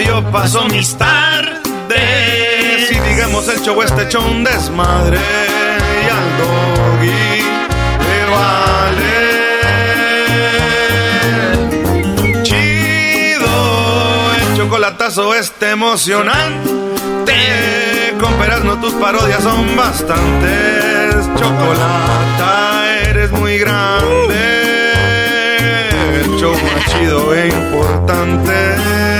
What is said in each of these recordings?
Yo paso mis tardes. Si digamos el show este hecho un desmadre y al doggy, pero ale. Chido, el chocolatazo este emocionante. No tus parodias son bastantes. Chocolata, eres muy grande el show chido e importante.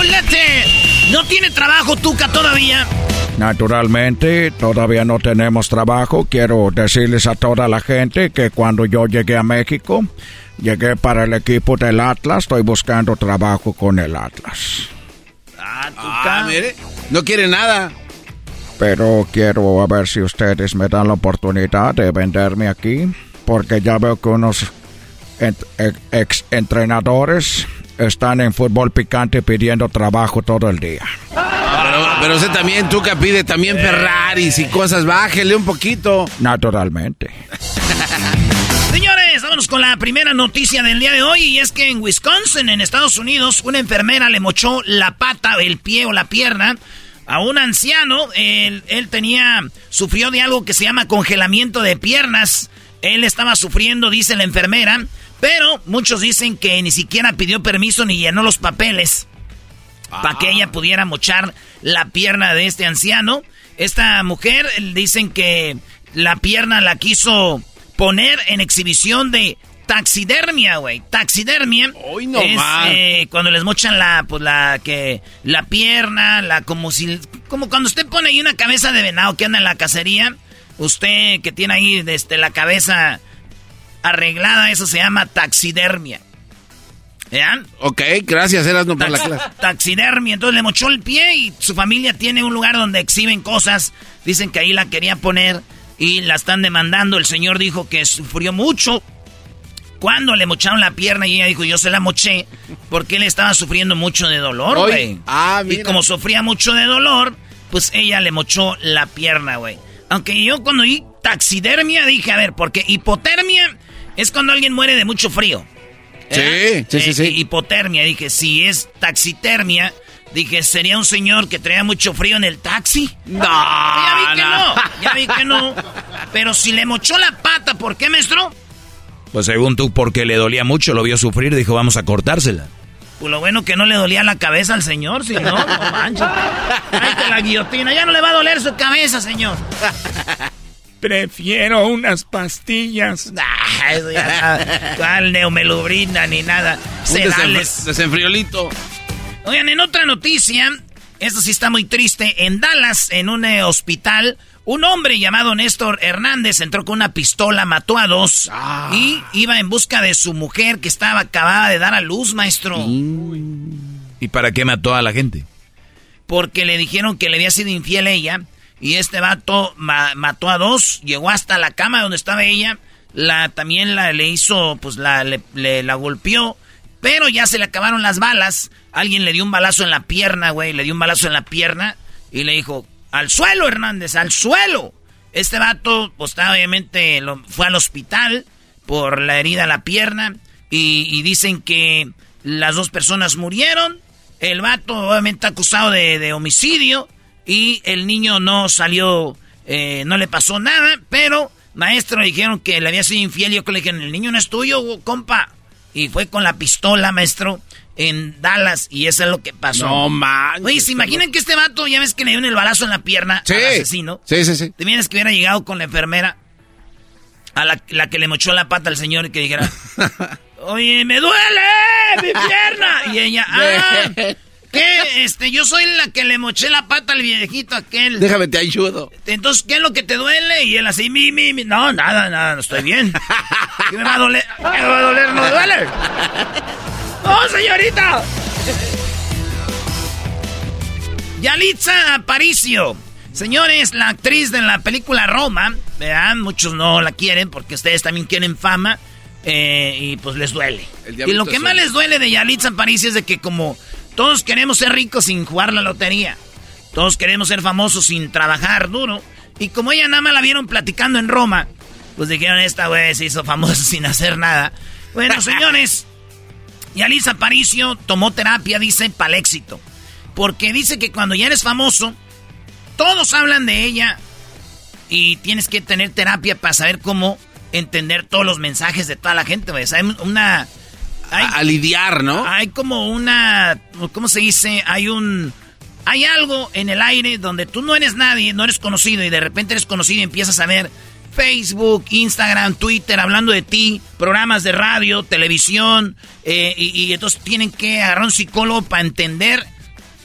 Chocolate. ¿No tiene trabajo Tuca todavía? Naturalmente, todavía no tenemos trabajo. Quiero decirles a toda la gente que cuando yo llegué a México, llegué para el equipo del Atlas. Estoy buscando trabajo con el Atlas. Ah, Ah, mire, no quiere nada. Pero quiero a ver si ustedes me dan la oportunidad de venderme aquí, porque ya veo que unos ent- ex, ex entrenadores están en fútbol picante pidiendo trabajo todo el día. Pero, pero usted también, Tuca, pide también Ferraris y cosas. Bájele un poquito. Naturalmente. Señores, vámonos con la primera noticia del día de hoy y es que en Wisconsin, en Estados Unidos, una enfermera le mochó la pata, el pie o la pierna a un anciano. Él, él tenía, sufrió de algo que se llama congelamiento de piernas. Él estaba sufriendo, dice la enfermera, pero muchos dicen que ni siquiera pidió permiso ni llenó los papeles para que ella pudiera mochar la pierna de este anciano. Esta mujer dicen que la pierna la quiso poner en exhibición de taxidermia, güey. Taxidermia Hoy no es más. eh, cuando les mochan la, pues la que la pierna, la como si, como cuando usted pone ahí una cabeza de venado que anda en la cacería. Usted que tiene ahí desde la cabeza arreglada, eso se llama taxidermia. ¿Vean? Ok, gracias, Erasmo, por la clase. taxidermia. Entonces le mochó el pie y su familia tiene un lugar donde exhiben cosas. Dicen que ahí la quería poner y la están demandando. El señor dijo que sufrió mucho cuando le mocharon la pierna y ella dijo, yo se la moché porque él estaba sufriendo mucho de dolor, güey. Ah, y como sufría mucho de dolor, pues ella le mochó la pierna, güey. Aunque yo cuando vi taxidermia dije, a ver, porque hipotermia es cuando alguien muere de mucho frío. Sí, sí, sí, Eh, sí. Hipotermia, dije, si es taxitermia, dije, sería un señor que traía mucho frío en el taxi. No, ya vi que no. no, ya vi que no. Pero si le mochó la pata, ¿por qué, maestro? Pues según tú, porque le dolía mucho, lo vio sufrir, dijo, vamos a cortársela. Pues lo bueno que no le dolía la cabeza al señor, si no, no manches. Ahí está la guillotina, ya no le va a doler su cabeza, señor. Prefiero unas pastillas. ¿Cuál neomelubrina ni nada? Un Sedales. desenfri- desenfriolito. Oigan, en otra noticia, esto sí está muy triste. En Dallas, en un eh, hospital, un hombre llamado Néstor Hernández entró con una pistola, mató a dos Ah. y iba en busca de su mujer que estaba acabada de dar a luz, maestro. ¿Y para qué mató a la gente? Porque le dijeron que le había sido infiel ella y este vato ma- mató a dos, llegó hasta la cama donde estaba ella, la también la le hizo, pues la le, la golpeó, pero ya se le acabaron las balas. Alguien le dio un balazo en la pierna, güey, le dio un balazo en la pierna y le dijo, "Al suelo, Hernández, al suelo." Este vato, pues obviamente fue al hospital por la herida a la pierna y, dicen que las dos personas murieron. El vato obviamente acusado de, de homicidio y el niño no salió, eh, no le pasó nada, pero maestro le dijeron que le había sido infiel. Yo que le dije, el niño no es tuyo, compa. Y fue con la pistola, maestro, en Dallas y eso es lo que pasó. No manches. Oye, ¿se imaginan que este vato, ya ves que le dio el balazo en la pierna Sí. al asesino? Sí, sí, sí. ¿Te vienes que hubiera llegado con la enfermera? A la, la que le mochó la pata al señor y que dijera, oye, me duele mi pierna. Y ella, ah, ¿qué? Este, yo soy la que le moché la pata al viejito aquel. Déjame te ayudo. Entonces, ¿qué es lo que te duele? Y él así, mi, mi, mi. No, nada, nada, no estoy bien. ¿Qué me va a doler? ¿Qué me va a doler? ¿No duele? ¡Oh, señorita! Yalitza Aparicio. Señores, la actriz de la película Roma, vean, muchos no la quieren porque ustedes también quieren fama eh, y pues les duele. El Y lo que más les duele de Yalitza Aparicio es de que como todos queremos ser ricos sin jugar la lotería, todos queremos ser famosos sin trabajar duro, y como ella nada más la vieron platicando en Roma, pues dijeron, esta güey se hizo famosa sin hacer nada. Bueno, señores, Yalitza Aparicio tomó terapia, dice, para el éxito. Porque dice que cuando ya eres famoso, todos hablan de ella y tienes que tener terapia para saber cómo entender todos los mensajes de toda la gente, güey. O sea, una... hay- A, a lidiar, ¿no? hay como una, ¿cómo se dice? Hay un, hay algo en el aire donde tú no eres nadie, no eres conocido y de repente eres conocido y empiezas a ver Facebook, Instagram, Twitter, hablando de ti, programas de radio, televisión, eh, y, y entonces tienen que agarrar un psicólogo para entender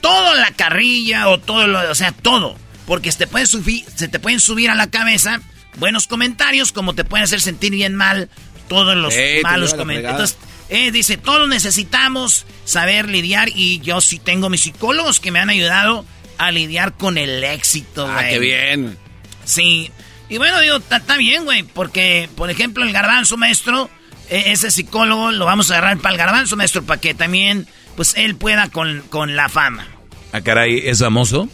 toda la carrilla o todo lo, o sea, todo. Porque se te, pueden subir, se te pueden subir a la cabeza buenos comentarios como te pueden hacer sentir bien mal todos los malos comentarios. Entonces, eh, dice, todos necesitamos saber lidiar y yo sí tengo mis psicólogos que me han ayudado a lidiar con el éxito, Ah, güey. qué bien. Sí. Y bueno, digo, está está bien, güey, porque, por ejemplo, el garbanzo maestro, eh, ese psicólogo lo vamos a agarrar para el garbanzo maestro, para que también, pues, él pueda con, con la fama. Ah, caray, ¿es famoso?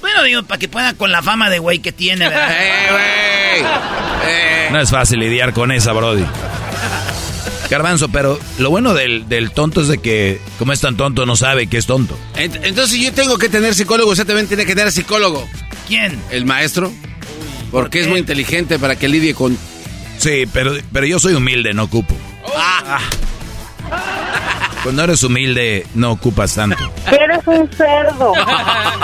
Bueno, digo, para que pueda con la fama de güey que tiene, ¿verdad? ¡Eh, güey! Eh. No es fácil lidiar con esa, Brody. Garbanzo, pero lo bueno del, del tonto es de que, como es tan tonto, no sabe que es tonto. Ent- Entonces yo tengo que tener psicólogo, usted también tiene que tener psicólogo. ¿Quién? El maestro. Porque es muy inteligente para que lidie con... Sí, pero, pero yo soy humilde, no ocupo. Ah, Cuando eres humilde, no ocupas tanto. Eres un cerdo.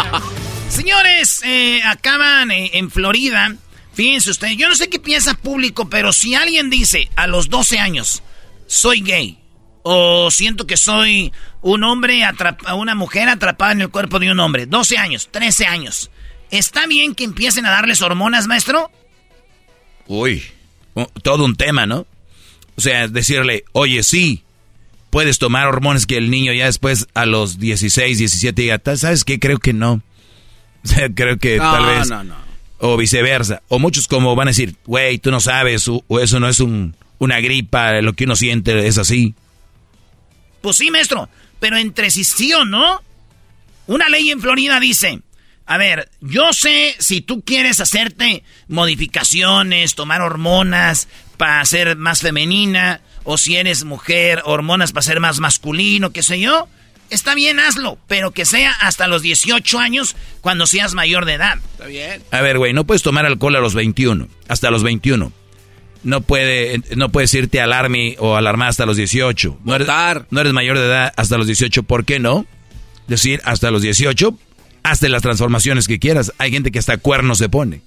Señores, eh, acaban eh, en Florida. Fíjense ustedes, yo no sé qué piensa público, pero si alguien dice a los 12 años, soy gay, o siento que soy un hombre, atrapa- una mujer atrapada en el cuerpo de un hombre, 12 años, 13 años, ¿está bien que empiecen a darles hormonas, maestro? Uy, todo un tema, ¿no? O sea, decirle, oye, sí, puedes tomar hormonas que el niño ya después a los 16, 17 diga, "Ta- ¿sabes qué? Creo que no. O sea, creo que no, tal vez... no, no. O viceversa. O muchos como van a decir, güey, tú no sabes, o, o eso no es un, una gripa, lo que uno siente es así. Pues sí, maestro, pero entre si sí o no, una ley en Florida dice, a ver, yo sé si tú quieres hacerte modificaciones, tomar hormonas para ser más femenina, o si eres mujer, hormonas para ser más masculino, qué sé yo, está bien, hazlo, pero que sea hasta los 18 años cuando seas mayor de edad. Está bien. A ver, güey, no puedes tomar alcohol a los 21, hasta los 21. No, puede, no puedes irte al army o alarmar hasta los 18. No eres, no eres mayor de edad hasta los 18. ¿Por qué no? Decir, hasta los 18, hazte las transformaciones que quieras. Hay gente que hasta cuernos se pone.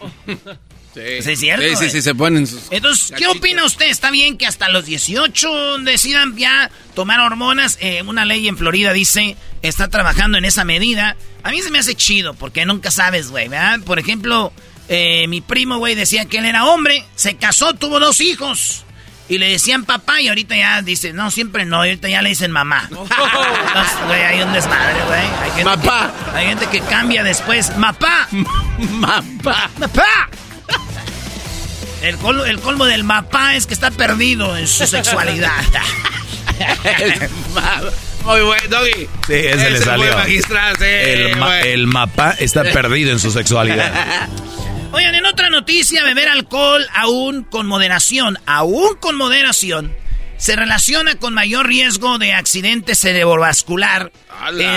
Sí. es cierto. Sí, sí, güey. sí, se ponen sus. Entonces, ¿qué opina usted? ¿Está bien que hasta los 18 decidan ya tomar hormonas? Eh, una ley en Florida dice, está trabajando en esa medida. A mí se me hace chido, porque nunca sabes, güey, ¿verdad? Por ejemplo, eh, mi primo, güey, decía que él era hombre, se casó, tuvo dos hijos. Y le decían papá y ahorita ya dice, no, siempre no, y ahorita ya le dicen mamá. Entonces, güey, hay un desmadre, güey. Hay gente Mapá. que- hay gente que cambia después. ¡Mapá! Mapa. ¡Mapá! El colmo, el colmo del mapá es que está perdido en su sexualidad. Muy bueno, Doggy. Sí, ese le salió. magistral, sí, El, ma- el mapa está perdido en su sexualidad. Oigan, en otra noticia, beber alcohol aún con moderación, aún con moderación, se relaciona con mayor riesgo de accidente cerebrovascular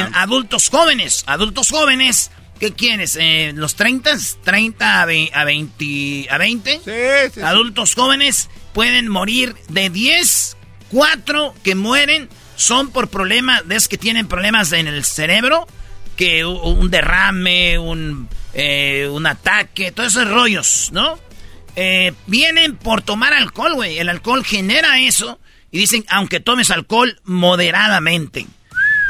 en adultos jóvenes. Adultos jóvenes, ¿qué quieres? Eh, ¿Los 30? ¿30 a, ve- a 20? A 20? Sí, sí, sí. Adultos jóvenes pueden morir de 10, 4 que mueren son por problemas, es que tienen problemas en el cerebro, que un derrame, un, eh, un ataque, todos esos rollos, ¿no? Eh, vienen por tomar alcohol, güey. El alcohol genera eso. Y dicen, aunque tomes alcohol moderadamente.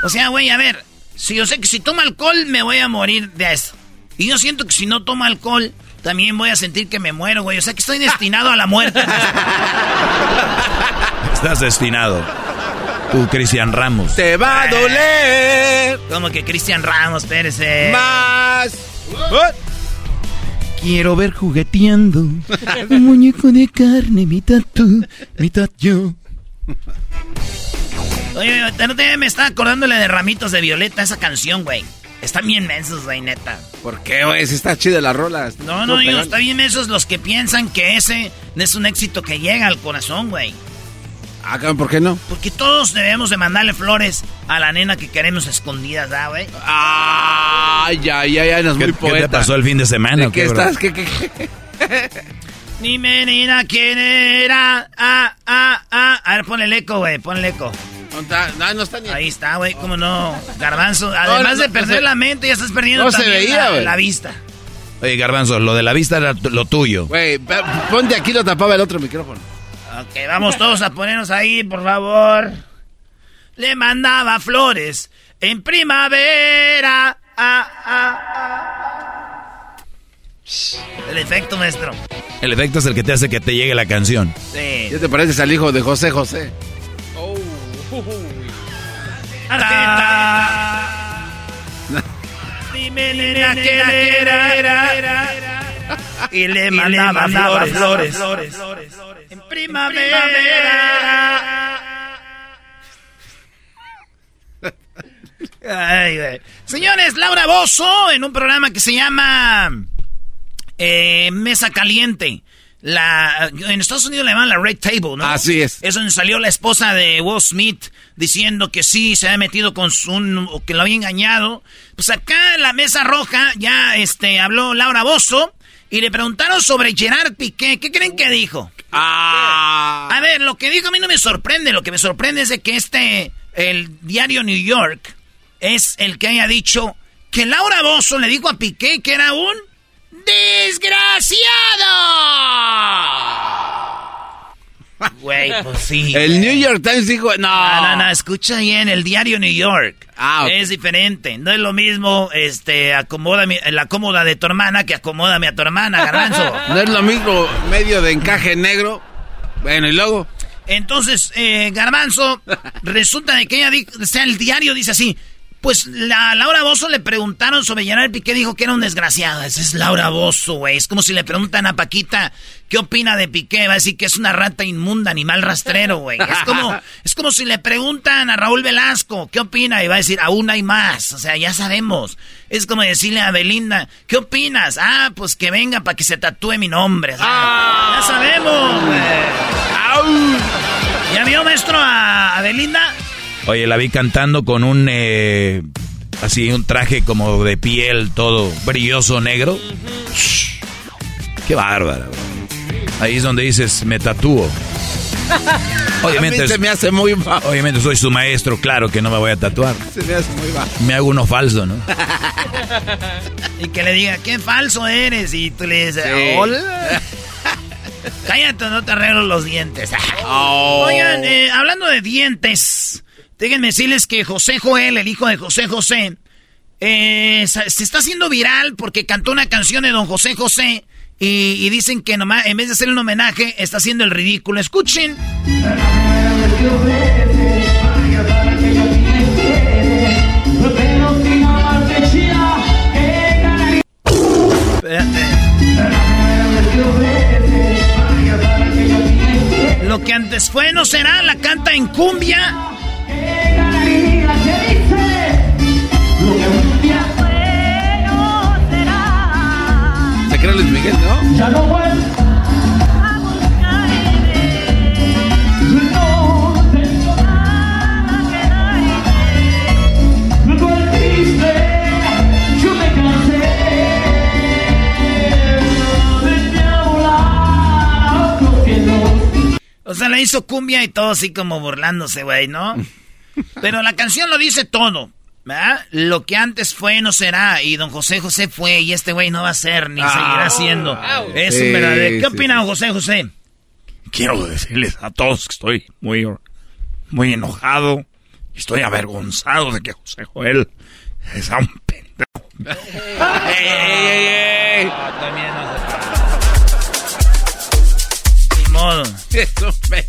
O sea, güey, a ver, si yo sé que si tomo alcohol me voy a morir de eso. Y yo siento que si no tomo alcohol, también voy a sentir que me muero, güey. O sea que estoy destinado a la muerte. Estás destinado. Tú, Cristian Ramos. Te va a doler Como que Cristian Ramos, espérese. más. Quiero ver jugueteando un muñeco de carne, mitad tú, mitad yo. Oye, día me estaba acordándole de Ramitos de Violeta, esa canción, güey. Están bien mensos, güey, neta. ¿Por qué, güey? Si está chida la rola. No, no, digo, está bien mensos los que piensan que ese es un éxito que llega al corazón, güey. Ah, ¿por qué no? Porque todos debemos de mandarle flores a la nena que queremos escondidas, ¿verdad, güey? Ay, ay, ay, ay, no es ¿Qué, muy qué poeta. te pasó el fin de semana? ¿De qué bro? estás? ¿Qué, qué, qué? Mi menina, ¿quién era? Ah, ah, ah. A ver, ponle el eco, güey, ponle el eco. No está, no, no está ni... Ahí está, güey, cómo no. Garbanzo, además no, de no perder se- la mente, ya estás perdiendo no se también veía, la, güey. la vista. Oye, Garbanzo, lo de la vista era lo tuyo. Güey, ponte aquí, lo tapaba el otro micrófono. Ok, vamos todos a ponernos ahí, por favor. Le mandaba flores en primavera. Ah, ah, ah. El efecto, maestro. El efecto es el que te hace que te llegue la canción. Sí. ¿Ya te pareces al hijo de José José? Ah. Dime, nena. Y le mandaba, flores, En primavera. Ay, güey. Señores, Laura Bozo en un programa que se llama eh, Mesa Caliente. La, en Estados Unidos le llaman la Red Table, ¿no? Así es. Es donde salió la esposa de Will Smith diciendo que sí, se había metido con su, un, o que lo había engañado. Pues acá en la Mesa Roja ya este, habló Laura Bozo y le preguntaron sobre Gerard Piqué. ¿Qué creen que dijo? Ah. A ver, lo que dijo a mí no me sorprende. Lo que me sorprende es de que este, el diario New York, es el que haya dicho que Laura Bozo le dijo a Piqué que era un desgraciado. Güey, pues sí. El New York Times dijo, no. No, no, no, escucha bien, el diario New York. Ah. Es diferente. No es lo mismo, este, acomoda la cómoda de tu hermana que acomódame a tu hermana, garbanzo. No es lo mismo medio de encaje negro. Bueno, y luego. Entonces, eh, Garbanzo, resulta de que ella o sea, el diario dice así, pues la Laura Bozo le preguntaron sobre Gerard Piqué, dijo que era un desgraciado. Esa es Laura Bozo, güey. Es como si le preguntan a Paquita qué opina de Piqué, va a decir que es una rata inmunda, animal rastrero, güey. Es como, es como si le preguntan a Raúl Velasco qué opina y va a decir, aún hay más. O sea, ya sabemos. Es como decirle a Belinda, ¿qué opinas? Ah, pues que venga para que se tatúe mi nombre. Sea, Ya sabemos, güey. ¿Ya vio, maestro, a, a Belinda? Oye, la vi cantando con un eh, así un traje como de piel todo brilloso negro. Shh. Qué bárbara. bro. Ahí es donde dices, me tatúo. Obviamente, A mí se me hace muy bajo. obviamente soy su maestro, claro que no me voy a tatuar. Se me hace muy bajo. Me hago uno falso, ¿no? Y que le diga, qué falso eres. Y tú le dices, Sí. hola. Cállate, no te arreglo los dientes. Oh. Oigan, eh, hablando de dientes, déjenme decirles que José Joel, el hijo de José José, eh, se está haciendo viral porque cantó una canción de Don José José y, y dicen que nomás, en vez de hacerle un homenaje, está haciendo el ridículo. Escuchen. Lo que antes fue no será, la canta en cumbia. O sea, le hizo cumbia y todo así como burlándose, güey, ¿no? Pero la canción lo dice todo, ¿verdad? Lo que antes fue no será y don José José fue y este güey no va a ser ni seguirá siendo. Es un Sí, verdadero. ¿Qué sí, opina don José José? Quiero decirles a todos que estoy muy, muy enojado. y Estoy avergonzado de que José Joel sea un pendejo. ¡Ey, ey, ey, ey! Ni modo. Eso me-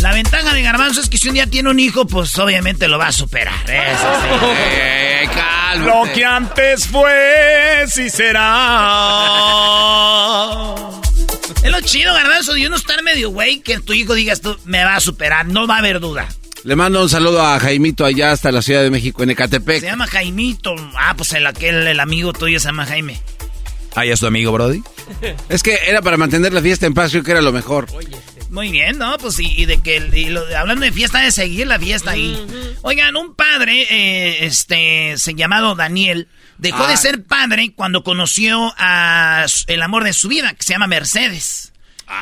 La ventaja de Garbanzo es que si un día tiene un hijo, pues obviamente lo va a superar. Eso sí. ¡Ey, ey, ey, cálmate! Lo que antes fue, sí será. Es lo chido, Garbanzo, de uno estar medio güey, que tu hijo digas tú, me va a superar, no va a haber duda. Le mando un saludo a Jaimito allá hasta la Ciudad de México, en Ecatepec. Se llama Jaimito. Ah, pues el aquel, el amigo tuyo se llama Jaime. Ah, ¿ya es tu amigo, Brody? Es que era para mantener la fiesta en paz, creo que era lo mejor. Muy bien, ¿no? Pues y, y de que, y lo- hablando de fiesta, de seguir la fiesta ahí. Oigan, un padre, eh, este, se llamado Daniel, dejó de Ah. ser padre cuando conoció a el amor de su vida, que se llama Mercedes.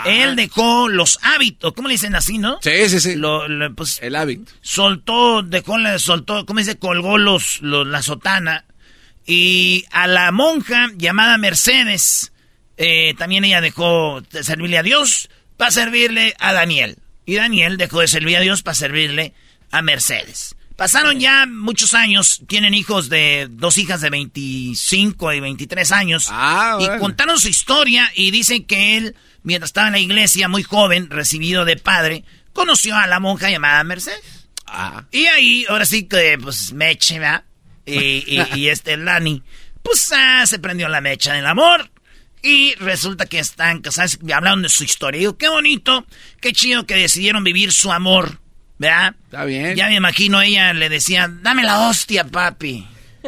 Él dejó los hábitos, ¿cómo le dicen así, no? Sí, sí, sí. Lo, lo- pues, El hábito. soltó, dejó, soltó, ¿cómo dice? Colgó los, los- la sotana. Y a la monja llamada Mercedes, eh, también ella dejó de servirle a Dios para servirle a Daniel. Y Daniel dejó de servir a Dios para servirle a Mercedes. Pasaron ya muchos años, tienen hijos de, dos hijas de 25 y 23 años. Ah, y contaron su historia y dicen que él, mientras estaba en la iglesia, muy joven, recibido de padre, conoció a la monja llamada Mercedes. Ah. Y ahí, ahora sí que, pues, meche, ¿verdad? Y, y, y este Lani, pues, ah, se prendió la mecha del amor. Y resulta que están casados, y hablaron de su historia. Y digo, qué bonito, qué chido que decidieron vivir su amor, ¿verdad? Está bien. Ya me imagino ella le decía, dame la hostia, papi.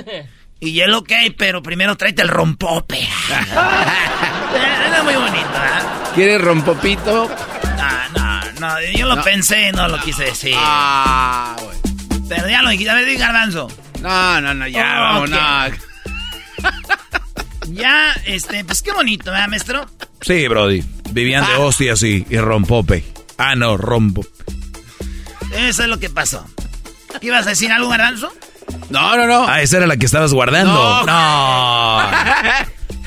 Y él, ok, pero primero tráete el rompope. Era muy bonito, ¿verdad? ¿Quieres rompopito? No, no, no, yo lo No. pensé, no lo quise decir. Ah, bueno. Pero ya lo dijiste, a ver, di garbanzo. No, no, no, ya, Oh, vamos, ok. no. Ya, este, pues qué bonito, ¿verdad, maestro? Sí, Brody. Vivían de hostias y, y rompope. Ah, no, rompo. Eso es lo que pasó. ¿Ibas a decir algo, garbanzo? No, no, no. Ah, esa era la que estabas guardando. No. No.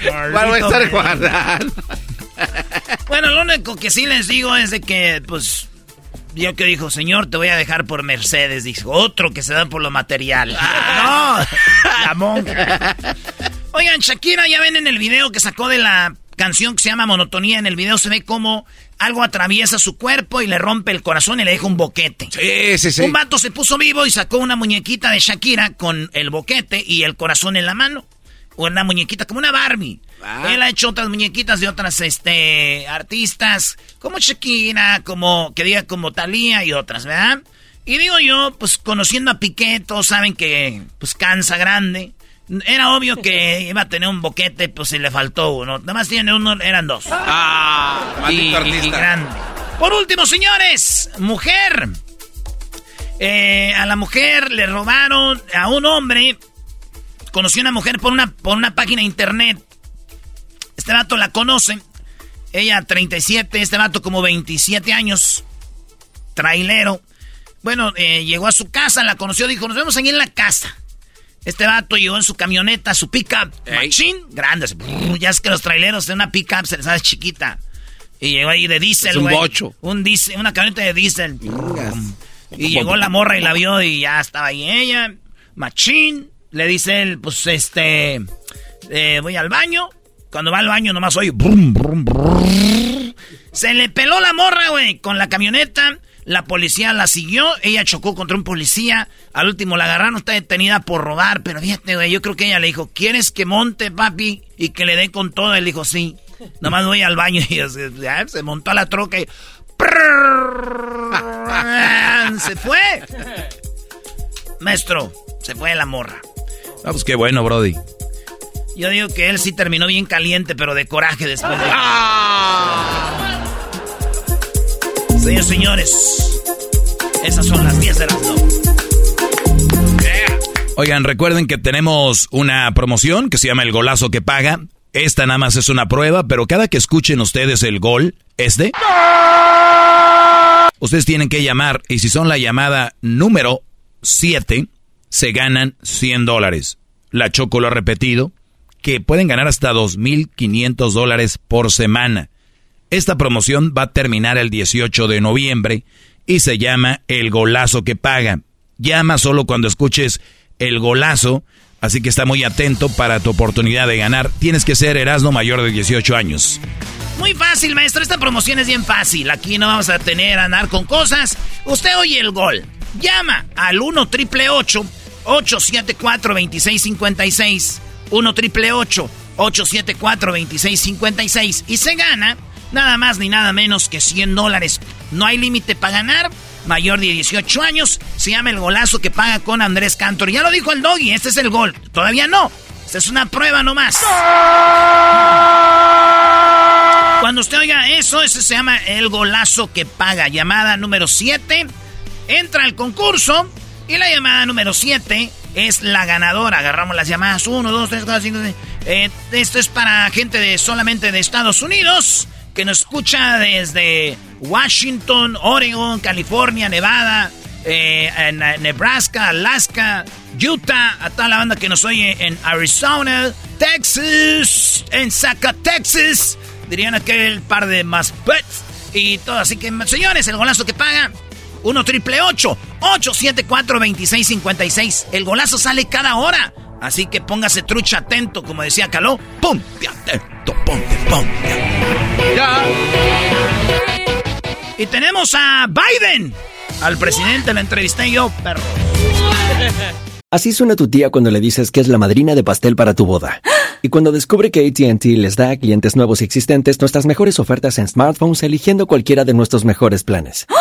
¿Cuál voy a estar guardando? Bueno, lo único que sí les digo es de que, pues, yo que dijo, señor, te voy a dejar por Mercedes. Dijo, otro que se da por lo material. no, la monja. Oigan, Shakira, ya ven en el video que sacó de la canción que se llama Monotonía. En el video se ve como algo atraviesa su cuerpo y le rompe el corazón y le deja un boquete. Sí, sí, sí. Un vato se puso vivo y sacó una muñequita de Shakira con el boquete y el corazón en la mano. Una muñequita como una Barbie. Ah. Él ha hecho otras muñequitas de otras este, artistas, como Shakira, como, que diga como Thalía y otras, ¿verdad? Y digo yo, pues conociendo a Piqué, todos saben que pues cansa grande. Era obvio que iba a tener un boquete, pues si le faltó uno. Nada más tiene uno, eran dos. Ah, Y, y grande. Por último, señores, mujer. Eh, a la mujer le robaron a un hombre. Conoció a una mujer por una, por una página de internet. Este vato la conoce. Ella 37, este vato como 27 años. Trailero. Bueno, eh, llegó a su casa, la conoció, dijo, nos vemos ahí en la casa. Este vato llegó en su camioneta, su pickup, machine, grande. Ya es que los traileros de una pickup se les hace chiquita. Y llegó ahí de diésel, un bocho. Un diésel, una camioneta de diésel. Y llegó la morra y la vio y ya estaba ahí ella. Machín. Le dice él, pues este, eh, voy al baño. Cuando va al baño nomás oye, brum, brum, brum. Se le peló la morra, güey, con la camioneta. La policía la siguió, ella chocó contra un policía. Al último la agarraron, está detenida por robar. Pero fíjate, güey, yo creo que ella le dijo, ¿quieres que monte, papi? Y que le dé con todo. Él dijo, sí. Nomás voy al baño y se, montó a la troca y... se fue. Maestro, se fue la morra. Ah, pues qué bueno, Brody. Yo digo que él sí terminó bien caliente, pero de coraje después de... ¡Ah! Señores, señores, esas son las 10 de las Oigan, recuerden que tenemos una promoción que se llama El Golazo que Paga. Esta nada más es una prueba, pero cada que escuchen ustedes el gol, este, ustedes tienen que llamar y si son la llamada número 7, se ganan 100 dólares. La Choco lo ha repetido, que pueden ganar hasta 2.500 dólares por semana. Esta promoción va a terminar el 18 de noviembre y se llama El Golazo que Paga. Llama solo cuando escuches el golazo Así que está muy atento para tu oportunidad de ganar. Tienes que ser Erasmo mayor de 18 años. Muy fácil, maestro. Esta promoción es bien fácil. Aquí no vamos a tener a andar con cosas. Usted oye el gol. Llama al 1 triple 874 2656. 1 triple 874 2656. Y se gana nada más ni nada menos que 100 dólares. No hay límite para ganar mayor de 18 años. Se llama el golazo que paga con Andrés Cantor. Ya lo dijo el doggy, este es el gol. Todavía no. Esta es una prueba nomás. Cuando usted oiga eso, ese se llama el golazo que paga. Llamada número 7. Entra al concurso. Y la llamada número 7 es la ganadora. Agarramos las llamadas 1, 2, 3, 4, 5, 6. esto es para gente de solamente de Estados Unidos que nos escucha desde Washington, Oregon, California, Nevada, eh, eh, Nebraska, Alaska, Utah, a toda la banda que nos oye en Arizona, Texas, en Zacatexas, dirían aquel par de más pets y todo. Así que, señores, el golazo que paga. 1 triple 874 2656. El golazo sale cada hora. Así que póngase trucha atento, como decía Caló. Ponte atento, ponte, ponte. Ya. Y tenemos a Biden. Al presidente la entrevisté yo, perro. Así suena tu tía cuando le dices que es la madrina de pastel para tu boda. Y cuando descubre que ATT les da a clientes nuevos y existentes nuestras mejores ofertas en smartphones eligiendo cualquiera de nuestros mejores planes.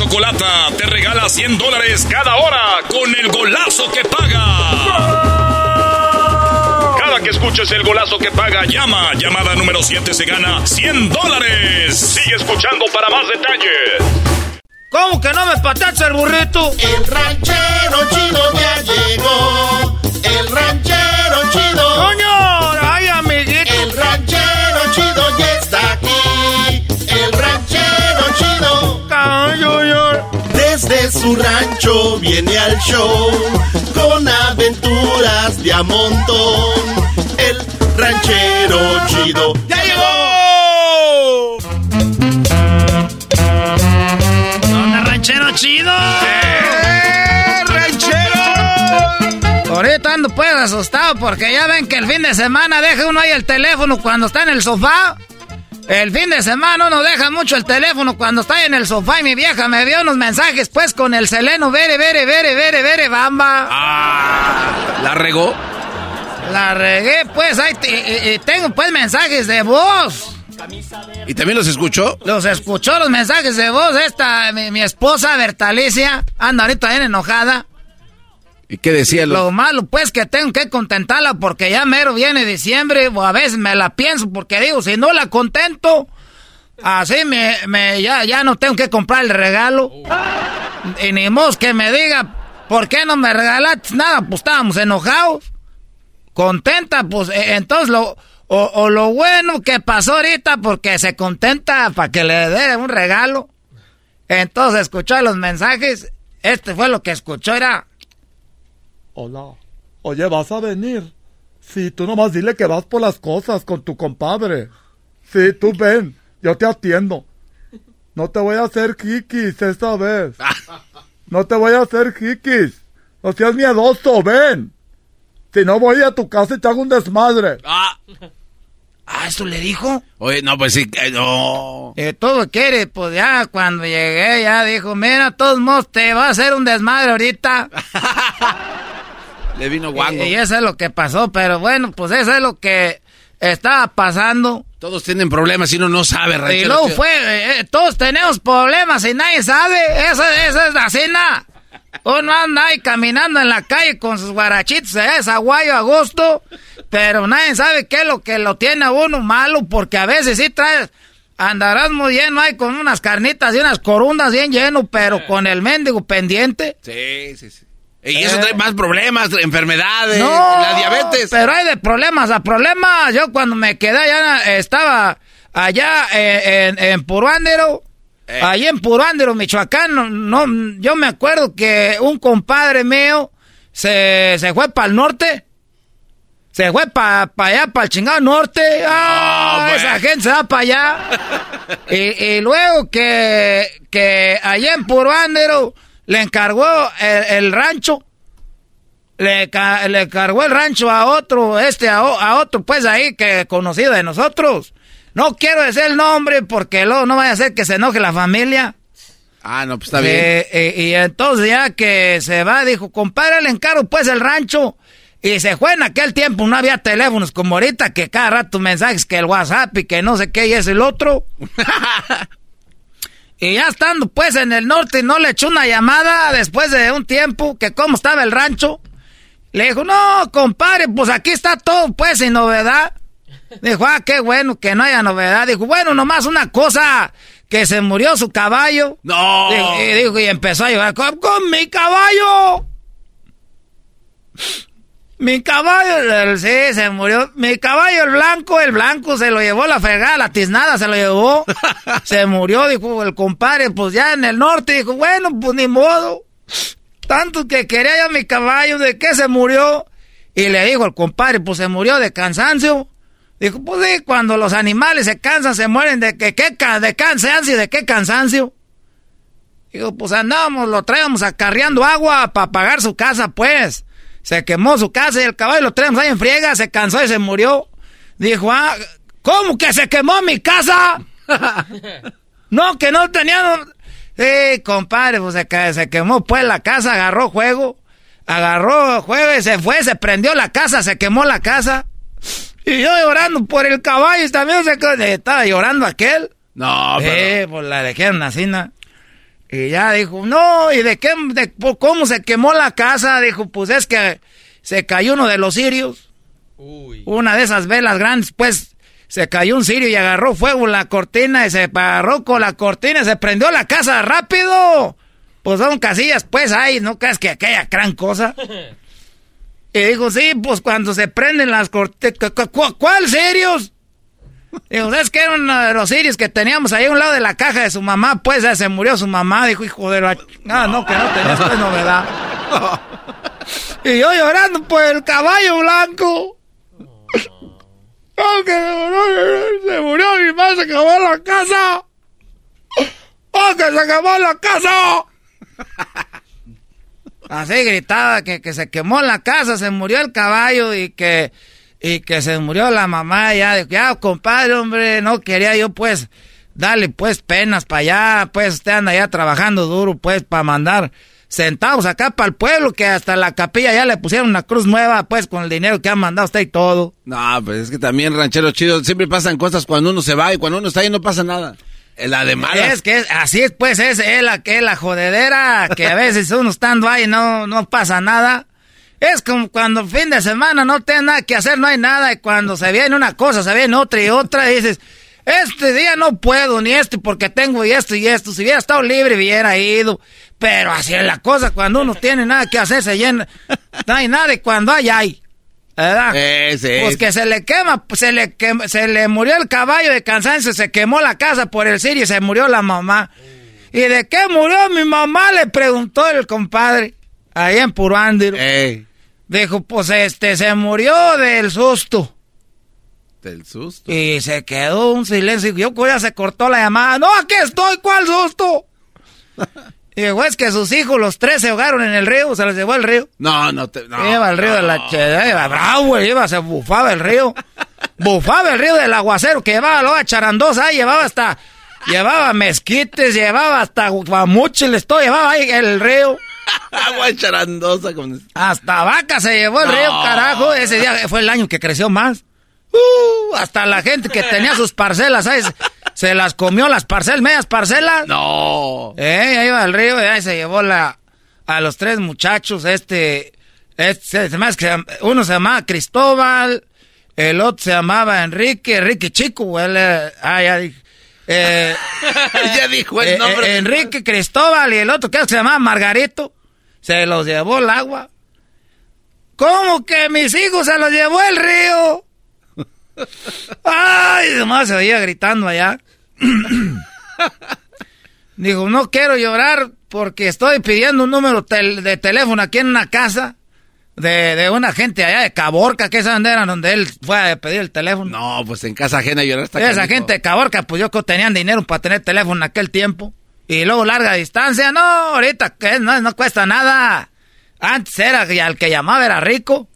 Chocolata te regala 100 dólares cada hora con el golazo que paga. Cada que escuches el golazo que paga, llama. Llamada número 7 se gana 100 dólares. Sigue escuchando para más detalles. ¿Cómo que no me patacha el burrito? El ranchero chido ya llegó. El ranchero chido. ¡Coño! ¡Ay, amiguito! El ranchero chido ya Desde su rancho viene al show con aventuras de a montón. El ranchero chido ya llegó. ¿Dónde ranchero chido? ¡Eh, ahorita ando pues asustado porque ya ven que el fin de semana deja uno ahí el teléfono cuando está en el sofá. El fin de semana uno deja mucho el teléfono cuando está en el sofá y mi vieja me dio unos mensajes pues con el seleno, vere, vere, vere, vere, vere, bamba. Ah, ¿la regó? La regué pues, ahí tengo pues mensajes de voz. ¿Y también los escuchó? Los escuchó los mensajes de voz. Esta, mi, esposa Bertalicia, anda ahorita bien enojada. ¿Y qué decía? Lo... malo, pues, que tengo que contentarla porque ya mero viene diciembre, o a veces me la pienso porque digo, si no la contento, así me, me ya, ya no tengo que comprar el regalo. Y ni modo que me diga, ¿por qué no me regalaste nada? Pues estábamos enojados. Contenta, pues, e, entonces lo, o, o lo bueno que pasó ahorita porque se contenta para que le dé un regalo. Entonces escuchó los mensajes. Este fue lo que escuchó, era... Hola. Oye, ¿vas a venir? Sí, tú nomás dile que vas por las cosas con tu compadre. Sí, tú ven, yo te atiendo. No te voy a hacer kikis esta vez. No te voy a hacer kikis. No seas miedoso, ven. Si no voy a tu casa y te hago un desmadre. Ah. Ah, ¿eso le dijo? Oye, no, pues sí, no. Eh, todo quiere, pues ya cuando llegué ya dijo, mira, todos modos te va a hacer un desmadre ahorita. le vino guango. Y, eso es lo que pasó, pero bueno, pues eso es lo que estaba pasando. Todos tienen problemas y uno no sabe, ranchero. Y luego fue, eh, eh, todos tenemos problemas y nadie sabe. Eso, eso es la cena. Uno anda ahí caminando en la calle con sus guarachitos, es aguayo agosto, pero nadie sabe qué es lo que lo tiene a uno malo, porque a veces sí traes, andarás muy lleno ahí con unas carnitas y unas corundas bien lleno, pero con el mendigo pendiente. Sí, sí, sí. Y eso trae más problemas, enfermedades, la diabetes. Pero hay de problemas a problemas. Yo cuando me quedé allá, estaba allá en, en Puruándero eh. Ahí en Purándero, Michoacán, no, yo me acuerdo que un compadre mío se, fue para el norte. Se fue para allá, para el chingado norte. ¡Ah! esa gente se va para allá. y, luego que, que allá en Purándero le encargó el, rancho. Le, le encargó el rancho a otro, este, a, a otro, pues ahí que conocido de nosotros. No quiero decir el nombre porque luego no vaya a ser que se enoje la familia. Ah, no, pues está bien. Eh, eh, y entonces ya que se va, dijo, compadre, le encargo pues el rancho. Y se fue en aquel tiempo, no había teléfonos como ahorita, que cada rato mensajes, que el WhatsApp y que no sé qué, y es el otro. y ya estando pues en el norte, no le echó una llamada después de un tiempo, que cómo estaba el rancho. Le dijo, no, compadre, pues aquí está todo pues sin novedad. Dijo, ah, qué bueno que no haya novedad. Dijo, bueno, nomás una cosa, que se murió su caballo. No. y, dijo, y empezó a llorar, con, mi caballo. Mi caballo, sí, se murió. Mi caballo, el blanco, el blanco se lo llevó la fregada, la tiznada se lo llevó. se murió, dijo el compadre, pues ya en el norte. Dijo, bueno, pues ni modo. Tanto que quería ya mi caballo, ¿de qué se murió? Y le dijo el compadre, pues se murió de cansancio. Dijo, pues sí, cuando los animales se cansan, se mueren de que, ¿qué, de cansancio, ¿de qué cansancio? Dijo, pues andábamos, lo traíamos acarreando agua para pagar su casa, pues. Se quemó su casa y el caballo lo traíamos ahí en friega, se cansó y se murió. Dijo, ah, ¿cómo que se quemó mi casa? no, que no teníamos... Sí, compadre, pues se, se quemó pues la casa, agarró juego, agarró juego y se fue, se prendió la casa, se quemó la casa. Y yo llorando por el caballo y también se estaba llorando aquel. No, pero... Eh, pues la dejaron así, ¿no? Y ya dijo, no, ¿y de qué, de, cómo se quemó la casa? Dijo, pues es que se cayó uno de los sirios. Uy. Una de esas velas grandes, pues se cayó un sirio y agarró fuego en la cortina y se paró con la cortina y se prendió la casa rápido. Pues son casillas, pues, ay, no crees que aquella gran cosa. Y dijo, sí, pues cuando se prenden las cortes... ¿Cuál serios? Dijo, es que era uno de los sirios que teníamos ahí a un lado de la caja de su mamá? Pues se murió su mamá. Dijo, hijo de la... Ah, no, que no tenías pues novedad. y yo llorando por el caballo blanco. Oh, que se murió, se murió mi mamá, se acabó la casa. Oh, que se acabó la casa. Así gritaba que, que se quemó la casa, se murió el caballo y que, y que se murió la mamá. Ya, de, ya, compadre, hombre, no quería yo pues darle pues penas para allá, pues usted anda ya trabajando duro pues para mandar centavos acá para el pueblo, que hasta la capilla ya le pusieron una cruz nueva, pues, con el dinero que han mandado usted y todo. No, pues es que también, ranchero chido, siempre pasan cosas cuando uno se va y cuando uno está ahí no pasa nada. La de malas. Es que así es, pues, es, es la, que la jodedera, que a veces uno estando ahí no, no pasa nada. Es como cuando fin de semana no tiene nada que hacer, no hay nada, y cuando se viene una cosa, se viene otra y otra, dices, este día no puedo, ni este, porque tengo y esto y esto. Si hubiera estado libre, hubiera ido. Pero así es la cosa, cuando uno tiene nada que hacer, se llena. No hay nada y cuando hay, hay. ¿Verdad? Pues que se le quema, se le se le murió el caballo de cansancio, se quemó la casa por el sirio y se murió la mamá. ¿Y de qué murió mi mamá? Le preguntó el compadre, ahí en Purándiro. Dijo, pues este, se murió del susto. Del susto. Y se quedó un silencio. Yo ya se cortó la llamada. No, aquí estoy, ¿cuál susto? y dijo, es que sus hijos, los tres, se ahogaron en el río, se los llevó al río. No, no te. No, iba al río de la iba bravo, iba, se bufaba el río. bufaba el río del aguacero, que llevaba luego a charandosa, llevaba hasta. Llevaba mezquites, llevaba hasta guamuchiles, todo llevaba ahí el río. Agua charandosa. Con... Hasta vaca se llevó el río, carajo. Ese día fue el año que creció más. Uh, hasta la gente que tenía sus parcelas, ¿sabes? Se las comió las parcelas, medias parcelas. No. Eh, ahí iba al río y ahí se llevó la, a los tres muchachos, este, este, uno se llamaba Cristóbal, el otro se llamaba Enrique, Enrique Chico, él, ah, ya dije. Eh, ya dijo el eh, nombre. Eh, Enrique Cristóbal y el otro que se llamaba Margarito, se los llevó el agua. ¿Cómo que mis hijos se los llevó el río? Ay, nomás se oía gritando allá. Dijo, no quiero llorar porque estoy pidiendo un número de teléfono aquí en una casa de, una gente allá de Caborca, que esa era donde él fue a pedir el teléfono. No, pues en casa ajena llorar hasta Esa gente de Caborca, pues yo que tenían dinero para tener teléfono en aquel tiempo. Y luego larga distancia, no, ahorita que no, no cuesta nada. Antes era, el que llamaba era rico.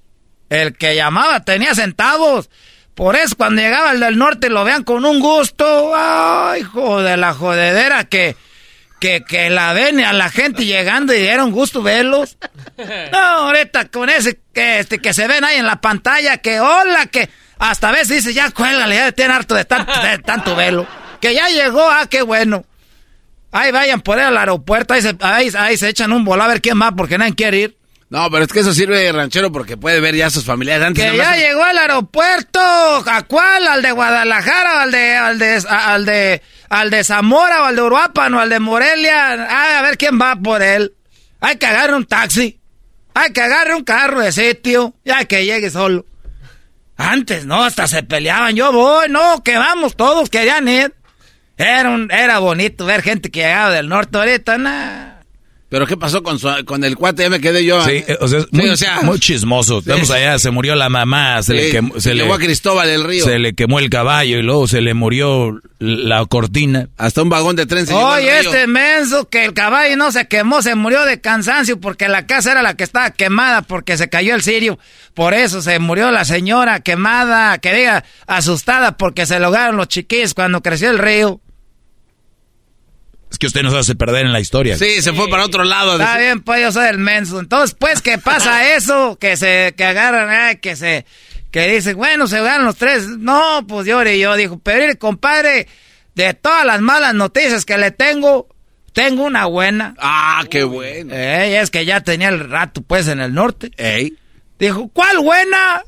El que llamaba tenía centavos. Por eso cuando llegaba el del norte lo vean con un gusto. Ay, hijo de la jodedera que, que, que la ven a la gente llegando y un gusto verlos. No, ahorita con ese que, este, que se ven ahí en la pantalla, que hola, que hasta a veces dice, ya cuélgale, ya tiene harto de tanto, de tanto velo. Que ya llegó, ah, qué bueno. Ahí vayan por ahí al aeropuerto, ahí se, ahí, ahí se echan un volado a ver quién va porque nadie quiere ir. No, pero es que eso sirve de ranchero porque puede ver ya a sus familiares antes. Que ya llegó al aeropuerto. ¿A cuál? ¿Al de Guadalajara? ¿Al de, al de, al de, al de Zamora o al de Uruapan o al de Morelia? a ver quién va por él. Hay que agarrar un taxi. Hay que agarrar un carro de sitio. Ya que llegue solo. Antes, no, hasta se peleaban. Yo voy, no, que vamos, todos querían ir. Era, un, era bonito ver gente que llegaba del norte ahorita, nada. ¿Pero qué pasó con, con el cuate? Ya me quedé yo. Sí, o sea, muy, chismoso. Vamos allá, se murió la mamá, se le quemó... Se le, a Cristóbal del Río. Se le quemó el caballo y luego se le murió la cortina. Hasta un vagón de tren se Oye, este menso que el caballo no se quemó, se murió de cansancio porque la casa era la que estaba quemada porque se cayó el sirio. Por eso se murió la señora quemada, que diga, asustada porque se lograron los chiquillos cuando creció el río. Es que usted nos hace perder en la historia. Sí, se fue para otro lado. Está bien, pues yo soy el menso. Entonces, pues, ¿qué pasa eso? Que se, que agarran, que se, que dicen, bueno, se ganan los tres. No, pues yo y yo dijo, pero compadre, de todas las malas noticias que le tengo, tengo una buena. Ah, qué bueno. Eh, es que ya tenía el rato, pues, en el norte. Ey. Dijo, ¿cuál buena?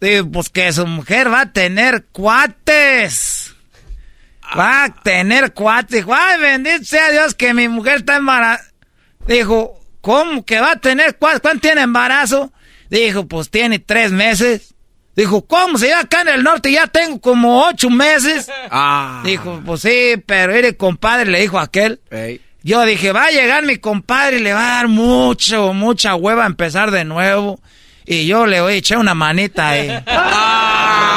Dijo, pues que su mujer va a tener cuates. Va a tener cuatro. Dijo, ay, bendito sea Dios que mi mujer está embarazada. Dijo, ¿cómo que va a tener cuatro? ¿Cuánto tiene embarazo? Dijo, pues tiene tres meses. Dijo, ¿cómo? Si yo acá en el norte ya tengo como ocho meses. Ah. Dijo, pues sí, pero el compadre le dijo a aquel. Yo dije, va a llegar mi compadre y le va a dar mucho, mucha hueva a empezar de nuevo. Y yo le voy a echar una manita ahí. ¡Ah!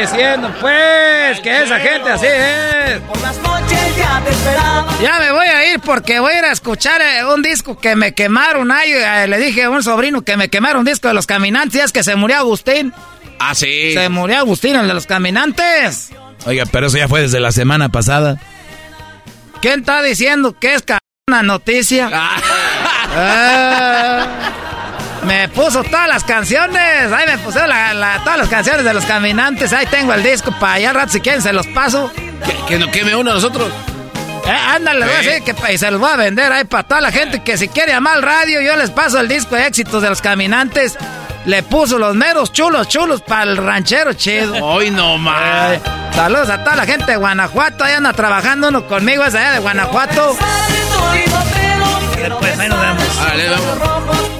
Diciendo, pues, que esa gente así es. Por las noches ya te esperaba. Ya me voy a ir porque voy a ir a escuchar eh, un disco que me quemaron ahí. Eh, le dije a un sobrino que me quemaron un disco de los caminantes. es que se murió Agustín. Ah, sí. Se murió Agustín, el de los caminantes. Oiga, pero eso ya fue desde la semana pasada. ¿Quién está diciendo que es una noticia? Ah. Me puso todas las canciones. Ahí me puso todas las canciones de los caminantes. Ahí tengo el disco para allá rato si quieren se los paso. Que, no queme uno a nosotros. Eh, ándale, voy a decir que y se los voy a vender ahí para toda la gente que si quiere llamar al radio, yo les paso el disco de éxitos de los caminantes. Le puso los meros chulos, chulos para el ranchero chido. Hoy no más. saludos a toda la gente de Guanajuato. Ahí anda trabajando uno conmigo, es allá de Guanajuato. Después, ahí nos vemos. vamos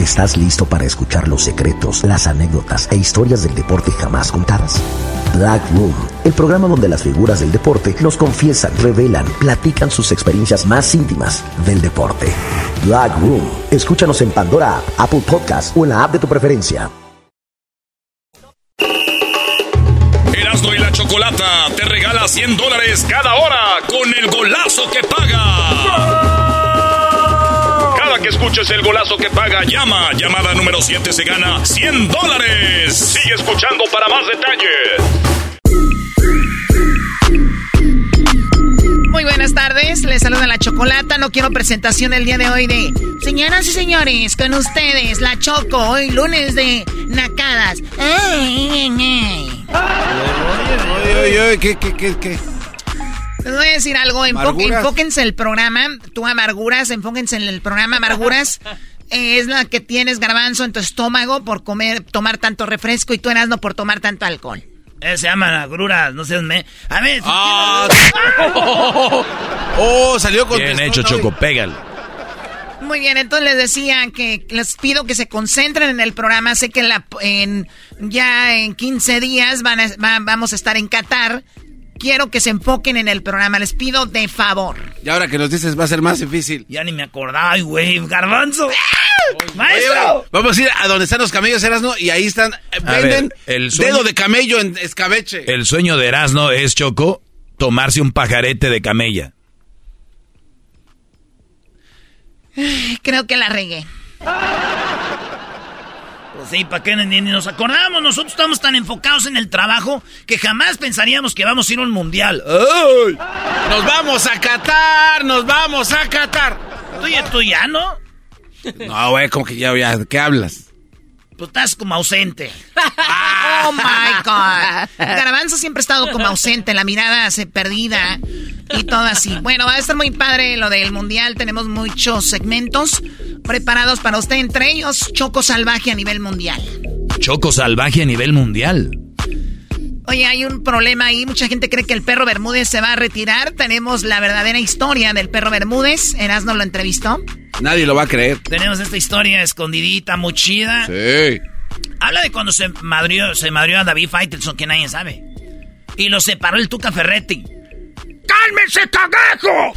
¿Estás listo para escuchar los secretos, las anécdotas e historias del deporte jamás contadas? Black Room, el programa donde las figuras del deporte nos confiesan, revelan, platican sus experiencias más íntimas del deporte. Black Room, escúchanos en Pandora, Apple Podcast o en la app de tu preferencia. Erasmo y la Chocolata te regala 100 dólares cada hora con el golazo que paga que escuches el golazo que paga, llama. Llamada número 7 se gana 100 dólares. Sigue escuchando para más detalles. Muy buenas tardes, les saluda la Chocolata. No quiero presentación el día de hoy de señoras y señores, con ustedes, la Choco, hoy lunes de Nacadas. Ay, ay, ay. ¿Qué, qué, qué, qué? Les voy a decir algo, enfóquense el programa, tú amarguras, enfóquense en el programa amarguras. es la que tienes garbanzo en tu estómago por comer, tomar tanto refresco y tú eras no por tomar tanto alcohol. Eh, se llama amarguras, no sé, me... A ver... Ah, oh, salió con... Bien hecho, Choco, pégale. Muy bien, entonces les decía que les pido que se concentren en el programa. Sé que la, en, ya en 15 días van vamos a estar en Qatar quiero que se enfoquen en el programa. Les pido de favor. Y ahora que nos dices va a ser más difícil. Ya ni me acordaba, güey, garbanzo. ¡Maestro! vamos a ir a donde están los camellos Erasno y ahí están, venden el dedo de camello en escabeche. El sueño de Erasno es, Choco, tomarse un pajarete de camella. Creo que la regué. Pues sí, ¿para qué ni, nos acordamos? Nosotros estamos tan enfocados en el trabajo que jamás pensaríamos que vamos a ir a un mundial. ¡Ay! Nos vamos a Qatar, nos vamos a Qatar. ¿Tú ya, no? No, güey, como que ya, ya, ¿qué hablas? Tú estás como ausente. oh my God. Garbanzo siempre ha estado como ausente, la mirada se perdida y todo así. Bueno, va a estar muy padre lo del mundial. Tenemos muchos segmentos preparados para usted, entre ellos Choco Salvaje a nivel mundial. Choco Salvaje a nivel mundial. Oye, hay un problema ahí. Mucha gente cree que el perro Bermúdez se va a retirar. Tenemos la verdadera historia del perro Bermúdez. Erasmo lo entrevistó. Nadie lo va a creer. Tenemos esta historia escondidita, muy chida. Sí. Habla de cuando se madrió, se madrió a David Faitelson, que nadie sabe. Y lo separó el Tuca Ferretti. ¡Cálmese, cagajo!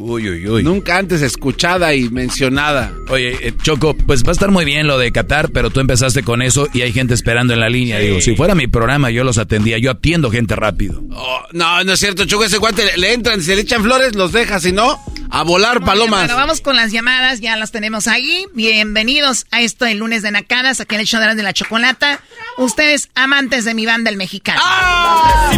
Uy, uy, uy. Nunca antes escuchada y mencionada. Oye, eh, Choco, pues va a estar muy bien lo de Qatar, pero tú empezaste con eso y hay gente esperando en la línea. Digo, si fuera mi programa, yo los atendía. Yo atiendo gente rápido. Oh, no, no es cierto, Choco. Ese guante le, entran, si le echan flores, los deja. Si no, a volar palomas. Bueno, vamos con las llamadas. Ya las tenemos ahí. Bienvenidos a esto el lunes de Nacadas, aquí en el show de la chocolata. Ustedes, amantes de mi banda, el mexicano. ¡Ah!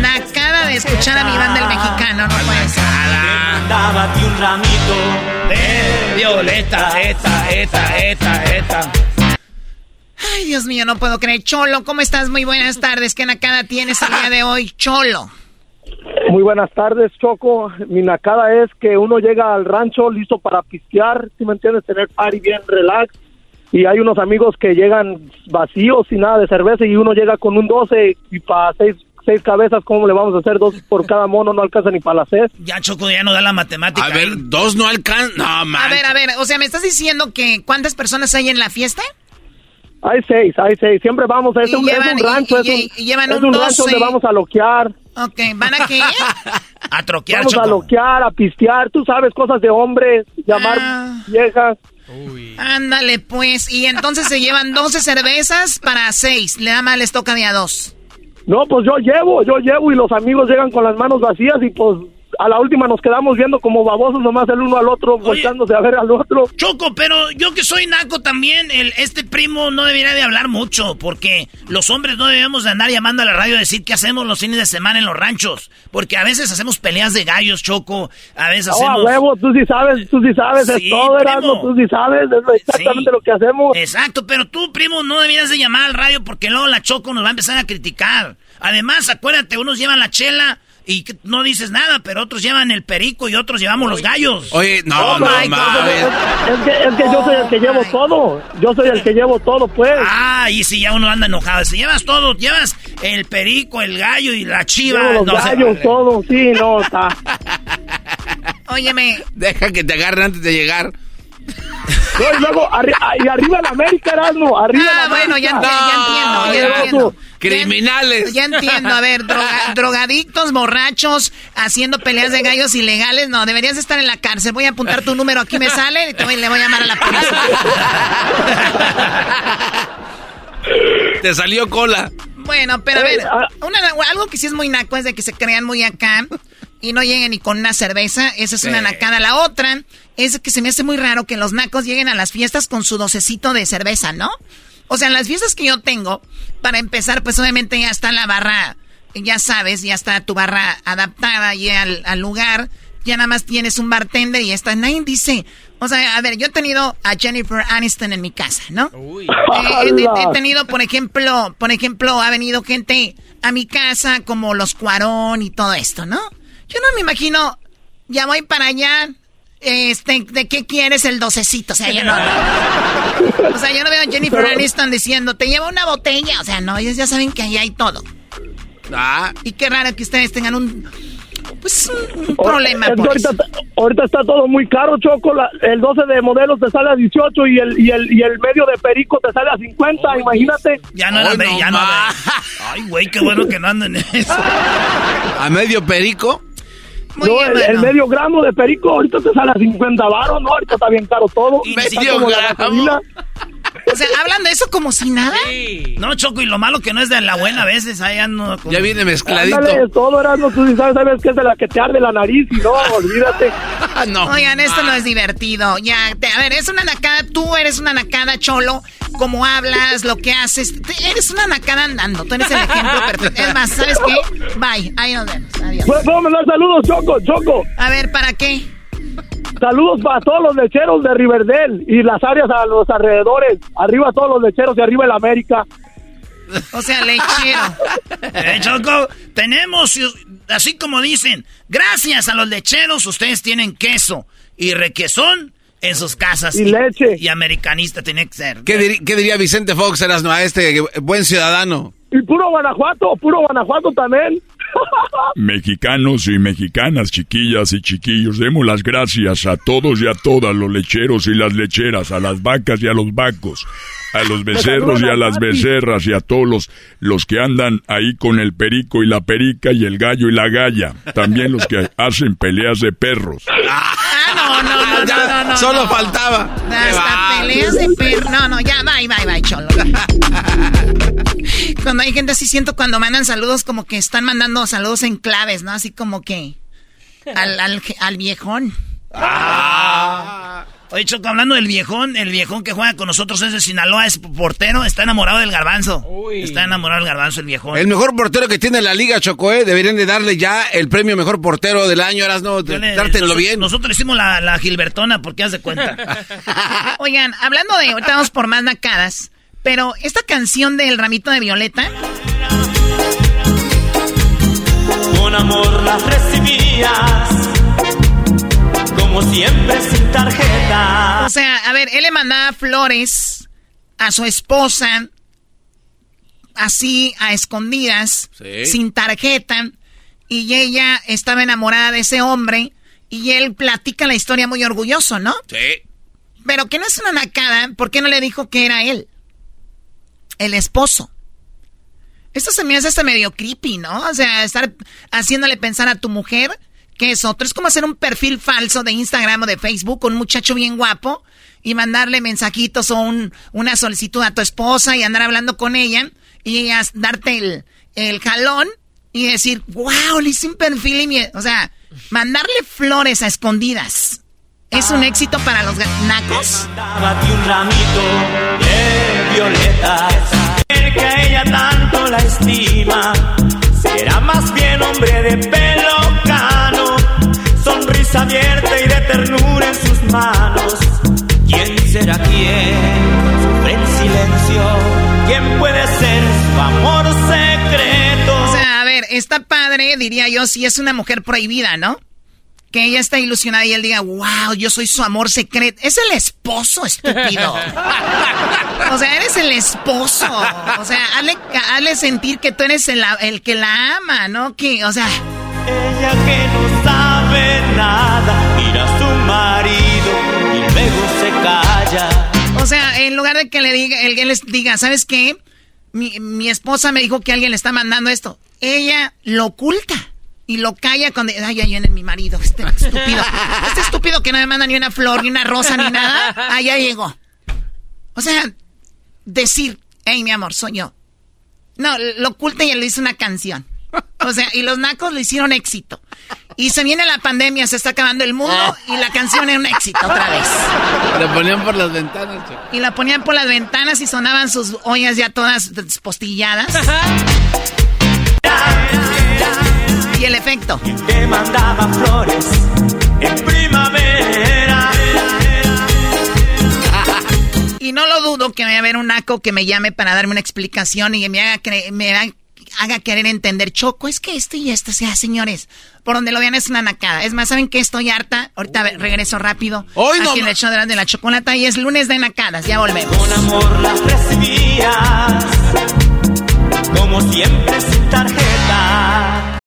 Nacada de escuchar a mi banda el mexicano, no puede ser. un ramito de violeta, esta, esta, esta, esta. Ay, Dios mío, no puedo creer. Cholo, ¿cómo estás? Muy buenas tardes. ¿Qué nacada tienes el día de hoy, Cholo? Muy buenas tardes, Choco. Mi nacada es que uno llega al rancho listo para pistear, si me entiendes, tener party bien relax y hay unos amigos que llegan vacíos sin nada de cerveza y uno llega con un 12 y para seis, seis cabezas, ¿cómo le vamos a hacer? Dos por cada mono no alcanza ni para la sed. Ya Choco ya no da la matemática. A ver, dos no alcanzan. No, man. A ver, a ver, o sea, ¿me estás diciendo que cuántas personas hay en la fiesta? Hay seis, hay seis. Siempre vamos a es, un, es un rancho, y- es un, y llevan es un un rancho 12. donde vamos a loquear. Ok, ¿van a qué? a troquear, Vamos a loquear, a pistear, tú sabes, cosas de hombres, llamar Ah. viejas. Ándale, pues. Y entonces se llevan 12 cervezas para 6. Le da más, les toca de a dos. No, pues yo llevo, yo llevo y los amigos llegan con las manos vacías y pues a la última nos quedamos viendo como babosos nomás el uno al otro, volteándose a ver al otro. Choco, pero yo que soy naco también, el, este primo no debería de hablar mucho, porque los hombres no debemos de andar llamando a la radio a decir qué hacemos los fines de semana en los ranchos, porque a veces hacemos peleas de gallos, Choco, a veces No, hacemos... a huevo, tú sí sabes, tú sí sabes, Sí, es todo, Erasmo, tú sí sabes, es exactamente Sí. lo que hacemos. Exacto, pero tú, primo, no deberías de llamar al radio porque luego la Choco nos va a empezar a criticar. Además, acuérdate, unos llevan la chela y que no dices nada, pero otros llevan el perico y otros llevamos los gallos. Oye, no, Oh no, mames. Es que, es que yo soy el que llevo todo, yo soy el que llevo todo, pues. Ah, y si ya uno anda enojado, si llevas todo, llevas el perico, el gallo y la chiva. Llevo los no gallos, vale. todo, sí, no, está. Óyeme. Deja que te agarren antes de llegar. No, y luego, arri- ah, y arriba la América, Erasmo, arriba Ah, la bueno, ya, entiendo, ya Erasmo. entiendo. Criminales. Ya entiendo, a ver, droga- drogadictos, borrachos, haciendo peleas de gallos ilegales, no, deberías estar en la cárcel. Voy a apuntar tu número, aquí me sale y te voy- le voy a llamar a la policía. Te salió cola. Bueno, pero a Eh, ver, ah. una- algo que sí es muy naco es de que se crean muy acá y no lleguen ni con una cerveza. Esa es una nacada. La otra es que se me hace muy raro que los nacos lleguen a las fiestas con su docecito de cerveza, ¿no? O sea, en las fiestas que yo tengo, para empezar, pues obviamente ya está la barra, ya sabes, ya está tu barra adaptada y al, al lugar. Ya nada más tienes un bartender y ya está. Nadie dice, o sea, a ver, yo he tenido a Jennifer Aniston en mi casa, ¿no? Eh, he- he, he tenido, por ejemplo, por ejemplo, ha venido gente a mi casa como los Cuarón y todo esto, ¿no? Yo no me imagino, ya voy para allá, este, ¿de qué quieres el docecito? O sea, yo no, no. O sea, yo no veo a Jennifer Aniston diciendo, te llevo una botella. O sea, no, ellos ya saben que ahí hay todo. Ah, Y qué raro que ustedes tengan un, pues, un, un Oh, problema es por ahorita, eso. ahorita está todo muy caro, Choco. la- el 12 de modelos te sale a 18 y el, y el, y el medio de perico te sale a 50, imagínate. Ya no ve, no ya no ve. Ay, güey, qué bueno que no anden en eso. a medio perico. Muy no, bien, el, medio gramo de perico ahorita te sale a 50 baros, ¿no? Ahorita está bien caro todo. Y medio gramo. O sea, hablan de eso como si nada. No, Choco, y lo malo que no es de la buena a veces, ahí ando con- Ya viene mezcladito. Ándale, todo, Erasmo, tú sí sabes, sabes que es de la que te arde la nariz y no, olvídate. Ah, no. Oigan, esto no es divertido. Ya, te- a ver, es una nacada. Tú eres una nacada, cholo. Cómo hablas, lo que haces. Te- eres una nacada andando. Tú eres el ejemplo perfecto. Es más, ¿sabes qué? Bye. Ahí nos vemos. Adiós. ¿Puedo puedo mandar saludos, Choco, Choco? A ver, ¿para qué? Saludos para todos los lecheros de Riverdale y las áreas a los alrededores. Arriba todos los lecheros y arriba el América. O sea, lechero. Eh, Choco, tenemos, así como dicen, gracias a los lecheros ustedes tienen queso y requesón en sus casas. Y leche. Y americanista tiene que ser. ¿Qué, diri- qué diría Vicente Fox, Erasno, a este buen ciudadano? Y puro Guanajuato, puro Guanajuato también. Mexicanos y mexicanas, chiquillas y chiquillos, demos las gracias a todos y a todas los lecheros y las lecheras, a las vacas y a los vacos, a los becerros y a las becerras y a todos los, los que andan ahí con el perico y la perica y el gallo y la galla, también los que hacen peleas de perros. Ah, no, no, no, Ya, no, no, no. solo no. faltaba. Hasta peleas de perro. No, no, ya, bye, bye, bye, cholo. Cuando hay gente así, siento cuando mandan saludos como que están mandando saludos en claves, ¿no? Así como que al, al, al viejón. Oye, Choco, hablando del viejón, el viejón que juega con nosotros es de Sinaloa, es portero, está enamorado del garbanzo. Está enamorado del garbanzo, el viejón. El mejor portero que tiene la liga, Choco, ¿eh? Deberían de darle ya el premio mejor portero del año, le- Dártelo bien. Nosotros hicimos la, la Gilbertona, porque haz de cuenta. Oigan, hablando de, ahorita vamos por más nacadas, pero esta canción del ramito de Violeta, Con amor las recibías, como siempre sin tarjeta. o sea, a ver, él le mandaba flores a su esposa así a escondidas, sin tarjeta, y ella estaba enamorada de ese hombre, y él platica la historia muy orgulloso, ¿no? Sí. Pero que no es una nacada, ¿por qué no le dijo que era él? El esposo. Esto se me hace hasta medio creepy, ¿no? O sea, estar haciéndole pensar a tu mujer que es otro. Es como hacer un perfil falso de Instagram o de Facebook con un muchacho bien guapo y mandarle mensajitos o un, una solicitud a tu esposa y andar hablando con ella y ella darte el, el jalón y decir, wow, le hice un perfil y mi... O sea, mandarle flores a escondidas. ¿Es un éxito para los nacos? un ramito de violetas. que ella tanto la estima. Será más bien hombre de pelo amor secreto? O sea, a ver, está padre, diría yo, si es una mujer prohibida, ¿no? que ella está ilusionada y él diga, wow, yo soy su amor secreto. Es el esposo, estúpido. o sea, eres el esposo. O sea, hazle, sentir que tú eres el, el, que la ama, ¿no? Que, o sea... Ella que no sabe nada, mira a su marido y luego se calla. O sea, en lugar de que le diga, él, les diga, ¿sabes qué? Mi, mi esposa me dijo que alguien le está mandando esto. Ella lo oculta y lo calla cuando. Ay, ay, viene mi marido, este estúpido. Este estúpido que no me manda ni una flor, ni una rosa, ni nada. Ya llegó. O sea, decir, hey, mi amor, soy yo. No, lo oculta y le hizo una canción. O sea, y los nacos le hicieron éxito. Y se viene la pandemia, se está acabando el mundo y la canción es un éxito otra vez. La ponían por las ventanas. Y la ponían por las ventanas y sonaban sus ollas ya todas postilladas. y el efecto. Que mandaba flores en primavera. Y no lo dudo que vaya a haber un naco que me llame para darme una explicación y me haga, me haga querer entender. Choco, es que esto y esto, sea, señores, por donde lo vean es una nacada. Es más, ¿saben qué? Estoy harta. Ahorita regreso rápido. Hoy Aquí en el show de la, de la chocolata y es lunes de nacadas. Ya volvemos. Con amor las recibías, como siempre sin tarjeta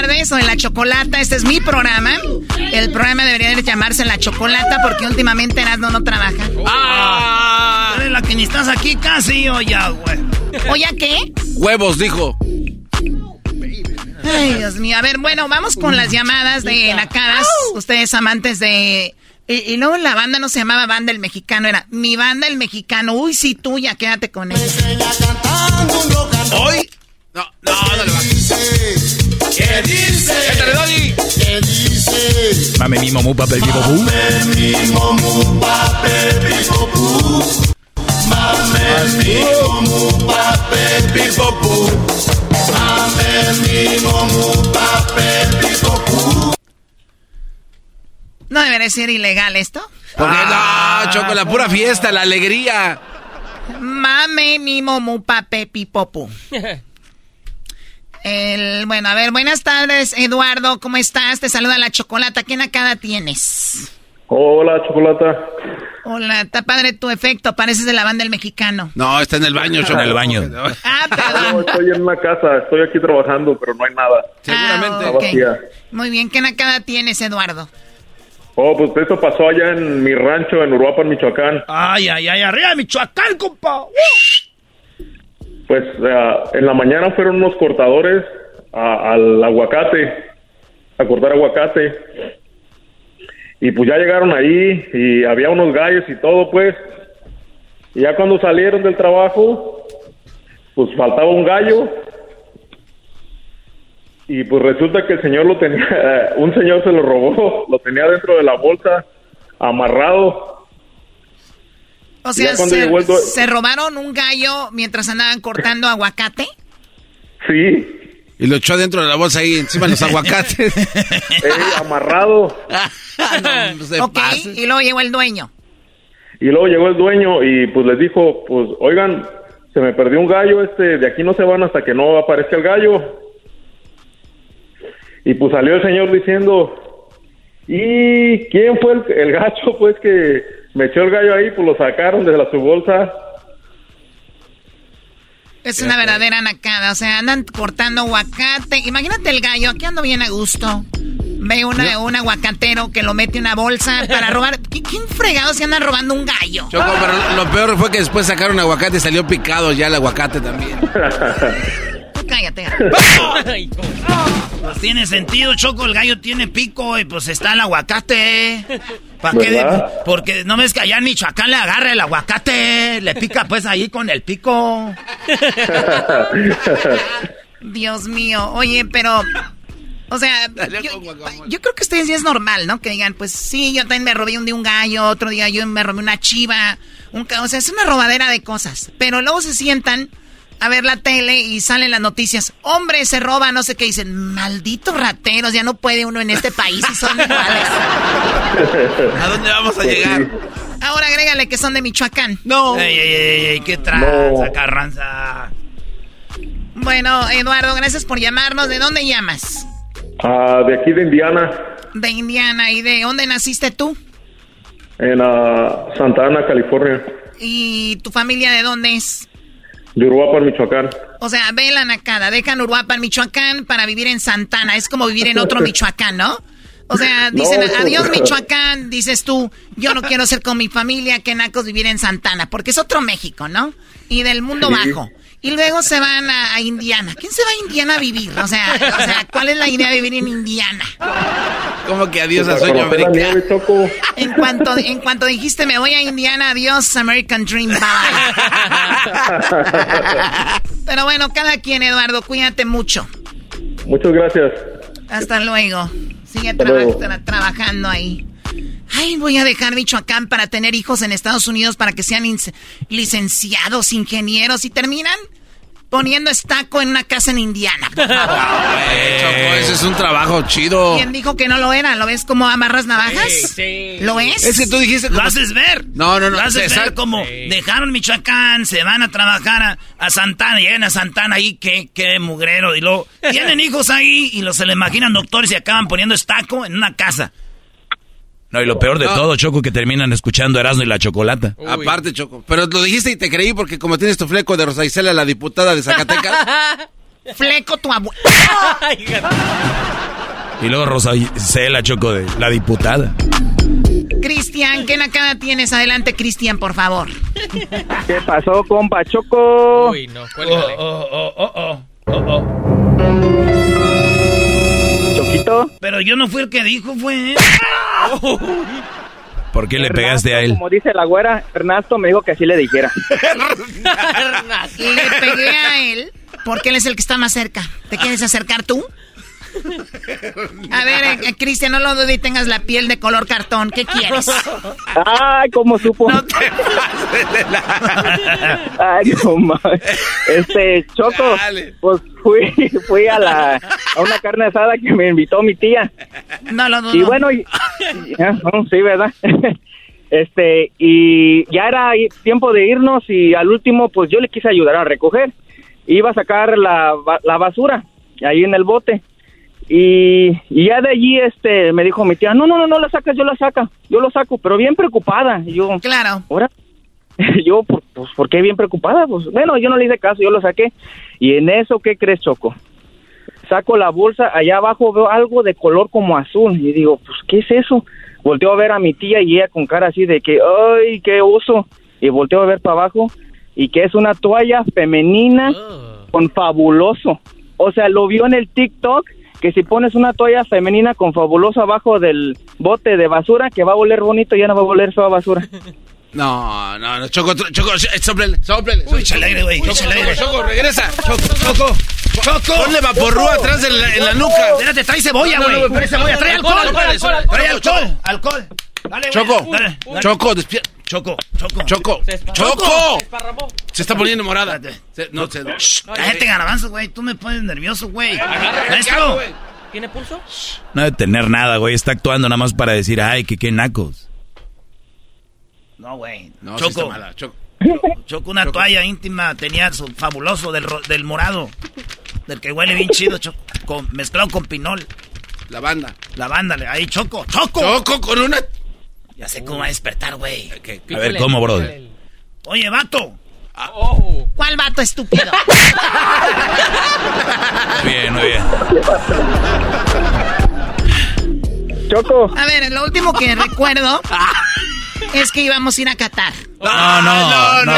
Tardes, soy La Chocolata, este es mi programa. El programa debería de llamarse La Chocolata porque últimamente Erasmo no trabaja. ¡Ah! Eres la que ni estás aquí casi o ya, güey. ¿O ya qué? Huevos, dijo. Ay, Dios mío. A ver, bueno, vamos con las llamadas de Nacadas. Ustedes amantes de... Y, luego la banda no se llamaba Banda el Mexicano, era Mi Banda el Mexicano. Uy, sí, tuya, quédate con él. Hoy... No, no, no le va. ¿Qué dice? Échale, Doggy. ¿Qué dice? Mame mi momu papel vivo Mame mi momu papel vivo Mame mi momu papel vivo Mame mi momu papel vivo ¿No debería ser ilegal esto? Porque no, Choco, la pura fiesta, la alegría. Mame mi momu pape pipopu. El, bueno, a ver, buenas tardes, Eduardo, ¿cómo estás? Te saluda la Chocolata. ¿Qué nacada tienes? Hola, Chocolata. Hola, está padre tu efecto, pareces de la banda del mexicano. No, está en el baño, Choco. En el baño. Ah, perdón. No, estoy en una casa, estoy aquí trabajando, pero no hay nada. Seguramente. Ah, Está ok. vacía. Muy bien, ¿qué nacada tienes, Eduardo? Oh, pues eso pasó allá en mi rancho en Uruapan, Michoacán. Ay, ay, ay, arriba Michoacán, compa. Pues eh, en la mañana fueron unos cortadores a- al aguacate a cortar aguacate. Y pues ya llegaron ahí y había unos gallos y todo, pues. Y ya cuando salieron del trabajo, pues faltaba un gallo. Y pues resulta que el señor lo tenía, un señor se lo robó, lo tenía dentro de la bolsa, amarrado. O sea, se, llegó el due- se robaron un gallo mientras andaban cortando aguacate. Sí. Y lo echó dentro de la bolsa ahí encima de los aguacates. amarrado. no se ok, pase. y luego llegó el dueño. Y luego llegó el dueño y pues les dijo, pues oigan, se me perdió un gallo, este, de aquí no se van hasta que no aparezca el gallo. Y pues salió el señor diciendo, ¿y quién fue el, el gacho pues que me echó el gallo ahí? Pues lo sacaron de la, su bolsa. Es una verdadera nacada. O sea, andan cortando aguacate. Imagínate el gallo, aquí ando bien a gusto. Ve una, un aguacatero que lo mete en una bolsa para robar. ¿Qui- ¿Quién fregado se anda robando un gallo? Choco, pero lo peor fue que después sacaron aguacate y salió picado ya el aguacate también. Cállate. Pues tiene sentido, Choco, el gallo tiene pico y pues está el aguacate. ¿Para qué? Porque no ves que allá en Michoacán le agarra el aguacate, le pica pues ahí con el pico. Dios mío. Oye, pero. O sea, yo, yo creo que ustedes ya es normal, ¿no? Que digan, pues sí, yo también me robé un día un gallo, otro día yo me robé una chiva. Un, ca- o sea, es una robadera de cosas. Pero luego se sientan a ver la tele y salen las noticias. Hombre, se roba, no sé qué. Dicen, malditos rateros, ya no puede uno en este país y son iguales. ¿A dónde vamos a llegar? Ahora agrégale que son de Michoacán. No. Ey, ey, ey, ey, qué tranza, No. Carranza. Bueno, Eduardo, gracias por llamarnos. ¿De dónde llamas? Ah, de aquí de Indiana, De Indiana. ¿Y de dónde naciste tú? en ah, Santa Ana, California, ¿Y tu familia de dónde es? De Uruapan, Michoacán. O sea, ve la nacada, dejan Uruapan, Michoacán para vivir en Santana. Es como vivir en otro Michoacán, ¿no? O sea, dicen, adiós Michoacán, dices tú, yo no quiero ser con mi familia, qué nacos vivir en Santana, porque es otro México, ¿no? Y del mundo Sí. bajo. Y luego se van a, a Indiana. ¿Quién se va a Indiana a vivir? O sea, o sea, ¿cuál es la idea de vivir en Indiana? Como que adiós Para sueño americano. En cuanto, en cuanto dijiste me voy a Indiana, adiós American Dream, bye. Pero bueno, cada quien, Eduardo, cuídate mucho. Muchas gracias. Hasta luego. Sigue Hasta traba- luego. tra- trabajando ahí. Ay, voy a dejar Michoacán para tener hijos en Estados Unidos para que sean licenciados, ingenieros y terminan poniendo estaco en una casa en Indiana. por favor. Choco, ese es un trabajo chido. ¿Quién dijo que no lo era? ¿Lo ves como amarras navajas? ¿Lo es? Es que tú dijiste Lo como- haces ver. No, no, no. Lo haces ver como dejaron Michoacán, se van a trabajar a, a Santana, llegan a Santana ahí, qué, qué mugrero. Y luego tienen hijos ahí y los se le imaginan doctores y acaban poniendo estaco en una casa. No, y lo peor de No. todo, Choco, que terminan escuchando Erasmo y la Chocolata. Aparte, Choco. Pero lo dijiste y te creí porque como tienes tu fleco de Rosa Isela, la diputada de Zacatecas. Fleco tu abuelo. Y luego Rosa la Choco, de la diputada. Cristian, ¿qué nacada tienes? Adelante, Cristian, por favor. ¿Qué pasó, compa Choco? Uy, no, cuélgale. Oh, oh, oh, oh, oh, oh. Pero yo no fui el que dijo, fue. ¿Por qué le pegaste a él? Como dice la güera, Ernesto me dijo que así le dijera. Le pegué a él porque él es el que está más cerca. ¿Te quieres acercar tú? A ver, eh, eh, Cristian, no lo dudes y tengas la piel de color cartón. ¿Qué quieres? Ay, ¿cómo supo? Ay, no mames. Este, Choco, pues fui, fui a la, a una carne asada que me invitó mi tía. No lo dudo. Y bueno, y, y- no, sí, ¿verdad? Este, y ya era i- tiempo de irnos y al último, pues yo le quise ayudar a recoger. Iba a sacar la, la basura ahí en el bote. Y, y ya de allí, este, me dijo mi tía, no, no, no, no la sacas, yo la saca, yo lo saco, pero bien preocupada. Y yo, claro. ¿ahora? yo, pues, ¿por qué bien preocupada? Pues, bueno, yo no le hice caso, yo lo saqué. Y en eso, ¿qué crees, Choco? Saco la bolsa, allá abajo veo algo de color como azul. Y digo, pues, ¿qué es eso? Volteo a ver a mi tía y ella con cara así de que, ¡ay, qué oso! Y volteo a ver para abajo y que es una toalla femenina con fabuloso. O sea, lo vio en el TikTok que si pones una toalla femenina con fabuloso abajo del bote de basura, que va a oler bonito, ya no va a oler feo a basura. No, no, no, Choco, Choco, sh- sóplele, sóplele. Uy, échale aire, güey, Choco, échale Choco, aire. Choco, regresa. Choco, Choco, Choco. Ponle vaporru atrás en la, en la nuca. Espérate, trae cebolla, No, no, güey. no, Trae cebolla, trae alcohol. Trae Choco, alcohol, alcohol. Dale, güey. Choco. Choco, despierta. Choco, Choco. Choco, Choco. Se está poniendo morada. Se- no, se... Cállate, garbanzo, güey. Tú me pones nervioso, güey. Maestro. ¿Tiene pulso? No debe tener nada, güey. Está actuando nada más para decir, ay, que qué nacos. No, güey. No, sí Choco. está mala, Choco. Choco, una toalla íntima tenía su fabuloso del, ro- del morado. Del que huele bien chido, Choco. Con, mezclado con pinol. La banda. La banda, le- ahí, Choco. Choco. Choco con una... Ya sé cómo va a despertar, güey. A ver, ¿cómo, brother? Oye, vato. ¿Cuál vato estúpido? Muy bien, muy bien. Choco. A ver, lo último que recuerdo es que íbamos a ir a Qatar. No, no, no.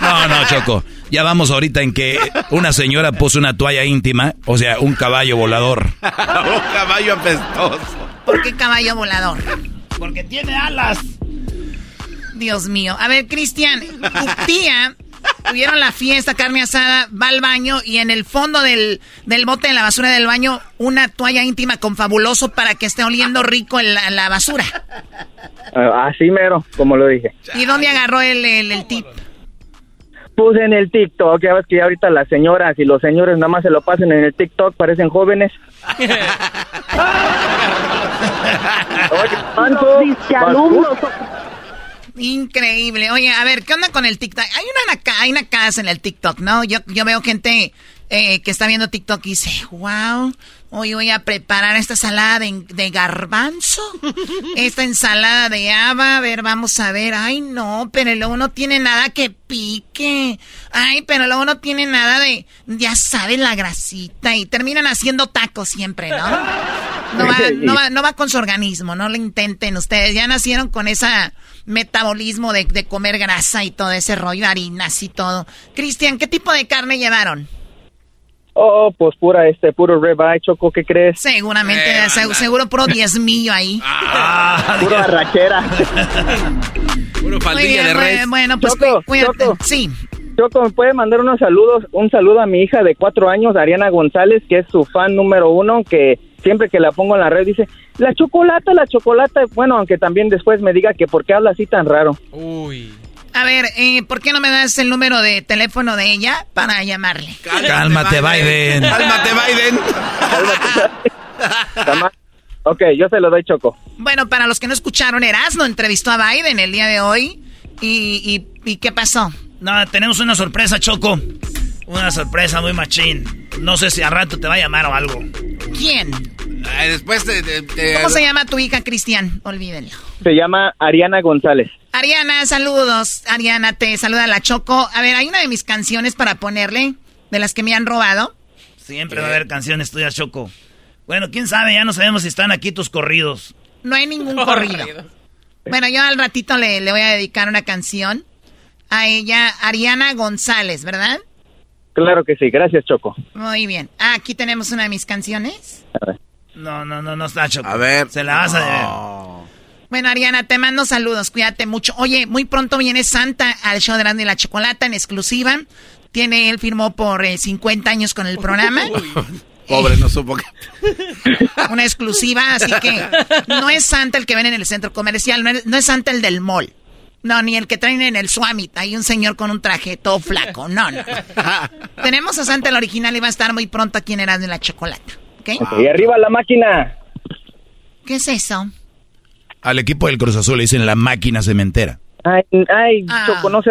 No, no, Choco. Ya vamos ahorita en que una señora puso una toalla íntima, o sea, un caballo volador. un caballo apestoso. ¿Por qué caballo volador? Porque tiene alas. Dios mío. A ver, Cristian, tu tía tuvieron la fiesta, carne asada, va al baño y en el fondo del, del bote de la basura del baño una toalla íntima con fabuloso para que esté oliendo rico en la, la basura. Ah, así mero, como lo dije. ¿Y dónde agarró el, el, el tip? Puse en el TikTok, ya ves que ya ahorita las señoras y los señores nada más se lo pasen en el TikTok, parecen jóvenes. Oye, alumnos. Increíble. Oye, a ver, ¿qué onda con el TikTok? Hay una, ca- hay una casa en el TikTok, ¿no? Yo, yo veo gente eh, que está viendo TikTok y dice, wow, hoy voy a preparar esta ensalada de, de garbanzo, esta ensalada de haba, a ver, vamos a ver, ay no, pero luego no tiene nada que pique, ay, pero luego no tiene nada de, ya sabes, la grasita, y terminan haciendo tacos siempre, ¿no? No va, no, va, no va con su organismo, no lo intenten ustedes. Ya nacieron con ese metabolismo de, de comer grasa y todo ese rollo, harinas y todo. Cristian, ¿qué tipo de carne llevaron? Oh, pues pura, este, puro ribeye, Choco, ¿qué crees? Seguramente, Eh, se- anda. seguro puro diezmillo ahí. Puro arrachera. Puro bien, de bueno, res. bueno, pues Choco, cu- cuídate. Choco. Sí. Choco, ¿me puede mandar unos saludos? Un saludo a mi hija de cuatro años, Ariana González, que es su fan número uno, que siempre que la pongo en la red dice, la chocolata, la chocolata. Bueno, aunque también después me diga que por qué habla así tan raro. Uy. A ver, eh, ¿por qué no me das el número de teléfono de ella para llamarle? Cálmate, Biden. Cálmate, Biden. Tama- ok, yo se lo doy, Choco. Bueno, para los que no escucharon, Erasmo entrevistó a Biden el día de hoy. ¿Y, y, y qué pasó? No, tenemos una sorpresa, Choco. Una sorpresa muy machín. No sé si a rato te va a llamar o algo. ¿Quién? Ay, después te... te- te- ¿Cómo se llama tu hija, Cristian? Olvídenlo. Se llama Ariana González. Ariana, saludos. Ariana, te saluda la Choco. A ver, hay una de mis canciones para ponerle, de las que me han robado. Siempre va a haber canciones tuyas, Choco. Bueno, quién sabe, ya no sabemos si están aquí tus corridos. No hay ningún corrido. Bueno, yo al ratito le, le voy a dedicar una canción a ella, Ariana González, ¿verdad? Claro que sí, gracias, Choco. Muy bien. Ah, aquí tenemos una de mis canciones. No, no, no, no está, Choco. A ver. Se la vas a deber. Bueno, Ariana, te mando saludos, cuídate mucho. Oye, muy pronto viene Santa al show de Grande y la Chocolata en exclusiva. Tiene, él firmó por eh, 50 años con el programa. Pobre, no supo que... Una exclusiva, así que no es Santa el que ven en el centro comercial, no es, no es Santa el del mall. No, ni el que traen en el Swamit. Hay un señor con un traje todo flaco. No, no. Tenemos a Santa el original y va a estar muy pronto aquí en Erasmo y la Chocolata. ¿Ok? Ok, y arriba la máquina. ¿Qué es eso? Al equipo del Cruz Azul le dicen la máquina cementera. Ay, ay Ah. Choco, no se...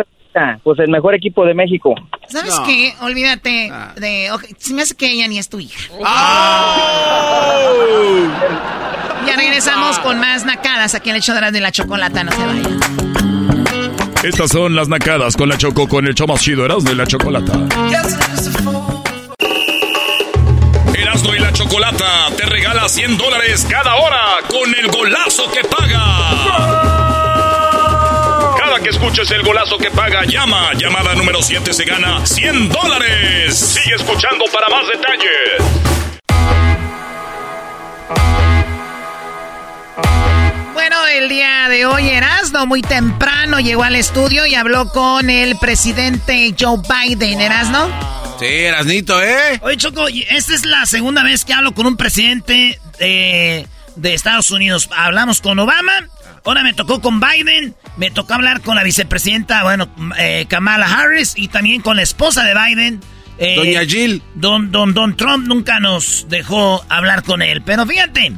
Pues el mejor equipo de México. ¿Sabes No. qué? Olvídate de... ok, se me hace que ella ni es tu hija. Ya regresamos con más nacadas aquí en el show de la Chocolata. No se vayan. Estas son las nacadas con la Choco con el show más chido y la Chocolata. Erasmo y la Chocolata te regala 100 dólares cada hora con el golazo que paga. Cada que escuches el golazo que paga, llama. Llamada número 7 se gana 100 dólares. Sigue escuchando para más detalles. Bueno, el día de hoy Erasmo muy temprano llegó al estudio y habló con el presidente Joe Biden. Erasmo. Sí, Erasnito, ¿eh? Oye, Choco, esta es la segunda vez que hablo con un presidente de, de Estados Unidos. Hablamos con Obama, ahora me tocó con Biden, me tocó hablar con la vicepresidenta, bueno, eh, Kamala Harris y también con la esposa de Biden. eh, Doña Jill. Don, don, don Trump nunca nos dejó hablar con él. Pero fíjate,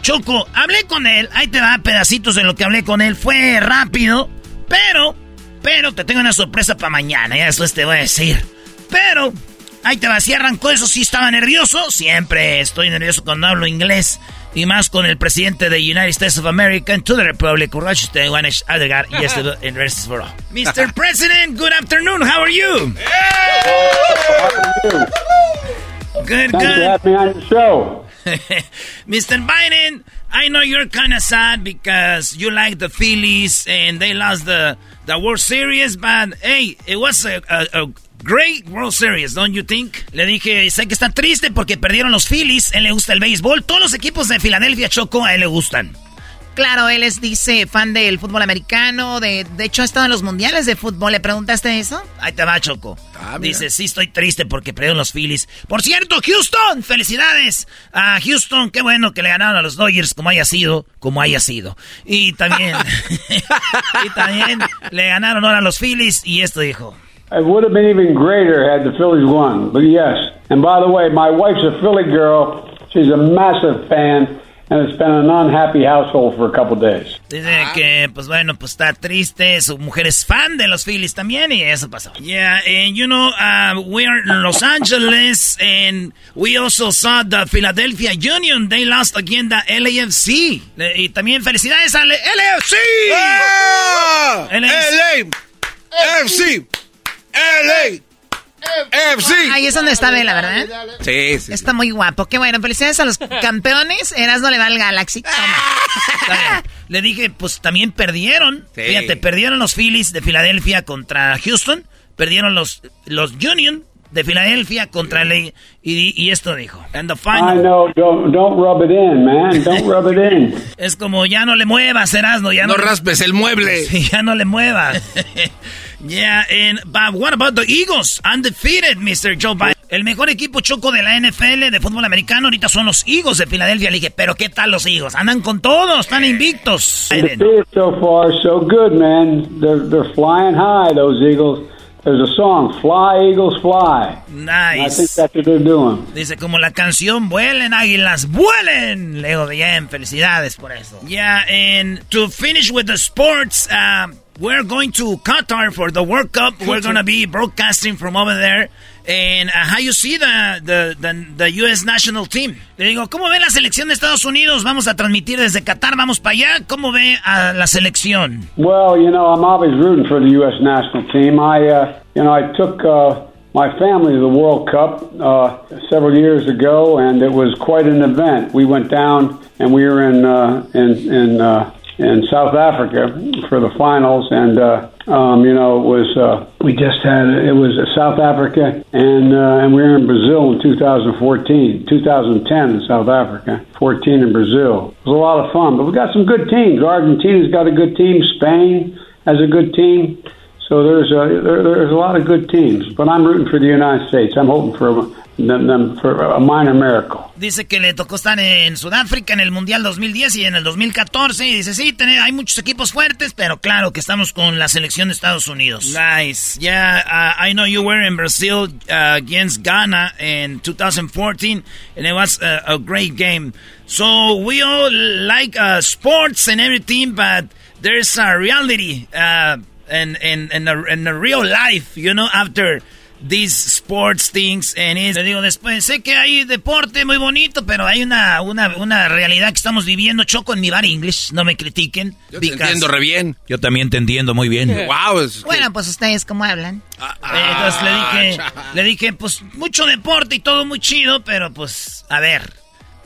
Choco, hablé con él, ahí te va pedacitos de lo que hablé con él. Fue rápido, pero, pero te tengo una sorpresa para mañana, ya después te voy a decir. Pero, ahí te va, si arrancó eso, sí estaba nervioso. Siempre estoy nervioso cuando hablo inglés. Y más con el presidente de United States of America and to the Republic of Rochester, Wanesh Adelgar, y este and rest for all. Mr. President, good afternoon, how are you? Good, Thanks for good. having me on your show. Mr. Biden, I know you're kind of sad because you like the Phillies and they lost the, the World Series, but hey, it was a, a, a great World Series, don't you think? Le dije, sé que está triste porque perdieron los Phillies, a él le gusta el béisbol, todos los equipos de Filadelfia, Choco, a él le gustan. Claro, él es, dice, fan del fútbol americano, de, de hecho ha estado en los mundiales de fútbol. ¿Le preguntaste eso? Ahí te va, Choco. Dice, sí, estoy triste porque perdieron los Phillies. Por cierto, Houston, felicidades a Houston. Qué bueno que le ganaron a los Dodgers, como haya sido, como haya sido. Y también, y también le ganaron ahora a los Phillies. Y esto dijo. It would have been even greater had the Phillies won, but yes. And by the way, my wife's a Philly girl. She's a massive fan, and it's been an unhappy household for a couple days. Dice que, pues bueno, pues está triste. Su mujer es fan de los Phillies también y eso pasó. Yeah, and you know, uh, we're in Los Angeles and we also saw the Philadelphia Union. They lost again the LAFC. Le- Y también felicidades al LAFC. ¡Ah! LA. FC. LA. FC. Ahí es donde está Vela, ¿verdad? Sí, sí. Está muy guapo. Qué bueno. Felicidades a los campeones. Erasmo le va al Galaxy. Está bien. Le dije, pues también perdieron. Sí. Fíjate, perdieron los Phillies de Filadelfia contra Houston. Perdieron los, los Union de Filadelfia contra LA. Y, y esto dijo. And the I final. know. Don't don't rub it in, man. Don't rub it in. Es como ya no le muevas, Erasmo. Ya no, No raspes el mueble. Sí, ya no le muevas. Yeah, and but what about the Eagles? Undefeated, Mr. Joe Biden. El mejor equipo choco de la NFL de fútbol americano ahorita son los Eagles de Filadelfia. Le dije, pero ¿qué tal los Eagles? Andan con todos, están invictos. So far, so good, man. They're they're flying high. Those Eagles. There's a song, "Fly Eagles Fly." And I Nice. think that's what they're doing. Dice como la canción Vuelen águilas, vuelen. Le digo, bien, felicidades por eso. Yeah, and to finish with the sports, um, we're going to Qatar for the World Cup. We're going to be broadcasting from over there. And uh, how you see the, the, the, the U.S. national team? Le digo, ¿cómo ve la selección de Estados Unidos? Vamos a transmitir desde Qatar, vamos para allá. ¿Cómo ve a la selección? Well, you know, I'm always rooting for the U.S. national team. I, uh, you know, I took uh, my family to the World Cup uh, several years ago, and it was quite an event. We went down and we were in uh, in in, uh, in South Africa for the finals, and uh, um, you know, it was uh, we just had it was South Africa, and uh, and we were in Brazil in 2014, 2010 in South Africa, 14 in Brazil. It was a lot of fun, but we got some good teams. Argentina's got a good team. Spain has a good team. So there's a there, there's a lot of good teams, but I'm rooting for the United States. I'm hoping for them, them for a minor miracle. Dice que le tocó estar en Sudáfrica en el Mundial 2010 y en el 2014. Y dice, sí, tener- hay muchos equipos fuertes, pero claro que estamos con la selección de Estados Unidos. Nice. Yeah, uh, I know you were in Brazil uh, against Ghana in 2014, and it was a, a great game. So we all like uh, sports and everything, but there's a reality uh, and, and, and, a, and a real life, you know, after these sports things and it. Le digo después, sé que hay deporte muy bonito, pero hay una, una, una realidad que estamos viviendo. Choco en mi bar English, no me critiquen. Yo te entiendo re bien. Yo también te entiendo muy bien. Wow, es- Bueno, pues ustedes, ¿cómo hablan? Eh, Entonces le dije, le dije, pues mucho deporte y todo muy chido, pero pues, a ver,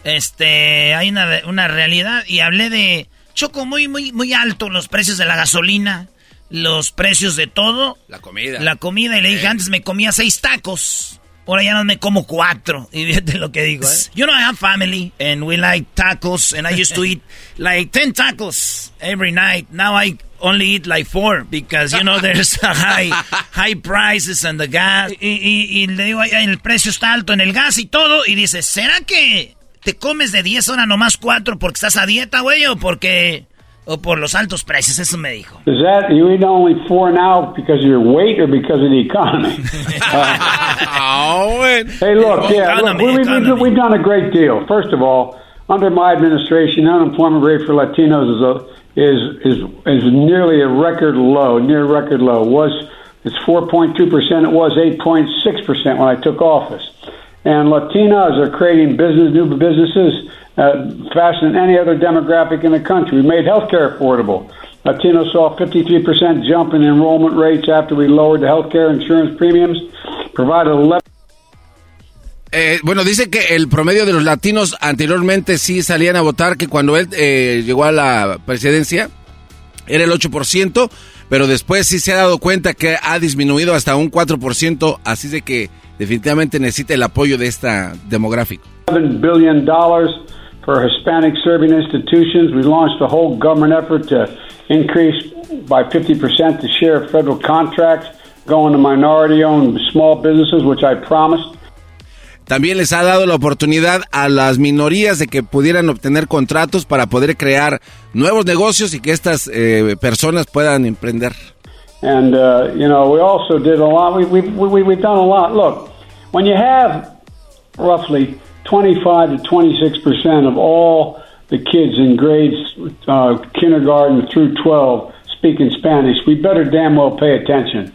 este, hay una, una realidad y hablé de Choco muy, muy, muy alto los precios de la gasolina, los precios de todo. La comida. La comida, y le dije, antes me comía seis tacos. Ahora ya no me como cuatro. Y fíjate lo que digo, ¿eh? You know, I have family and we like tacos and I used to eat like 10 tacos every night. Now I only eat like four because, you know, there's high, high prices and the gas. Y, y, y le digo, el precio está alto en el gas y todo. Y dice, ¿será que te comes de 10 horas nomás cuatro porque estás a dieta, güey? ¿O porque o por los altos precios, eso me dijo. Is that you eat only four now because of your weight or because of the economy? oh, hey, look, yeah, look, we, we, we, we've done a great deal. First of all, under my administration, the unemployment rate for Latinos is a, is is is nearly a record low, near record low. Was it's 4.2 percent. It was 8.6 percent when I took office. And Latinos are creating business, new businesses uh, faster than any other demographic in the country. We made healthcare affordable. Latinos saw a 53% jump in enrollment rates after we lowered the healthcare insurance premiums, provided 11 Eh, bueno, dice que el promedio de los latinos anteriormente sí salían a votar, que cuando él eh, llegó a la presidencia era el 8%, pero después sí se ha dado cuenta que ha disminuido hasta un 4%, así de que definitivamente necesita el apoyo de esta demográfico. billion for Hispanic serving institutions. We launched a whole government effort to increase by 50% the share of federal contracts going to minority owned small businesses, which I promised. También les ha dado la oportunidad a las minorías de que pudieran obtener contratos para poder crear nuevos negocios y que estas eh, personas puedan emprender. And, uh, you know, we also did a lot. We, we, we, we've done a lot. Look, when you have roughly 25 to 26 percent of all the kids in grades uh, kindergarten through 12 speaking Spanish. We better damn well pay attention.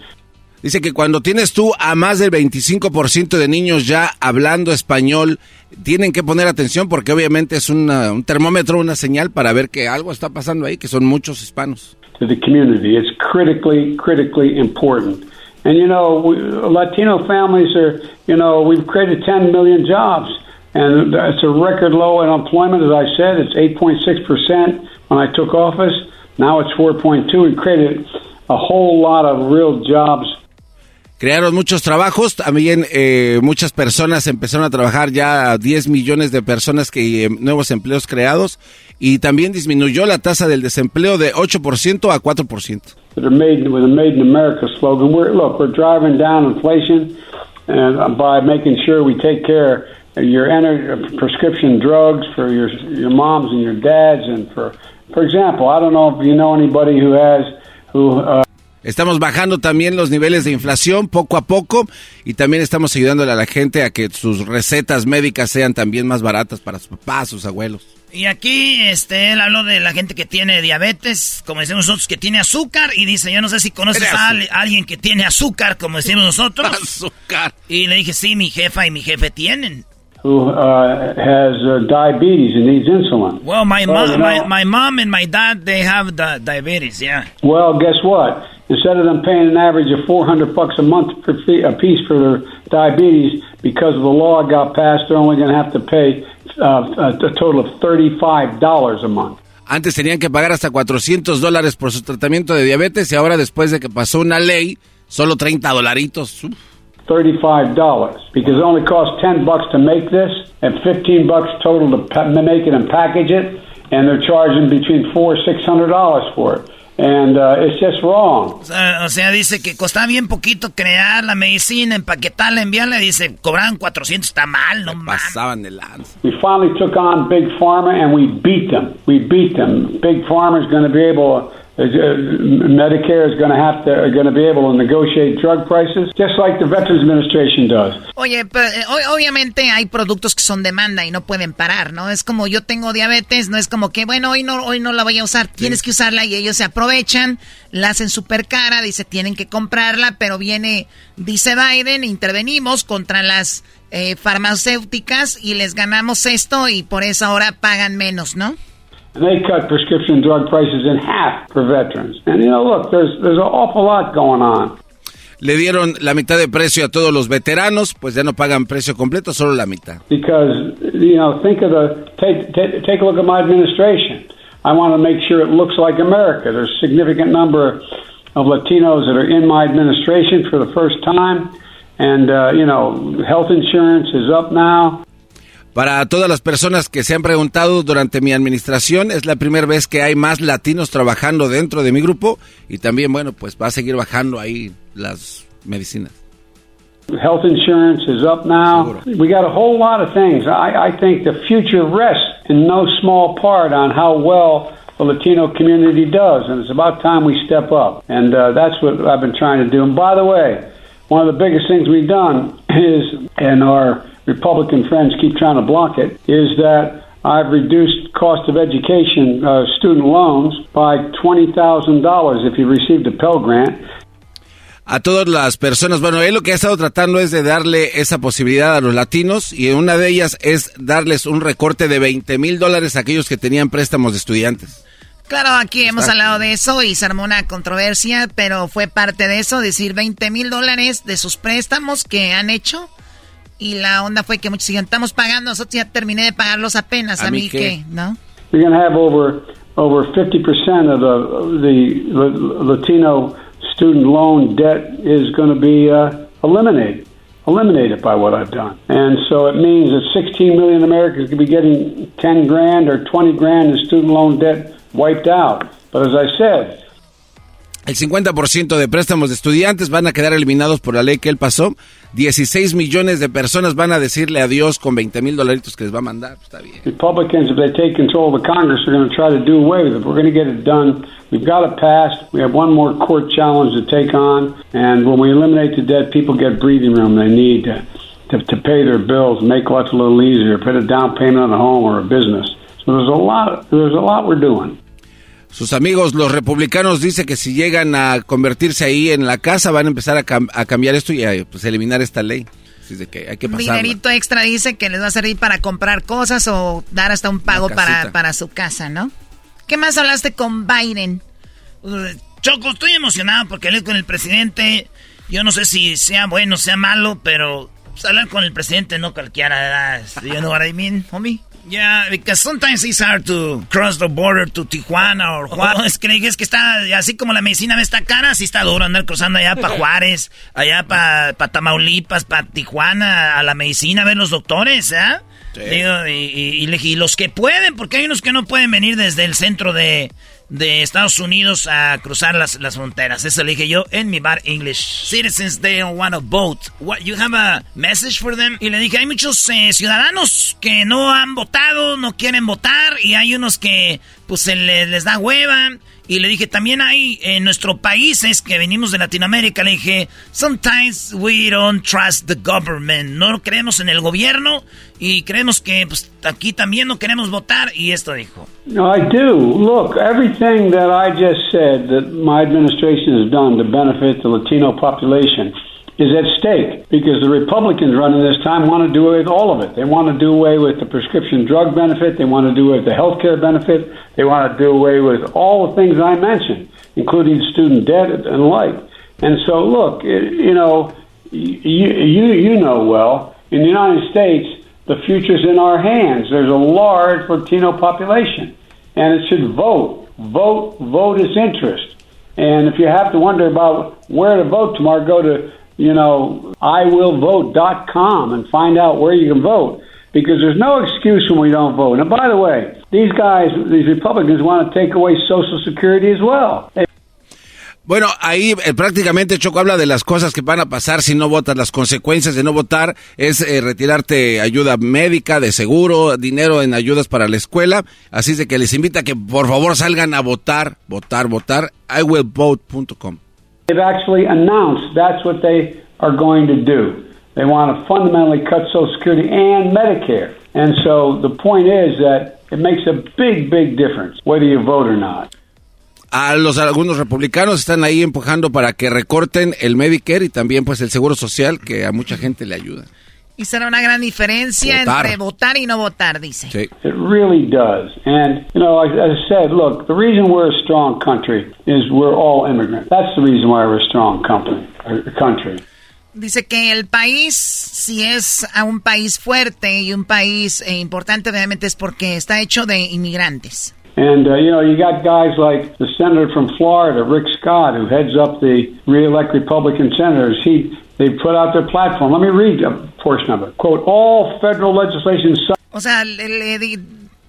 Dice que cuando tienes tú a más del 25% de niños ya hablando español, tienen que poner atención porque obviamente es una, un termómetro, una señal para ver que algo está pasando ahí, que son muchos hispanos. The community, it's critically, critically important. And you know, we, Latino families are, you know, we've created 10 million jobs. and it's a record low unemployment. As I said, it's 8.6 percent when I took office. Now it's 4.2. We created a whole lot of real jobs. Crearon muchos trabajos, también eh, muchas personas empezaron a trabajar ya 10 millones de personas que eh, nuevos empleos creados y también disminuyó la tasa del desempleo de 8% a 4%. That are made Made in America slogan. We're, look, we're driving down inflation and by making sure we take care your uh, prescription drugs for your your moms and your dads and for for example, I don't know if you know anybody who has who uh, Estamos bajando también los niveles de inflación poco a poco y también estamos ayudándole a la gente a que sus recetas médicas sean también más baratas para sus papás, sus abuelos. Y aquí este, él habló de la gente que tiene diabetes, como decimos nosotros, que tiene azúcar. Y dice, yo no sé si conoces a alguien que tiene azúcar, como decimos nosotros. Azúcar. Y le dije, sí, mi jefa y mi jefe tienen. Who uh, has uh, diabetes and needs insulin. Well, my well, mom, you my, my mom and my dad, they have the diabetes. Yeah. Well, guess what? Instead of them paying an average of 400 bucks a month per fee, a piece for their diabetes, because of the law got passed, they're only going to have to pay uh, a total of $35 a month. Antes tenían que pagar hasta 400 dólares por su tratamiento de diabetes y ahora después de que pasó una ley, solo 30 dolaritos. Uf. $35 because it only costs 10 bucks to make this and 15 bucks total to make it and package it and they're charging between 4 $600 for it. And uh, it's just wrong. O sea, o sea, dice que costaba bien poquito crear la medicina, empaquetarla, enviarla. Dice, cobraban 400, está mal, no más. Pasaban de lanza. We finally took on Big Pharma and we beat them. We beat them. Big Pharma is going to be able to Medicare is going to have to going to be able to negotiate drug prices, just like the Veterans Administration does. Oye, pero, eh, obviamente hay productos que son demanda y no pueden parar, ¿no? Es como yo tengo diabetes, no es como que bueno hoy no hoy no la voy a usar, tienes que usarla y ellos se aprovechan, la hacen súper cara, dice tienen que comprarla, pero viene dice Biden, intervenimos contra las eh, farmacéuticas y les ganamos esto y por eso ahora pagan menos, ¿no? They cut prescription drug prices in half for veterans. And you know, look, there's there's an awful lot going on. Le dieron la mitad de precio a todos los veteranos, pues ya no pagan precio completo, solo la mitad. Because you know, think of the take take, take a look at my administration. I want to make sure it looks like America. There's a significant number of Latinos that are in my administration for the first time. And, uh, you know, health insurance is up now. Para todas las personas que se han preguntado durante mi administración, es la primera vez que hay más latinos trabajando dentro de mi grupo y también, bueno, pues va a seguir bajando ahí las medicinas. Health insurance is up now. We got a whole lot of things. I, I think the future rests in no small part on how well the Latino community does, and it's about time we step up. And uh, that's what I've been trying to do. And by the way, one of the biggest things we've done is, and our Republican friends keep trying to block it, is that I've reduced cost of education uh, student loans by $20,000 if you received a Pell Grant. a todas las personas. Bueno, él lo que ha estado tratando es de darle esa posibilidad a los latinos y una de ellas es darles un recorte de 20 mil dólares a aquellos que tenían préstamos de estudiantes. Claro, aquí hemos hablado de eso y se armó una controversia, pero fue parte de eso, decir 20 mil dólares de sus préstamos que han hecho. Y la onda fue que muchos dijeron, estamos pagando, nosotros ya terminé de pagarlos apenas, a, mí qué, ¿no? We're going to have over, over 50% of the, the Latino student loan debt is going to be uh, eliminated, eliminated by what I've done. And so it means that 16 million Americans could be getting 10 grand or 20 grand in student loan debt wiped out. But as I said, El 50% de préstamos de estudiantes van a quedar eliminados por la ley que él pasó. 16 millones de personas van a decirle adiós con 20 mil dolaritos que les va a mandar. Está bien. Republicans, if they take control of the Congress, are going to try to do away with it. We're going to get it done. We've got it passed. We have one more court challenge to take on. And when we eliminate the debt, people get breathing room they need to, to, to pay their bills, make life a little easier, put a down payment on a home or a business. So there's a lot, there's a lot we're doing. Sus amigos, los republicanos, dice que si llegan a convertirse ahí en la casa, van a empezar a, cam a cambiar esto y a pues, eliminar esta ley. Así de que hay que pasarla. Dinerito extra dice que les va a servir para comprar cosas o dar hasta un pago para, para su casa, ¿no? ¿Qué más hablaste con Biden? Choco, estoy emocionado porque hablé con el presidente. Yo no sé si sea bueno o sea malo, pero pues, hablar con el presidente no cualquiera. You know what I mean, homie? Yeah, because sometimes it's hard to cross the border to Tijuana or Juárez. ¿Crees que está así como la medicina ve esta cara? Así está duro andar cruzando allá para Juárez, allá para pa Tamaulipas, para Tijuana, a la medicina, a ver los doctores, ¿eh? Sí. Digo, y, y, y, los que pueden, porque hay unos que no pueden venir desde el centro de, de Estados Unidos a cruzar las, las fronteras. Eso le dije yo en mi bar English. Citizens, they don't want to vote. What, you have a message for them? Y le dije, hay muchos eh, ciudadanos que no han votado, no quieren votar, y hay unos que pues se les, les da hueva. Y le dije, también hay en nuestro país, es que venimos de Latinoamérica, le dije, sometimes we don't trust the government. No creemos en el gobierno y creemos que pues, aquí también no queremos votar. Y esto dijo. No, I do. Look, everything that I just said that my administration has done to benefit the Latino population is at stake because the Republicans running this time want to do away with all of it. They want to do away with the prescription drug benefit. They want to do away with the health care benefit. They want to do away with all the things I mentioned, including student debt and like. And so, look, it, you know, you, you, you know well, in the United States, the future's in our hands. There's a large Latino population, and it should vote. Vote, vote its interest. And if you have to wonder about where to vote tomorrow, go to you know, iwillvote.com and find out where you can vote because there's no excuse when we don't vote. And by the way, these guys, these Republicans want to take away Social Security as well. They Bueno, ahí eh, prácticamente Choco habla de las cosas que van a pasar si no votas. Las consecuencias de no votar es eh, retirarte ayuda médica, de seguro, dinero en ayudas para la escuela. Así es de que les invita a que por favor salgan a votar, votar, votar. iwillvote.com. They've actually announced that's what they are going to do. They want to fundamentally cut Social Security and Medicare. And so the point is that it makes a big, big difference whether you vote or not. A los algunos republicanos están ahí empujando para que recorten el Medicare y también pues el seguro social que a mucha gente le ayuda. Y será una gran diferencia votar. entre votar y no votar, dice. Sí. It really does. And, you know, as I said, look, the reason we're a strong country is we're all immigrants. That's the reason why we're a strong company, country. Dice que el país, si es a un país fuerte y un país eh, importante, obviamente es porque está hecho de inmigrantes. And, uh, you know, you got guys like the senator from Florida, Rick Scott, who heads up the re-elect Republican senators. He, they put out their platform. Let me read a portion of it. Quote, all federal legislation... O sea, le, le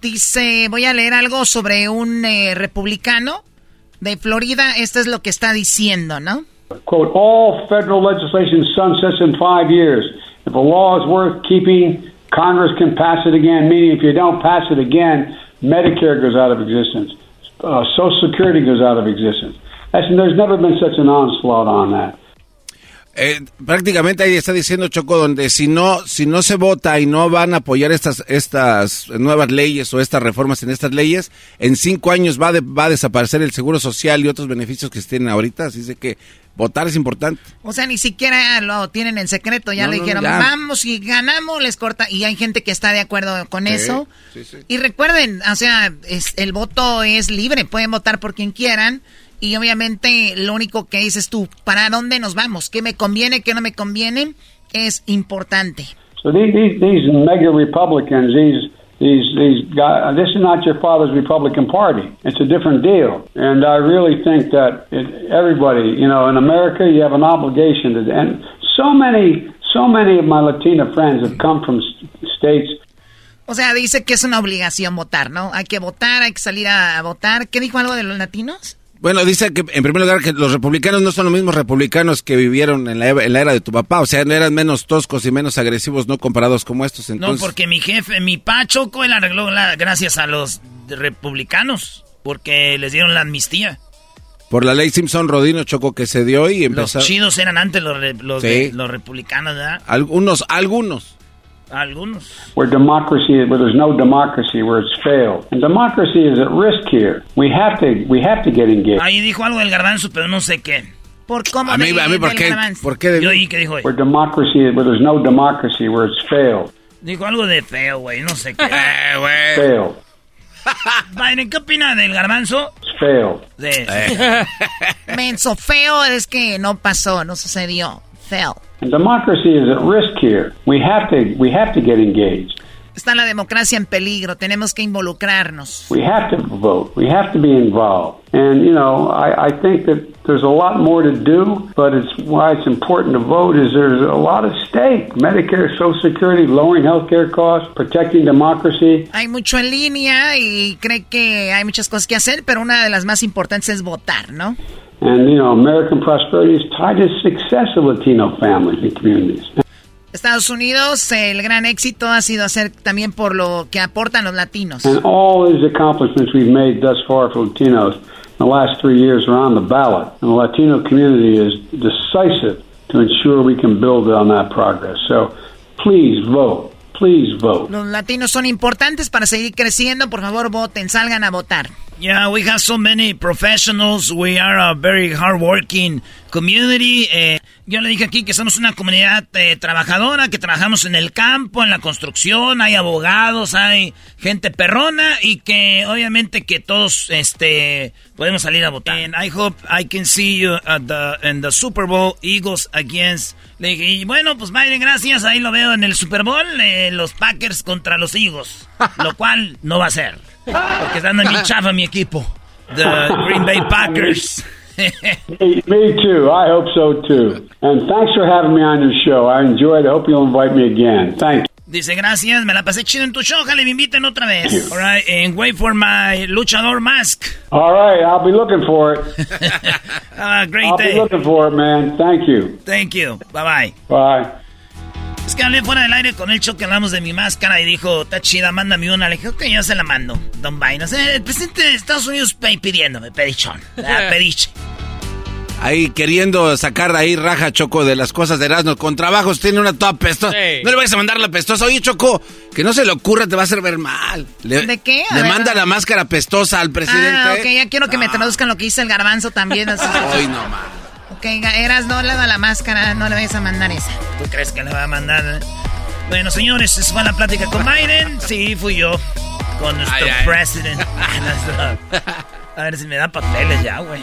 dice, voy a leer algo sobre un eh, republicano de Florida. Esto es lo que está diciendo, ¿no? Quote, all federal legislation sunsets in five years. If a law is worth keeping, Congress can pass it again, meaning if you don't pass it again, Medicare goes out of existence. Uh, Social Security goes out of existence. That's, there's never been such an onslaught on that. Eh, prácticamente ahí está diciendo Choco donde si no si no se vota y no van a apoyar estas estas nuevas leyes o estas reformas en estas leyes en cinco años va va a desaparecer el seguro social y otros beneficios que tienen ahorita. Así de que votar es importante. O sea ni siquiera lo tienen en secreto ya le dijeron vamos y ganamos les corta y hay gente que está de acuerdo con eso. y recuerden o sea es, el voto es libre pueden votar por quien quieran y obviamente lo único que dices tú, ¿para dónde nos vamos? ¿Qué me conviene, qué no me conviene? Es importante. So these, these, these mega Republicans, these these these guys, this is not your father's Republican Party. It's a different deal, and I really think that it, everybody, you know, in America, you have an obligation to. And so many, so many of my Latina friends have come from states. O sea, dice que es una obligación votar, ¿no? Hay que votar, hay que salir a votar. ¿Qué dijo algo de los latinos? Bueno, dice que en primer lugar que los republicanos no son los mismos republicanos que vivieron en la, era de tu papá, o sea, eran menos toscos y menos agresivos, no comparados como estos. Entonces... No, porque mi jefe, mi Pachoco, él arregló la, gracias a los republicanos, porque les dieron la amnistía. Por la ley Simpson Rodino Choco que se dio y empezó. Los chidos eran antes los, los, los republicanos, ¿verdad? Algunos, algunos. Algunos. Where democracy, where there's no democracy, where it's failed, and democracy is at risk here. We have to, we have to get engaged. Ahí dijo algo del garbanzo, pero no sé qué. ¿Por cómo? A mí, a mí, ¿por qué? ¿Por qué? Yo oí que dijo. Where democracy, where there's no democracy, where it's failed. Dijo algo de feo, güey, no sé qué. eh, güey. Failed. Biden, ¿qué opina del garbanzo? It's failed. De... Eh. Menso, feo es que no pasó, no sucedió. Failed. And democracy is at risk here. We have to we have to get engaged. Está la democracia en peligro. Tenemos que involucrarnos. We have to vote. We have to be involved. And you know, I, I think that there's a lot more to do, but it's why it's important to vote. Is there's a lot of stake: Medicare, Social Security, lowering healthcare costs, protecting democracy. Hay mucho en línea y cree que hay muchas cosas que hacer, pero una de las más importantes es votar, ¿no? And, you know, American prosperity is tied to the success of Latino families and communities. Estados Unidos, el gran éxito ha sido hacer también por lo que aportan los latinos. And all these accomplishments we've made thus far for Latinos in the last three years are on the ballot. And the Latino community is decisive to ensure we can build on that progress. So please vote. Please vote. Los latinos son importantes para seguir creciendo. Por favor, voten, salgan a votar. Yeah, we have so many professionals. We are a very hardworking community. Eh, yo le dije aquí que somos una comunidad eh, trabajadora, que trabajamos en el campo, en la construcción, hay abogados, hay gente perrona y que obviamente que todos este podemos salir a votar. And I hope I can see you at the, in the Super Bowl Eagles against. Le dije, y bueno, pues Biden, gracias. Ahí lo veo en el Super Bowl, eh, los Packers contra los Eagles, lo cual no va a ser. Porque están en mi chafa mi equipo. The Green Bay Packers. me, me too. I hope so too. And thanks for having me on your show. I enjoyed it. I hope you'll invite me again. Thank you. Dice, gracias, me la pasé chido en tu show, ojalá me inviten otra vez. All right, and wait for my luchador mask. All right, I'll be looking for it. uh, great I'll day. be looking for it, man. Thank you. Thank you. Bye-bye. Bye. Es que hablé fuera del aire con el que hablamos de mi máscara y dijo, está chida, mándame una. Le dije, ok, yo se la mando. Don Biden. O sea, el presidente de Estados Unidos pidiéndome, pedichón. Ah, pediche. Ahí queriendo sacar ahí raja Choco de las cosas de Erasmo. Con trabajos tiene una toda pestosa. No le vayas a mandar la pestosa. Oye, Choco, que no se le ocurra, te va a hacer ver mal. Le, ¿De qué? A le ver, manda la máscara pestosa al presidente. Ah, ok, ya quiero que me traduzcan lo que dice el garbanzo también. así. Ay, no, ma. Ok, eras no le da la máscara, no le vayas a mandar esa. ¿Tú crees que le va a mandar? eh? Bueno, señores, esa fue la plática con Biden. Sí, fui yo. Con nuestro Ay, ay. president. Nuestro- A ver si me da papeles ya, güey.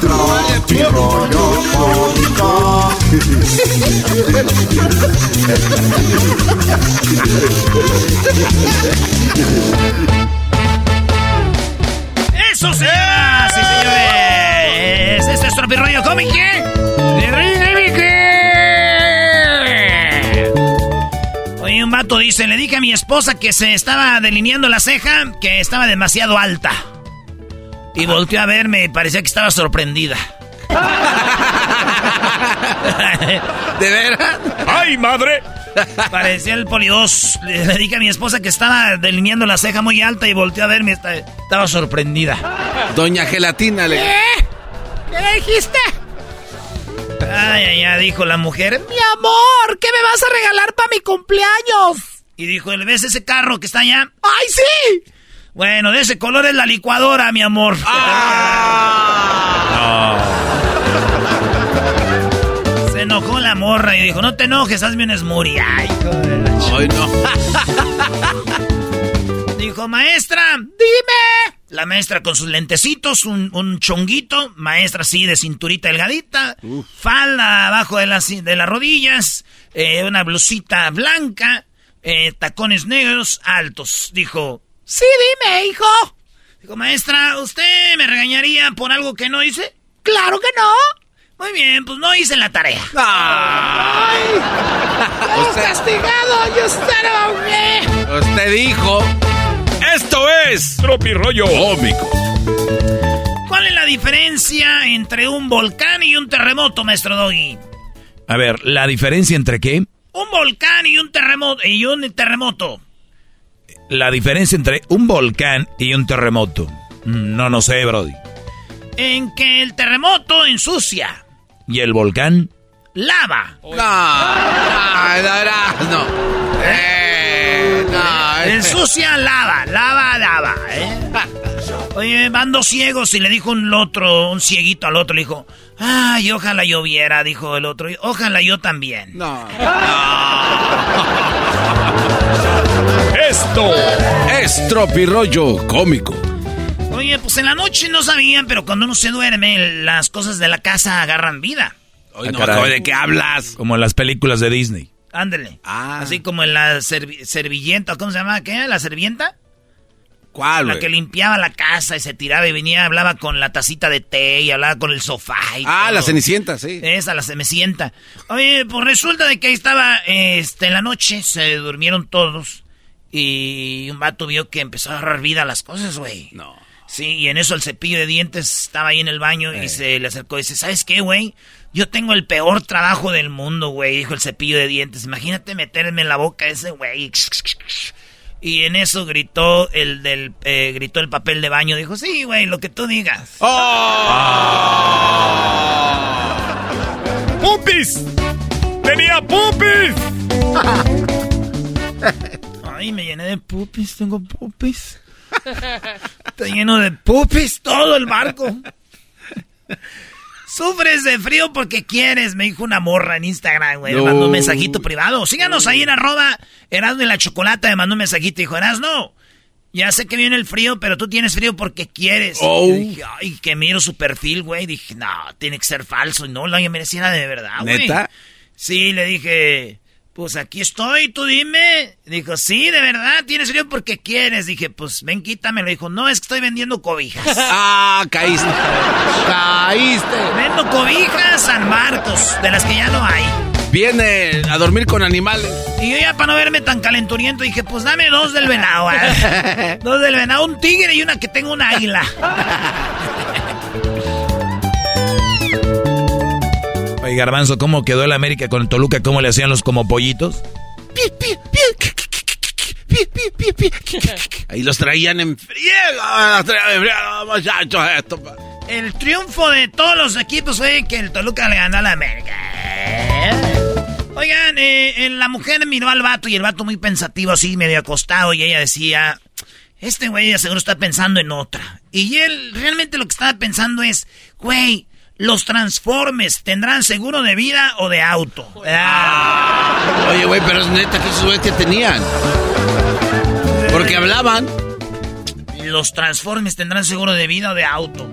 Tropi rollo cómico. Tropi rollo cómico. ¡Eso, señoras y señores! Este es Tropirollo Cómic, ¿eh? De Rey Oye, un vato dice, le dije a mi esposa que se estaba delineando la ceja, que estaba demasiado alta. Y volteó a verme y parecía que estaba sorprendida. ¿De veras? ¡Ay, madre! Parecía el polidos. Le, le dije a mi esposa que estaba delineando la ceja muy alta y volteó a verme. esta- Estaba sorprendida. Doña Gelatina le... ¿Qué dijiste? Ay, ay, ay, dijo la mujer. Mi amor, ¿qué me vas a regalar para mi cumpleaños? Y dijo, ¿ves ese carro que está allá? ¡Ay, sí! Bueno, de ese color es la licuadora, mi amor. Se enojó la morra y dijo, no te enojes, hazme un smoothie. Ay, Ay, no. Dijo, maestra, dime. La maestra con sus lentecitos, un, un chonguito, maestra así de cinturita delgadita, falda abajo de las, de las rodillas, eh, una blusita blanca, eh, tacones negros altos. Dijo, sí, dime, hijo. Dijo, maestra, ¿usted me regañaría por algo que no hice? Claro que no. Muy bien, pues no hice la tarea. ¡Ay! Usted- castigado! ¡You son of me! Usted dijo... Esto es Tropirollo Cómico. ¿Cuál es la diferencia entre un volcán y un terremoto, maestro Doggy? A ver, ¿la diferencia entre qué? Un volcán y un terremoto y un terremoto. La diferencia entre un volcán y un terremoto. Mm, No, no sé, Brody. En que el terremoto ensucia, ¿Y el volcán? lava. No, no, no, no. Eh, no, eh. Ensucia, lava, lava, lava, ¿eh? Oye, van dos ciegos y le dijo un otro, un cieguito al otro, le dijo, ay, ojalá lloviera, dijo el otro, ojalá yo también. No. Esto es Tropirollo Cómico. Oye, pues en la noche no sabían, pero cuando uno se duerme, las cosas de la casa agarran vida. Oye, no, Ah. ¿de qué hablas? Como en las películas de Disney. Ándale. Ah. Así como en la servi- servillenta, ¿cómo se llama? ¿Qué? ¿La servienta? ¿Cuál, La que limpiaba la casa y se tiraba y venía, hablaba con la tacita de té y hablaba con el sofá y Ah, todo. la Cenicienta, sí. Esa, la Cenicienta. Oye, pues resulta de que ahí estaba, este, en la noche, se durmieron todos y un vato vio que empezó a agarrar vida a las cosas, güey. No. Sí, y en eso el cepillo de dientes estaba ahí en el baño y se le acercó y dice, ¿sabes qué, güey? Yo tengo el peor trabajo del mundo, güey, dijo el cepillo de dientes. Imagínate meterme en la boca a ese güey. Y en eso gritó el del eh, gritó el papel de baño, dijo, "Sí, güey, lo que tú digas." ¡Pupis! ¡Tenía pupis! Ay, me llené de pupis, tengo pupis. Está lleno de pupis todo el barco. Sufres de frío porque quieres, me dijo una morra en Instagram, güey. Me No. mandó un mensajito privado. Síganos ahí en arroba Erasmo y la Chocolata. Me mandó un mensajito y dijo, Erasmo, ya sé que viene el frío, pero tú tienes frío porque quieres. Oh. Y dije, ay, que miro su perfil, güey. Dije, no, tiene que ser falso. Y no, la mereciera de verdad, güey. ¿Neta? Sí, le dije, pues aquí estoy, tú dime. Dijo, sí, de verdad, tienes frío porque quieres. Dije, pues ven, quítamelo. Dijo, no, es que estoy vendiendo cobijas. Ah, caíste. Caíste. Vendo cobijas San Marcos, de las que ya no hay. viene a dormir con animales. Y yo ya para no verme tan calenturiento dije, pues dame dos del venado. ¿eh? dos del venado, un tigre y una que tenga un águila. Garbanzo, ¿cómo quedó el América con el Toluca? ¿Cómo le hacían los como pollitos? Ahí los traían en friega, los traían en friega, muchachos, esto. El triunfo de todos los equipos fue que el Toluca le ganó a la América. Oigan, eh, la mujer miró al vato y el vato muy pensativo, así medio acostado, y ella decía, este güey ya seguro está pensando en otra. Y él realmente lo que estaba pensando es, güey, los transformes tendrán seguro de vida o de auto. Ah. Oye, güey, pero es neta que esos que tenían. Porque hablaban. Los transformes tendrán seguro de vida o de auto.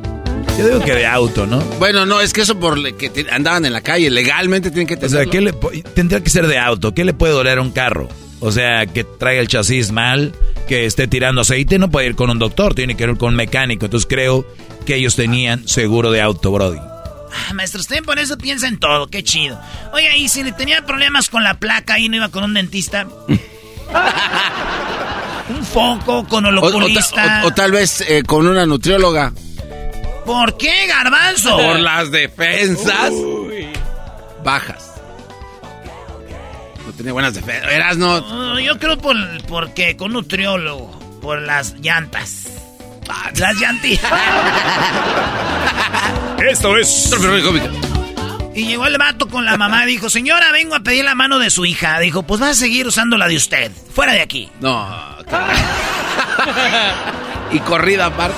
Yo digo que de auto, ¿no? Bueno, no, es que eso por que andaban en la calle, legalmente tienen que tener. O sea, ¿qué le, tendría que ser de auto. ¿Qué le puede doler a un carro? O sea, que traiga el chasis mal, que esté tirando aceite, no puede ir con un doctor, tiene que ir con un mecánico. Entonces creo que ellos tenían seguro de auto, Brody. Ah, maestro, usted por eso piensa en todo, qué chido. Oye, y si le tenía problemas con la placa y no iba con un dentista. un foco con el oculista. O, tal vez eh, con una nutrióloga. ¿Por qué, garbanzo? Por las defensas bajas. No tenía buenas defensas. Eras no. yo creo por porque con nutriólogo. Por las llantas. Las llantitas. Esto es. Y llegó el vato con la mamá y dijo, señora, vengo a pedir la mano de su hija. Dijo, pues va a seguir usando la de usted. Fuera de aquí. No. y corrida aparte.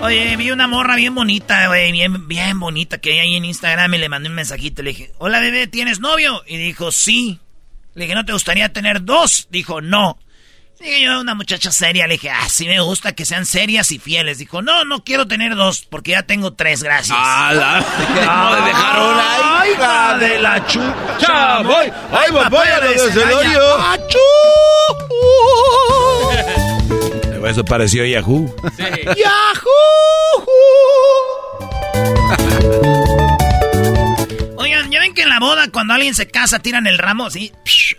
Oye, vi una morra bien bonita, güey, bien, bien bonita que hay ahí en Instagram y le mandé un mensajito. Le dije, hola bebé, ¿tienes novio? Y dijo, sí. Le dije, ¿no te gustaría tener dos? Dijo, no. Dije yo, una muchacha seria, le dije, ah, sí me gusta que sean serias y fieles. Dijo, no, no quiero tener dos, porque ya tengo tres, gracias. ¡Ah, la... no, de dejar una hija de la chucha! ¡Voy! ¡Ay, papaya de! Eso pareció Yahoo. Sí. ¡Yahoo! Oigan, ¿ya ven que en la boda cuando alguien se casa tiran el ramo, sí?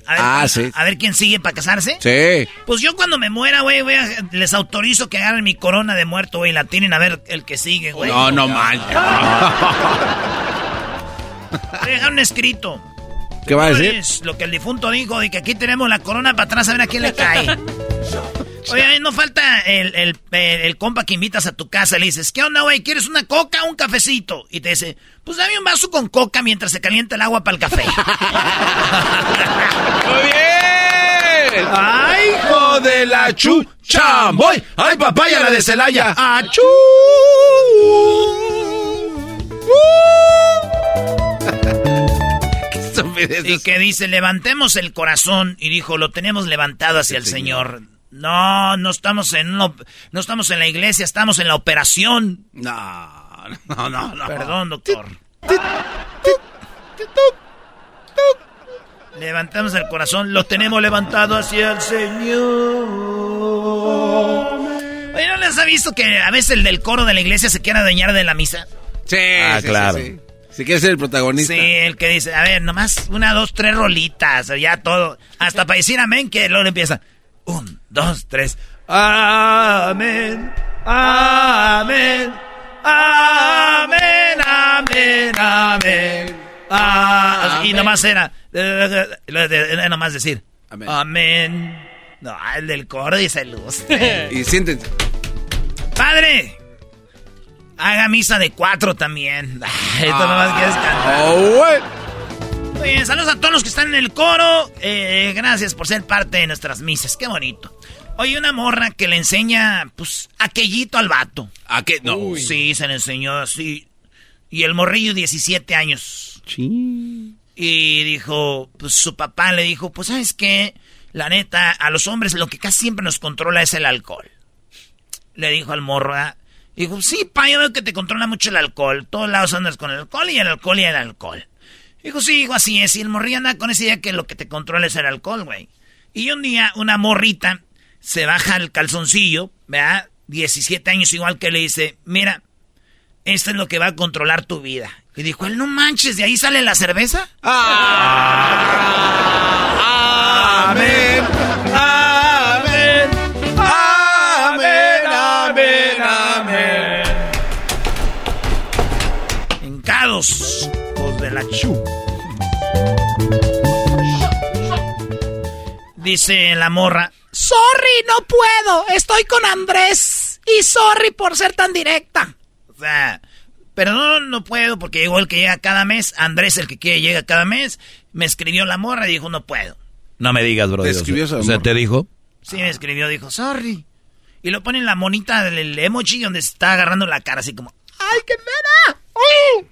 A ver, ah, sí. A ver quién sigue para casarse. Sí. Pues yo cuando me muera, güey, les autorizo que agarren mi corona de muerto, güey, y la tienen a ver el que sigue, güey. No, no manches. Deja un escrito. ¿Qué va a decir? Lo que el difunto dijo de que aquí tenemos la corona para atrás a ver a quién le cae. Oye, no falta el, el, compa que invitas a tu casa. Le dices, ¿qué onda, güey? ¿Quieres una coca o un cafecito? Y te dice, pues dame un vaso con coca mientras se calienta el agua para el café. ¡Muy bien! ¡Ay, hijo de la chucha! ¡Voy! ¡Ay, papaya la de Celaya! ¡Achú! y que dice, levantemos el corazón. Y dijo, lo tenemos levantado hacia el, Señor. No, no estamos en no estamos en la iglesia, estamos en la operación. No, no, no, no. Perdón, doctor. Levantamos el corazón, lo tenemos levantado hacia el Señor. Oye, ¿no les ha visto que a veces el del coro de la iglesia se quiere adueñar de la misa? Sí, ah, claro. Si quiere ser el protagonista. Sí, el que dice, a ver, nomás una, dos, tres rolitas, ya todo. Hasta para decir amén, que luego empieza. Un, dos, tres. Amén. Amén. Amén. Amén. Amén. Ah, y nomás era. Era nomás decir. Amén. Amén. No, el del coro dice luz. y siéntense. Padre. Haga misa de cuatro también. Esto nomás quieres cantar. Oh, Bien, saludos a todos los que están en el coro. Eh, gracias por ser parte de nuestras misas. Qué bonito. Oye, una morra que le enseña, pues, aquellito al vato. ¿A qué? No. Sí, se le enseñó así. Y el morrillo, 17 años. Sí. Y dijo, pues su papá le dijo, pues, ¿sabes qué? La neta, a los hombres lo que casi siempre nos controla es el alcohol. Le dijo al morro, Dijo, sí, pa, yo veo que te controla mucho el alcohol. Todos lados andas con el alcohol y el alcohol y el alcohol. Dijo, sí, hijo, así es. Y el morrillo anda con esa idea que lo que te controla es el alcohol, güey. Y un día una morrita se baja el calzoncillo, ¿verdad? 17 años igual que le dice, mira, esto es lo que va a controlar tu vida. Y dijo él, no manches, ¿de ahí sale la cerveza? Ah, amén, amén, amén, amén, amén. Encados, los de la chu. Dice la morra, sorry, no puedo, estoy con Andrés. Y sorry por ser tan directa. O sea, perdón, no puedo porque llegó el que llega cada mes. Andrés, el que quiere, llega cada mes. Me escribió la morra y dijo, no puedo. No me digas, bro. ¿Te escribió esa O sea, morra? te dijo. Sí, me escribió, dijo, sorry. Y lo pone en la monita del emoji donde está agarrando la cara, así como, ¡ay, qué pena! ¡Ay!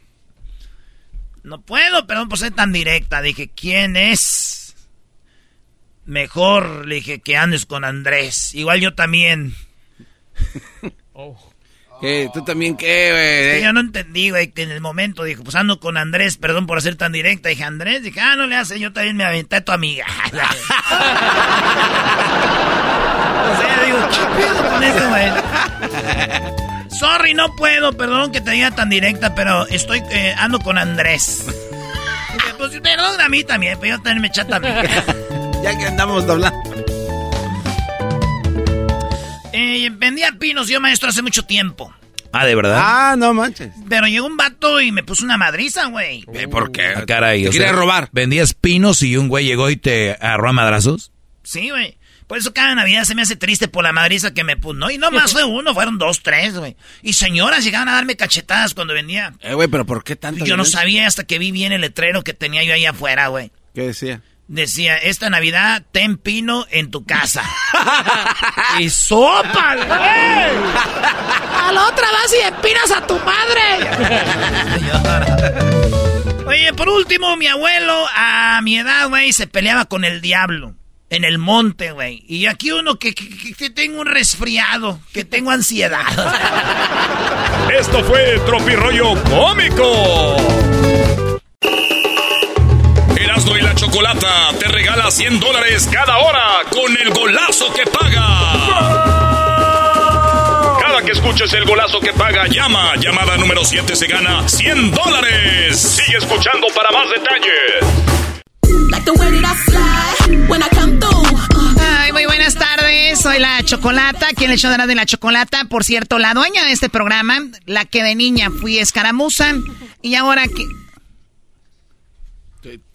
No puedo, perdón por ser tan directa. Dije, ¿quién es? Mejor, le dije, que andes con Andrés. Igual yo también. ¿Qué? ¿Tú también qué, Es que güey? yo no entendí, güey, que en el momento dijo, pues ando con Andrés, perdón por ser tan directa. Dije, Andrés, dije, ah, no le hace, yo también me aventé a tu amiga. o sea, digo, ¿qué pedo con eso, güey? Sorry, no puedo, perdón que te diga tan directa, pero estoy, eh, ando con Andrés. Dije, pues perdón a mí también, pero yo también me eché a tu amiga. Ya que andamos hablando. Eh, vendía pinos yo, maestro, hace mucho tiempo. Ah, ¿de verdad? Ah, no manches. Pero llegó un vato y me puso una madriza, güey. ¿Por qué? Ah, caray. Te quería sea, robar. ¿Vendías pinos y un güey llegó y te agarró a madrazos? Sí, güey. Por eso cada Navidad se me hace triste por la madriza que me puso. No, y no más fue uno, fueron dos, tres, güey. Y señoras llegaban a darme cachetadas cuando vendía. Eh, güey, pero ¿por qué tanto? Yo no sabía hasta que vi bien el letrero que tenía yo ahí afuera, güey. ¿Qué decía? Decía, esta Navidad ten pino en tu casa. y sopa, güey. A la otra vas y empinas a tu madre. Oye, por último, mi abuelo a mi edad, güey, se peleaba con el diablo. En el monte, güey. Y aquí uno que, que, que- que tengo un resfriado, que tengo ansiedad. Esto fue Tropirollo Cómico. Erasmo y la Chocolata te regala 100 dólares cada hora con el golazo que paga. Cada que escuches el golazo que paga, llama. Llamada número 7 se gana 100 dólares. Sigue escuchando para más detalles. Ay, muy buenas tardes. Soy la Chocolata, quien le echó de la Chocolata. Por cierto, la dueña de este programa, la que de niña fui escaramuza. Y ahora que.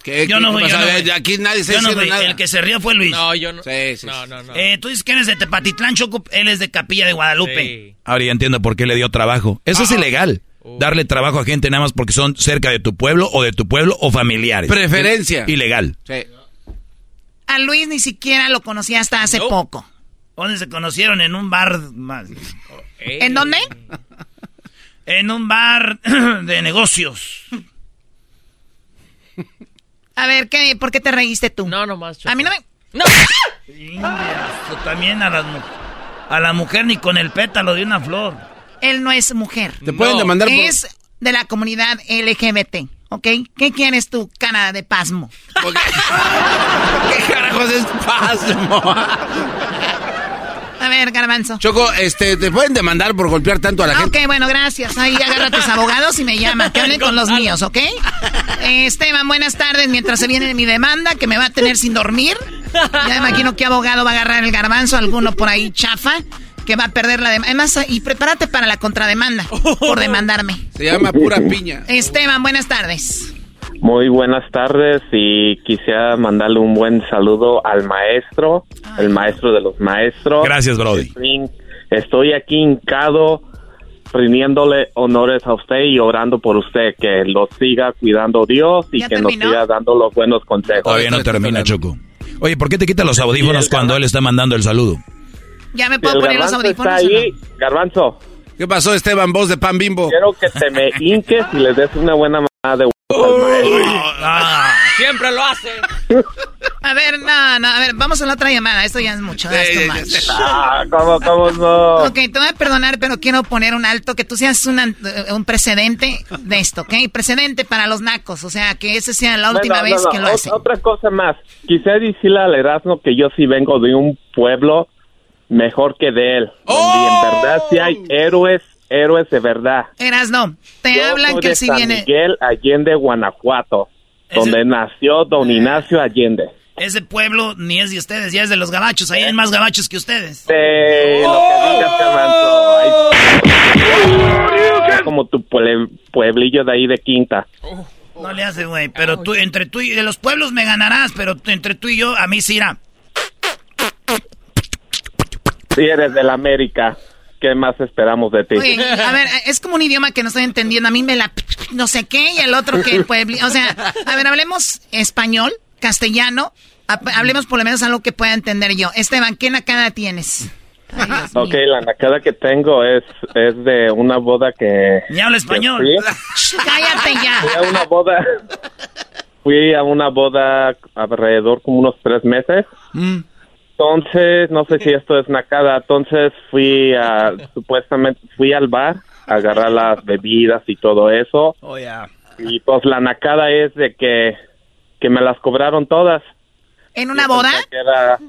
¿Qué, Yo no pasa? yo no. Aquí nadie está Yo no nada. El que se rió fue Luis. No, yo no. Sí, sí. No, no, no. Eh, tú dices que eres de Tepatitlán, Choco. Él es de Capilla de Guadalupe. Sí. Ahora ya entiendo por qué le dio trabajo. Eso es ilegal. Darle trabajo a gente nada más porque son cerca de tu pueblo o de tu pueblo o familiares. Preferencia. Ilegal. Sí. A Luis ni siquiera lo conocí hasta hace poco. ¿Dónde se conocieron? En un bar más. ¿En dónde? En un bar de negocios. A ver, ¿qué, ¿por qué te reíste tú? No, nomás. Choco. A mí no me. No. Tú también a, las mu- a la mujer ni con el pétalo de una flor. Él no es mujer. Te pueden No. demandar por... Es de la comunidad LGBT, ¿ok? ¿Qué quieres tú, cara de pasmo? porque- ¿Qué carajos es pasmo? A ver, garbanzo. Choco, este, te pueden demandar por golpear tanto a la Ah, gente. ok, bueno, gracias. Ahí agarra a tus abogados y me llaman. Que hablen con los míos, ¿ok? Esteban, buenas tardes. Mientras se viene mi demanda, que me va a tener sin dormir. Ya me imagino qué abogado va a agarrar el garbanzo, alguno por ahí chafa, que va a perder la demanda. Además, y prepárate para la contrademanda por demandarme. Se llama pura piña. Esteban, buenas tardes. Muy buenas tardes y quisiera mandarle un buen saludo al maestro, el maestro de los maestros. Gracias, Brody. Estoy, aquí hincado rindiéndole honores a usted y orando por usted, que lo siga cuidando Dios y ¿Ya que terminó? nos siga dando los buenos consejos. Todavía no termina, Choco. Oye, ¿por qué te quitas los audífonos cuando él está mandando el saludo? ¿Ya me puedo poner los está audífonos? no? garbanzo, ¿Qué pasó, Esteban? Voz de pan bimbo. quiero que te me hinques y le des una buena mamada de. Ah, Siempre lo hace. A ver, no, no, a ver, vamos a la otra llamada. Esto ya es mucho. Sí. Ah, ¿cómo, cómo no? Ok, te voy a perdonar, pero quiero poner un alto, que tú seas una- eh, un precedente de esto, ¿ok? Precedente para los nacos, o sea, que esa sea la última Bueno, vez no, que lo hacen. Otra cosa más. Quisiera decirle al Erasmo que yo sí vengo de un pueblo mejor que de él. Donde en verdad sí hay héroes héroes de verdad. Eras no, te Yo hablan soy que de si San viene... Miguel Allende, Guanajuato, donde nació don Ignacio Allende. Ese pueblo ni es de ustedes, ya es de los gabachos. Ahí hay más gabachos que ustedes. De lo que digas, Carranzo. Ay, Como tu puebl- pueblillo de ahí de Quinta. No le hace, güey. Pero tú, entre tú y de los pueblos me ganarás, pero entre tú y yo, a mí sí irá. Si eres del América, ¿qué más esperamos de ti? Oye, a ver, es como un idioma que no estoy entendiendo. A mí me la... no sé qué y el otro que el pueblo... O sea, a ver, hablemos español, castellano. ha- Hablemos por lo menos algo que pueda entender yo. Esteban, ¿qué nacada tienes? Ok, la nacada que tengo es, es de una boda que... Ni habla español. fui. Cállate Fui ya. a una boda. Fui a una boda alrededor como unos tres meses. Entonces, no sé si esto es nacada. Entonces fui a, supuestamente, fui al bar a agarrar las bebidas y todo eso. Oh. Y pues la nacada es de que, que me las cobraron todas. ¿En una boda? Era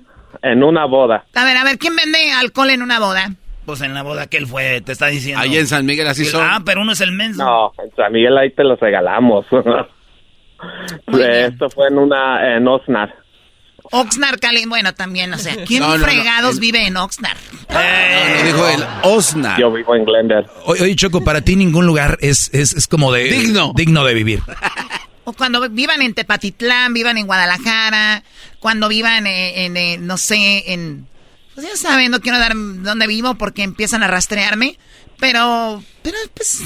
en una boda. A ver, a ver, ¿quién vende alcohol en una boda? Pues en la boda que él fue, te está diciendo. Ahí en San Miguel así son. Ah, pero uno es el menso. No, en San Miguel ahí te los regalamos. Esto fue en una, en Osnar. Oxnard, Cali. Bueno, también, o sea, ¿quién No, no, no, fregados vive en Oxnard? No, dijo el Osnar. Yo vivo en Glendale. Oye, Choco, para ti ningún lugar es, es, es como de... Digno. Digno de vivir. O cuando vivan en Tepatitlán, vivan en Guadalajara, cuando vivan en, en, eh, no sé, en... Pues ya saben, no quiero dar dónde vivo porque empiezan a rastrearme, pero, pero pues,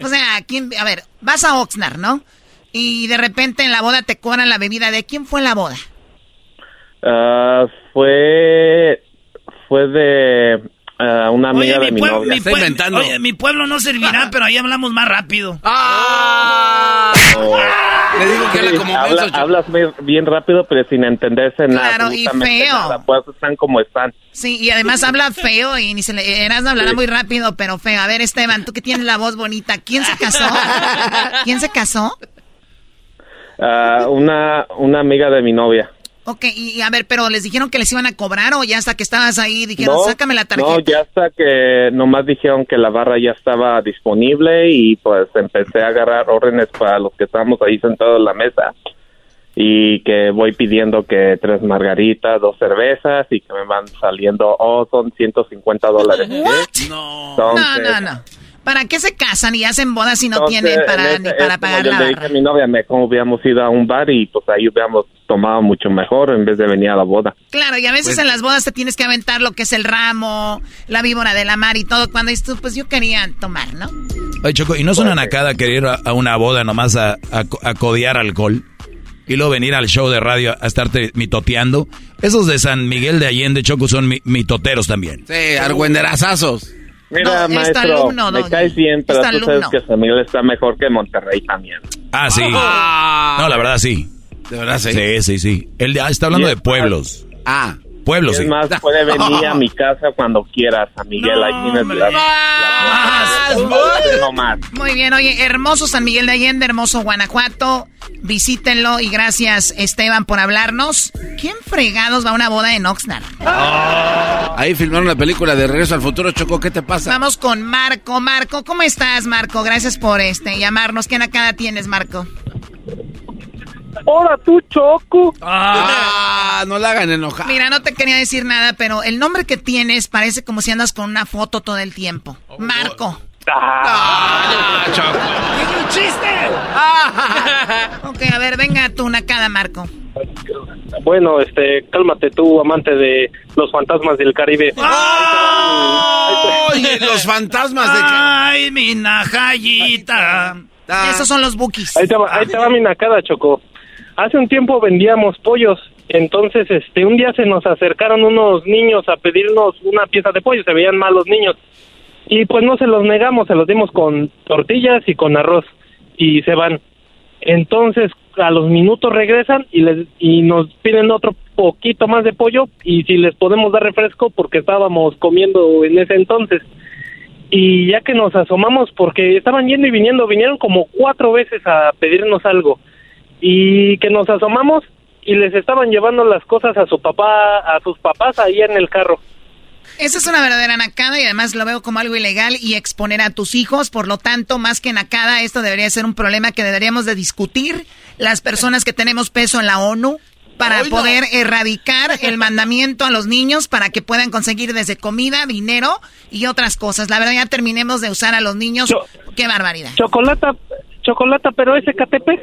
o sea, ¿quién, a ver, vas a Oxnard, ¿no? Y de repente en la boda te cobran la bebida. ¿De quién fue la boda? Ah, fue, fue de ah, una amiga Oye, de mi, novia. mi, pueblo, oye, mi pueblo no servirá, pero ahí hablamos más rápido. Le digo que Sí, habla como habla- hablas bien, rápido, pero sin entenderse nada. Claro, y feo. nada. Pues están como están. Sí, y además habla feo y ni se le... Erasmo hablará muy rápido, pero feo. A ver, Esteban, tú que tienes la voz bonita, ¿quién se casó? ¿Quién se casó? Ah, una, una amiga de mi novia. Ok, y, y a ver, pero ¿les dijeron que les iban a cobrar o ya hasta que estabas ahí dijeron, sácame la tarjeta? No, ya hasta que nomás dijeron que la barra ya estaba disponible y pues empecé a agarrar órdenes para los que estábamos ahí sentados en la mesa y que voy pidiendo que tres margaritas, dos cervezas y que me van saliendo, oh, son 150 dólares. No, Entonces- no, no. ¿Para qué se casan y hacen bodas si no Entonces, tienen para, en ni ese- para es como pagar yo la le dije barra? a mi novia, me, como hubiéramos ido a un bar y pues ahí hubiéramos tomado mucho mejor en vez de venir a la boda. Claro, y a veces Pues- en las bodas te tienes que aventar lo que es el ramo, la víbora de la mar y todo. Cuando dices tú, pues yo quería tomar, ¿no? Oye, Choco, ¿y no es una nacada querer ir a, a una boda nomás a, a, a codear alcohol? Y luego venir al show de radio a estarte mitoteando. Esos de San Miguel de Allende, Choco, son mi- mitoteros también. Sí, argüenderazazos. Mira, No, este maestro, alumno, me caes bien, pero Este tú sabes alumno. que San Miguel está mejor que Monterrey también. Ah, sí. No, la verdad sí. De verdad sí. Sí, sí, sí. Él ya está hablando de pueblos. Ah. Pueblos, es sí. más, puede venir a mi casa cuando quiera, San Miguel. ahí tienes la, la- no más. Muy bien, oye, hermoso San Miguel de Allende, hermoso Guanajuato. Visítenlo y gracias Esteban por hablarnos. ¿Quién fregados va a una boda en Oxnard? Ahí filmaron la película de Regreso al Futuro, Choco. ¿Qué te pasa? Vamos con Marco. Marco, ¿cómo estás, Marco? Gracias por este llamarnos. ¿Qué nacada tienes, Marco? Hola, tú, Choco. Ah, no la hagan enojar. Mira, no te quería decir nada, pero el nombre que tienes parece como si andas con una foto todo el tiempo. Marco. Ah, Choco. ¡Es un chiste! ok, a ver, venga tú, nacada, Marco. Bueno, este, cálmate tú, amante de los fantasmas del Caribe. Oye, los fantasmas de... Ay, mi najayita. Esos son los bookies. Ahí te, va, ahí te va mi nacada, Choco. Hace un tiempo vendíamos pollos, entonces este un día se nos acercaron unos niños a pedirnos una pieza de pollo, se veían mal los niños. Y pues no se los negamos, se los dimos con tortillas y con arroz y se van. Entonces a los minutos regresan y les y nos piden otro poquito más de pollo y si les podemos dar refresco porque estábamos comiendo en ese entonces y ya que nos asomamos porque estaban yendo y viniendo, vinieron como cuatro veces a pedirnos algo y que nos asomamos y les estaban llevando las cosas a su papá, a sus papás ahí en el carro. Esa es una verdadera nacada y además lo veo como algo ilegal y exponer a tus hijos. Por lo tanto, más que nacada, esto debería ser un problema que deberíamos de discutir las personas que tenemos peso en la ONU para poder erradicar el mandamiento a los niños para que puedan conseguir desde comida, dinero y otras cosas. La verdad ya terminemos de usar a los niños. Qué barbaridad. Chocolata, chocolata, pero ese Catepec.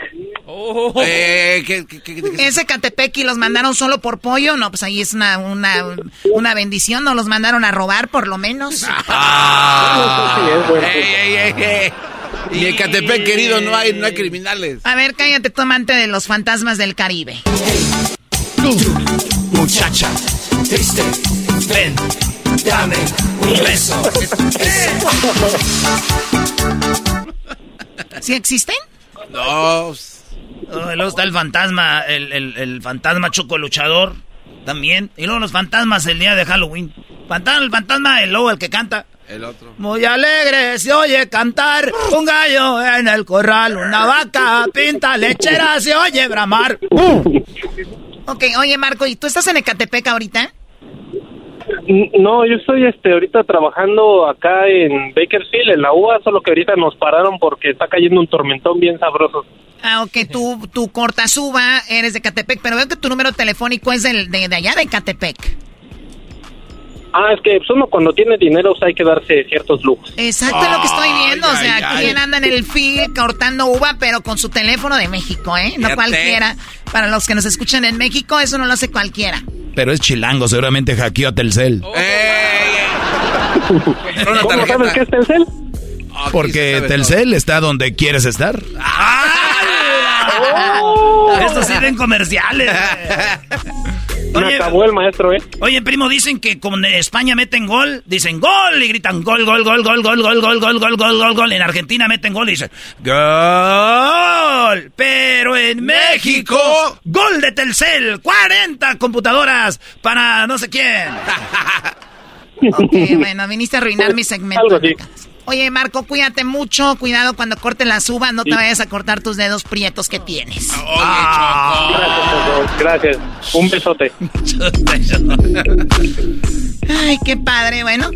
Eh, ¿qué- qué- qué- qué- Ese Catepec y los mandaron solo por pollo, no, pues ahí es una, una, una bendición, no los mandaron a robar por lo menos. Ah. Y en Catepec, querido, no hay, no hay criminales. A ver, cállate tu amante de los fantasmas del Caribe. Muchacha, triste, ven, dame un beso. ¿Sí existen? No. Oh, luego está el fantasma, el, el, el fantasma choco luchador también. Y luego los fantasmas el día de Halloween. Fantasma, el fantasma, el lobo, el que canta. El otro. Muy alegre se oye cantar un gallo en el corral, una vaca pinta lechera se oye bramar. Ok, oye Marco, ¿y tú estás en Ecatepec ahorita? No, yo estoy este ahorita trabajando acá en Bakersfield, en la UA, solo que ahorita nos pararon porque está cayendo un tormentón bien sabroso. Ah, ok, tú, tú corta suba, eres de Ecatepec, pero veo que tu número telefónico es del, de, de allá de Ecatepec. Ah, es que pues, uno cuando tiene dinero pues, hay que darse ciertos lujos. Exacto, es lo que estoy viendo. o sea, ay, ay. quien anda en el field cortando uva, pero con su teléfono de México, ¿eh? No Fíjate. cualquiera. Para los que nos escuchan en México, eso no lo hace cualquiera. Pero es chilango, seguramente hackeó a Telcel. ¿Cómo sabes qué es Telcel? Porque Telcel está donde quieres estar. Estos sirven comerciales. Me acabó el maestro, ¿eh? Oye, primo, dicen que como en España meten gol, dicen gol y gritan gol, gol, gol, gol, gol, gol, gol, gol, gol, gol, gol, gol. En Argentina meten gol y dicen gol. Pero en México, gol de Telcel, 40 computadoras para no sé quién. Ok, bueno, viniste a arruinar mi segmento. Algo así. Oye, Marco, cuídate mucho. Cuidado cuando corten las uvas, no te vayas a cortar tus dedos prietos que tienes. Gracias, Choco, gracias. Un besote. Ay, qué padre. Bueno,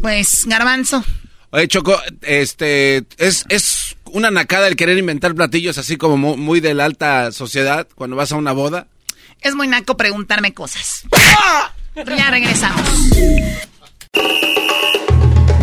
pues, Garbanzo. Oye, Choco, este, es, es una nacada el querer inventar platillos así como mu- muy de la alta sociedad cuando vas a una boda. Es muy naco preguntarme cosas. Ya regresamos.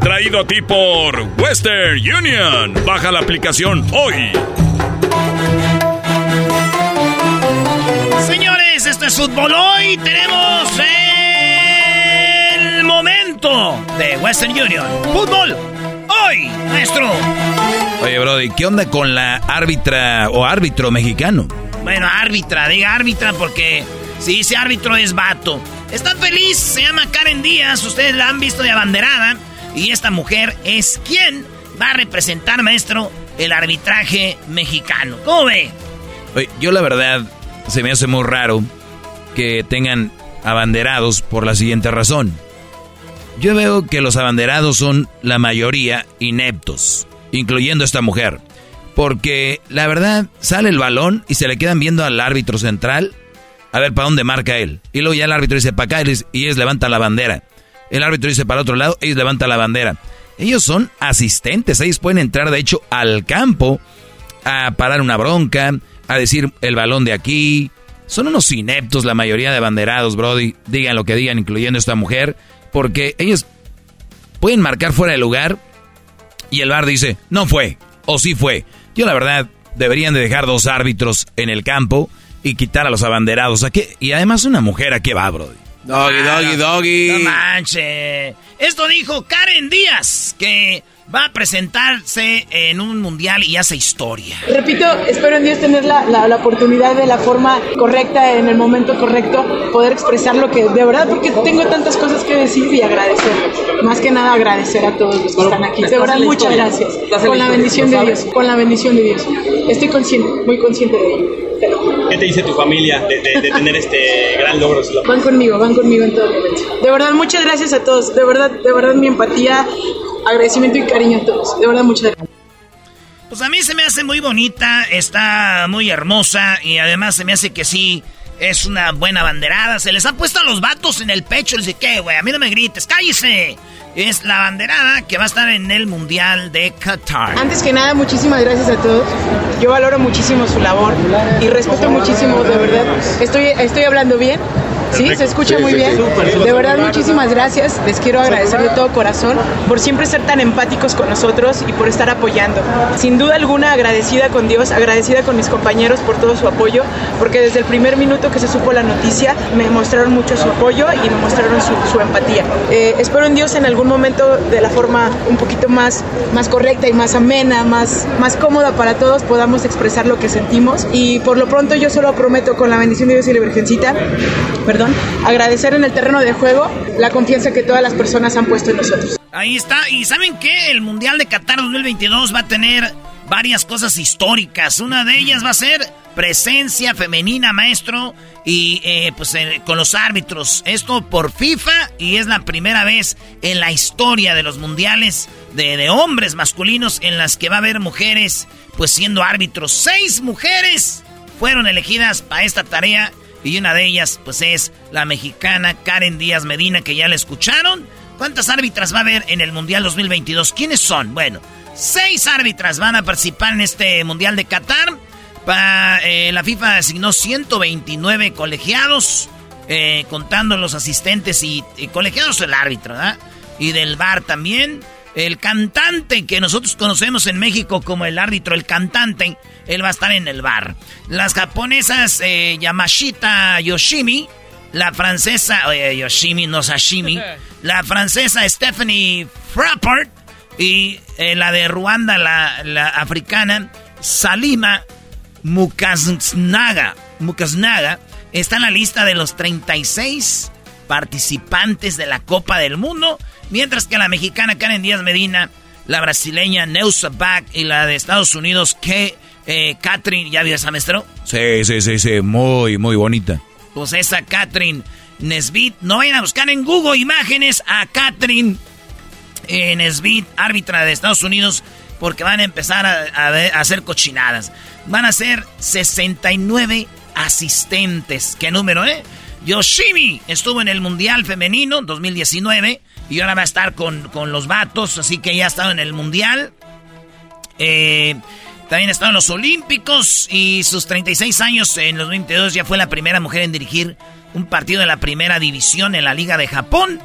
traído a ti por Western Union. Baja la aplicación hoy. Señores, esto es fútbol hoy. Tenemos el momento de Western Union. Fútbol hoy, maestro. Oye, Brody, ¿qué onda con la árbitra o árbitro mexicano? Bueno, árbitra, diga árbitra porque si dice árbitro es vato. Está feliz, se llama Karen Díaz, ustedes la han visto de abanderada. Y esta mujer es quien va a representar, maestro, el arbitraje mexicano. ¿Cómo ve? Oye, yo la verdad se me hace muy raro que tengan abanderados por la siguiente razón. Yo veo que los abanderados son la mayoría ineptos, incluyendo esta mujer. Porque la verdad sale el balón y se le quedan viendo al árbitro central a ver para dónde marca él. Y luego ya el árbitro dice para acá y ellos levantan la bandera. El árbitro dice para otro lado, ellos levantan la bandera. Ellos son asistentes, ellos pueden entrar de hecho al campo a parar una bronca, a decir el balón de aquí. Son unos ineptos la mayoría de abanderados, Brody. Digan lo que digan, incluyendo esta mujer, porque ellos pueden marcar fuera de lugar y el bar dice, no fue, o sí fue. Yo la verdad, deberían de dejar dos árbitros en el campo y quitar a los abanderados. ¿A qué? Y además una mujer, ¿a qué va, Brody? Doggy, doggy, doggy. No manche. Esto dijo Karen Díaz, que va a presentarse en un mundial y hace historia. Repito, espero en Dios tener la, la, oportunidad de la forma correcta, en el momento correcto, poder expresar lo que de verdad, porque tengo tantas cosas que decir y agradecer. Más que nada agradecer a todos los que están aquí. De verdad, muchas gracias. Con la bendición de Dios, con la bendición de Dios. Estoy consciente, muy consciente de ello. ¿Qué te dice tu familia de, tener este gran logro? Van conmigo, van conmigo en todo momento. De verdad, muchas gracias a todos. De verdad, de verdad, mi empatía, agradecimiento y cariño a todos. De verdad, muchas gracias. Pues a mí se me hace muy bonita, está muy hermosa y además se me hace que sí es una buena banderada. Se les ha puesto a los vatos en el pecho. Les dice, ¿qué, güey? A mí no me grites, cállese. Es la banderada que va a estar en el Mundial de Qatar. Antes que nada, muchísimas gracias a todos. Yo valoro muchísimo su labor y respeto muchísimo, de verdad. Estoy, estoy hablando bien. Sí, se escucha muy bien. De verdad, muchísimas gracias. Les quiero agradecer de todo corazón por siempre ser tan empáticos con nosotros y por estar apoyando. Sin duda alguna, agradecida con Dios, agradecida con mis compañeros por todo su apoyo, porque desde el primer minuto que se supo la noticia me mostraron mucho su apoyo y me mostraron su, empatía. Eh, espero en Dios en algún momento de la forma un poquito más, más correcta y más amena, más, más cómoda para todos, podamos expresar lo que sentimos. Y por lo pronto yo solo prometo con la bendición de Dios y la Virgencita, perdón, agradecer en el terreno de juego la confianza que todas las personas han puesto en nosotros. Ahí está. ¿Y saben qué? El Mundial de Qatar 2022 va a tener varias cosas históricas. Una de ellas va a ser presencia femenina, maestro, y eh, pues eh, con los árbitros. Esto por FIFA y es la primera vez en la historia de los mundiales de, de hombres masculinos en las que va a haber mujeres pues siendo árbitros. Seis mujeres fueron elegidas para esta tarea y una de ellas, pues es la mexicana Karen Díaz Medina, que ya la escucharon. ¿Cuántas árbitras va a haber en el Mundial 2022? ¿Quiénes son? Bueno, seis árbitras van a participar en este Mundial de Qatar. Eh, la FIFA asignó 129 colegiados, eh, contando los asistentes y, colegiados el árbitro, ¿verdad? Y del bar también. El cantante que nosotros conocemos en México como el árbitro, el cantante, él va a estar en el bar. Las japonesas eh, Yamashita Yoshimi, la francesa, Yoshimi no sashimi, la francesa Stephanie Frappart y eh, la de Ruanda, la, la, africana, Salima Mukasnaga, Mukasnaga, está en la lista de los 36 participantes de la Copa del Mundo Mientras que la mexicana Karen Díaz Medina, la brasileña Neusa Bach y la de Estados Unidos, que eh, Catherine, ¿ya vio esa maestro? Sí, sí, sí, sí, muy, muy bonita. Pues esa Catherine Nesbit, no vayan a buscar en Google imágenes a Catherine eh, Nesbit, árbitra de Estados Unidos, porque van a empezar a, a hacer cochinadas. Van a ser 69 asistentes. ¿Qué número, eh? Yoshimi estuvo en el Mundial Femenino 2019 y ahora va a estar con, los vatos, así que ya ha estado en el Mundial. Eh, también ha estado en los Olímpicos y sus 36 años en los 22 ya fue la primera mujer en dirigir un partido de la primera división en la Liga de Japón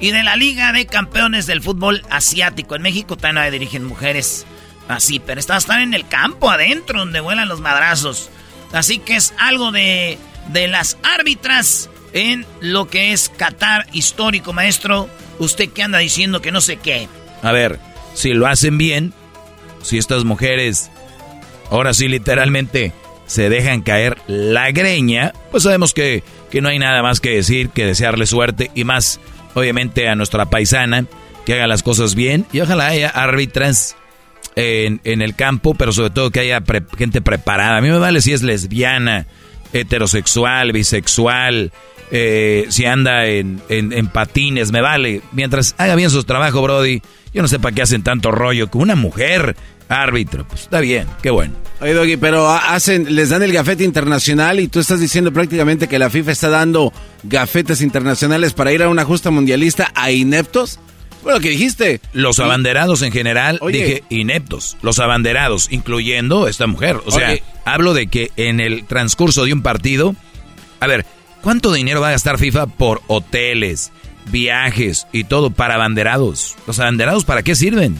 y de la Liga de Campeones del Fútbol Asiático. En México también dirigen mujeres así, pero está estar en el campo adentro donde vuelan los madrazos. Así que es algo de, de las árbitras en lo que es Qatar histórico, maestro. Usted que anda diciendo que no sé qué. A ver, si lo hacen bien, si estas mujeres ahora sí literalmente se dejan caer la greña, pues sabemos que, que no hay nada más que decir que desearle suerte y más, obviamente, a nuestra paisana que haga las cosas bien y ojalá haya árbitras en, en el campo, pero sobre todo que haya gente preparada. A mí me vale si es lesbiana, heterosexual, bisexual, eh, si anda en, patines, me vale. Mientras haga bien su trabajo, Brody, yo no sé para qué hacen tanto rollo con una mujer árbitro. Pues está bien, qué bueno. Oye, Doggy, pero hacen, les dan el gafete internacional y tú estás diciendo prácticamente que la FIFA está dando gafetes internacionales para ir a una justa mundialista a ineptos. Bueno, que dijiste. Los abanderados en general, dije ineptos. Los abanderados, incluyendo esta mujer. O sea, hablo de que en el transcurso de un partido. A ver, ¿Cuánto dinero va a gastar FIFA por hoteles, viajes y todo para abanderados? ¿Los abanderados para qué sirven?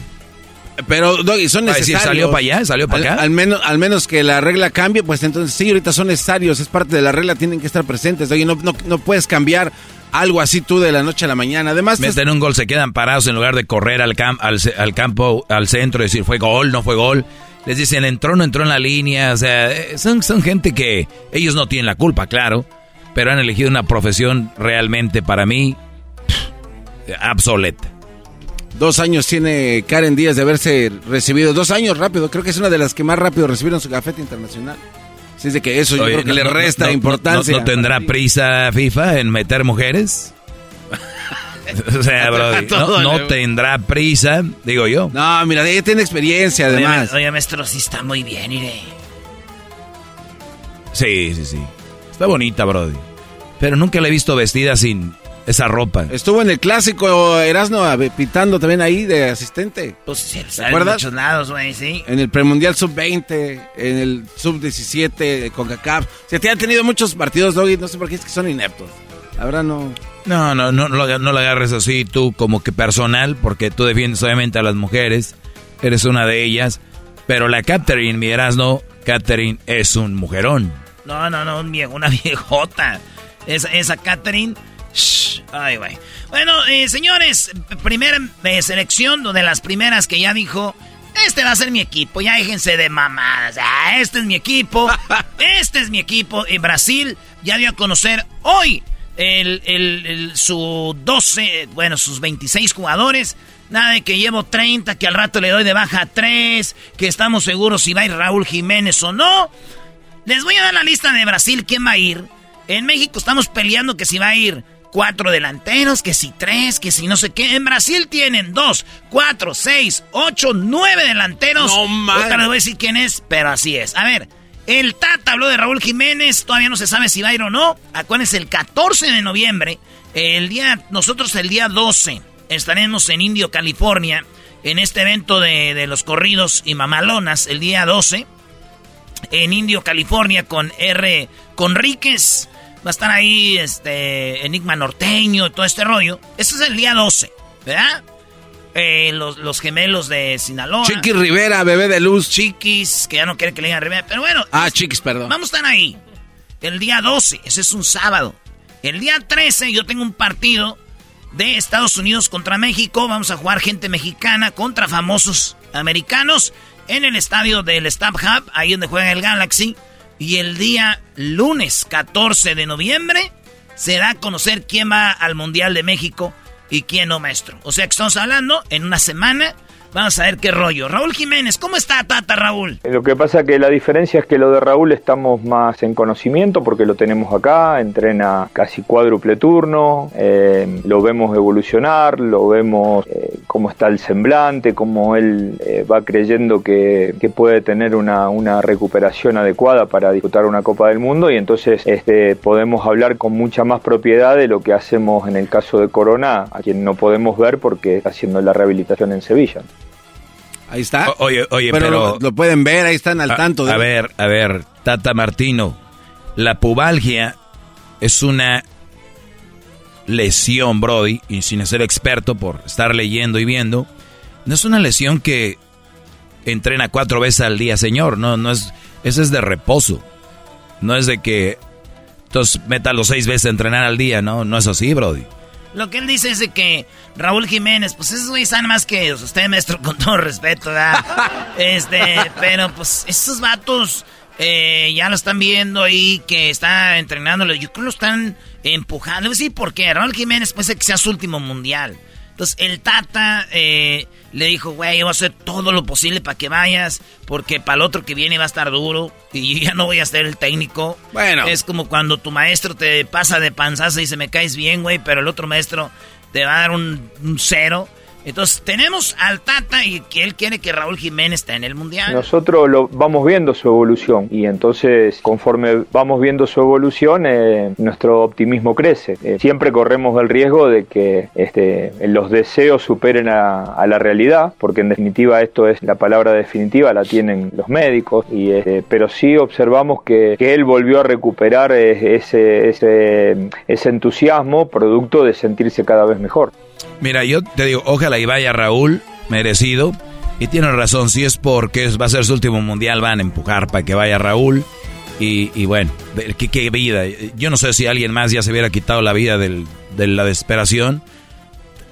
Pero, Doggy, son necesarios. ¿salió para allá? ¿Salió para acá? Al, menos, al menos que la regla cambie, pues entonces sí, ahorita son necesarios. Es parte de la regla, tienen que estar presentes. Doggy, no, no, no puedes cambiar algo así tú de la noche a la mañana. Además, Meten un gol, se quedan parados en lugar de correr al, cam- al, campo, al centro, decir fue gol, no fue gol. Les dicen entró, no entró en la línea. O sea, eh, son, son gente que ellos no tienen la culpa, claro, pero han elegido una profesión realmente para mí obsoleta. dos años tiene Karen Díaz de haberse recibido. Dos años rápido. Creo que es una de las que más rápido recibieron su gafete internacional. Así es de que eso yo Oye, creo que no- le resta no- importancia. ¿No, no tendrá prisa FIFA en meter mujeres? o sea, Brody, no, tendrá prisa, digo yo. No, mira, ella tiene experiencia además. Oye, oye, maestro, sí está muy bien, iré. Sí, sí, sí. Está bonita, Brody. Pero nunca la he visto vestida sin esa ropa. Estuvo en el clásico Erasno pitando también ahí de asistente. Pues sí, ¿Te sale en acuerdas? muchos lados, güey, sí. En el premundial sub-20, en el sub-17 con CACAF. Se te han tenido muchos partidos, Doggy, no sé por qué es que son ineptos. Ahora no. No, no, no, no, lo, no lo agarres así tú como que personal, porque tú defiendes obviamente a las mujeres. Eres una de ellas. Pero la Catherine, mi Erasno, Catherine es un mujerón. No, no, no, un viejo, una viejota. Esa, esa Catherine. shh, ay, güey. Bueno, eh, señores, primera eh, selección de las primeras que ya dijo. Este va a ser mi equipo, ya déjense de mamadas. Ah, este es mi equipo. Este es mi equipo. En Brasil ya dio a conocer hoy el, el- el- su 12, bueno, sus 26 jugadores. Nada de que llevo 30, que al rato le doy de baja a 3, que estamos seguros si va a ir Raúl Jiménez o no. Les voy a dar la lista de Brasil, quién va a ir. En México estamos peleando que si va a ir cuatro delanteros, que si tres, que si no sé qué. En Brasil tienen dos, cuatro, seis, ocho, nueve delanteros. No. Ahorita les voy a decir quién es, pero así es. A ver, el Tata habló de Raúl Jiménez, todavía no se sabe si va a ir o no. Acuérdense, el 14 de noviembre, el día, nosotros el día 12 estaremos en Indio, California, en este evento de, de los corridos y mamalonas, el día 12 en Indio, California, con R. Conríquez. Va a estar ahí este Enigma Norteño, todo este rollo. Este es el día 12, ¿verdad? Eh, los, los gemelos de Sinaloa. Chiqui Rivera, bebé de luz. Chiquis, que ya no quiere que le digan Rivera. Pero bueno. Ah, Chiquis, perdón. Vamos a estar ahí. El día 12, ese es un sábado. El día 13 yo tengo un partido de Estados Unidos contra México. Vamos a jugar gente mexicana contra famosos americanos en el estadio del Stab Hub, ahí donde juega el Galaxy. Y el día lunes 14 de noviembre se da a conocer quién va al Mundial de México y quién no, maestro. O sea que estamos hablando en una semana. Vamos a ver qué rollo. Raúl Jiménez, ¿cómo está Tata Raúl? Lo que pasa que la diferencia es que lo de Raúl estamos más en conocimiento porque lo tenemos acá, entrena casi cuádruple turno, eh, lo vemos evolucionar, lo vemos eh, cómo está el semblante, cómo él eh, va creyendo que, puede tener una, una recuperación adecuada para disputar una Copa del Mundo y entonces este, podemos hablar con mucha más propiedad de lo que hacemos en el caso de Corona, a quien no podemos ver porque está haciendo la rehabilitación en Sevilla. Ahí está. O- oye, oye, pero, pero- lo, lo pueden ver, ahí están al A- tanto. de- A, ver, a ver, Tata Martino. La pubalgia es una lesión, Brody, y sin ser experto por estar leyendo y viendo, no es una lesión que entrena cuatro veces al día, señor. No, no es, eso es de reposo. No es de que entonces meta los seis veces a entrenar al día, no, no es así, Brody. Lo que él dice es de que Raúl Jiménez, pues esos güeyes saben más que usted, maestro, con todo respeto, ¿verdad? este, pero pues esos vatos eh, ya lo están viendo ahí, que está entrenándolo. Yo creo que lo están empujando. Le voy a decir por qué. Raúl Jiménez puede ser que sea su último mundial. Entonces el Tata eh, le dijo, güey, yo voy a hacer todo lo posible para que vayas, porque para el otro que viene va a estar duro y yo ya no voy a ser el técnico. Bueno. Es como cuando tu maestro te pasa de panzazo y dice, me caes bien, güey, pero el otro maestro te va a dar un, un cero. Entonces tenemos al Tata y que él quiere que Raúl Jiménez esté en el Mundial. Nosotros lo vamos viendo su evolución y entonces conforme vamos viendo su evolución eh, nuestro optimismo crece. Eh, siempre corremos el riesgo de que este, los deseos superen a, a la realidad, porque en definitiva esto es la palabra definitiva, la tienen los médicos, y, este, pero sí observamos que, que él volvió a recuperar eh, ese, ese, ese entusiasmo producto de sentirse cada vez mejor. Mira, yo te digo, ojalá y vaya Raúl, merecido, Y tiene razón, si es porque va a ser su último mundial, van a empujar para que vaya Raúl. Y, bueno, ¿qué, ¿qué, vida. Yo no sé si alguien más ya se hubiera quitado la vida del, de la desesperación.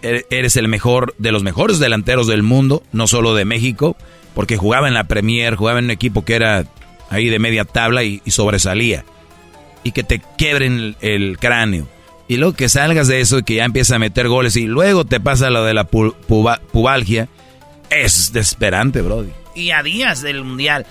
E-, eres el mejor de los mejores delanteros del mundo, no solo de México, porque jugaba en la Premier, jugaba en un equipo que era ahí de media tabla y, sobresalía. Y que te quiebren el, cráneo. Y luego que salgas de eso y que ya empiezas a meter goles y luego te pasa lo de la pubalgia es desesperante, Brody. Y a días del Mundial.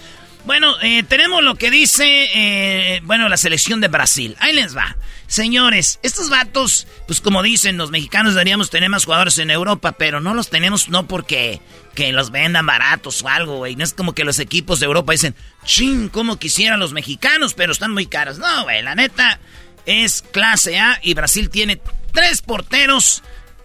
Bueno, eh, tenemos lo que dice, eh, bueno, la selección de Brasil. Ahí les va. Señores, estos vatos, pues como dicen, los mexicanos deberíamos tener más jugadores en Europa, pero no los tenemos no porque que los vendan baratos o algo, güey. No es como que los equipos de Europa dicen, ching, como quisieran los mexicanos, pero están muy caros. No, güey, la neta es clase A y Brasil tiene tres porteros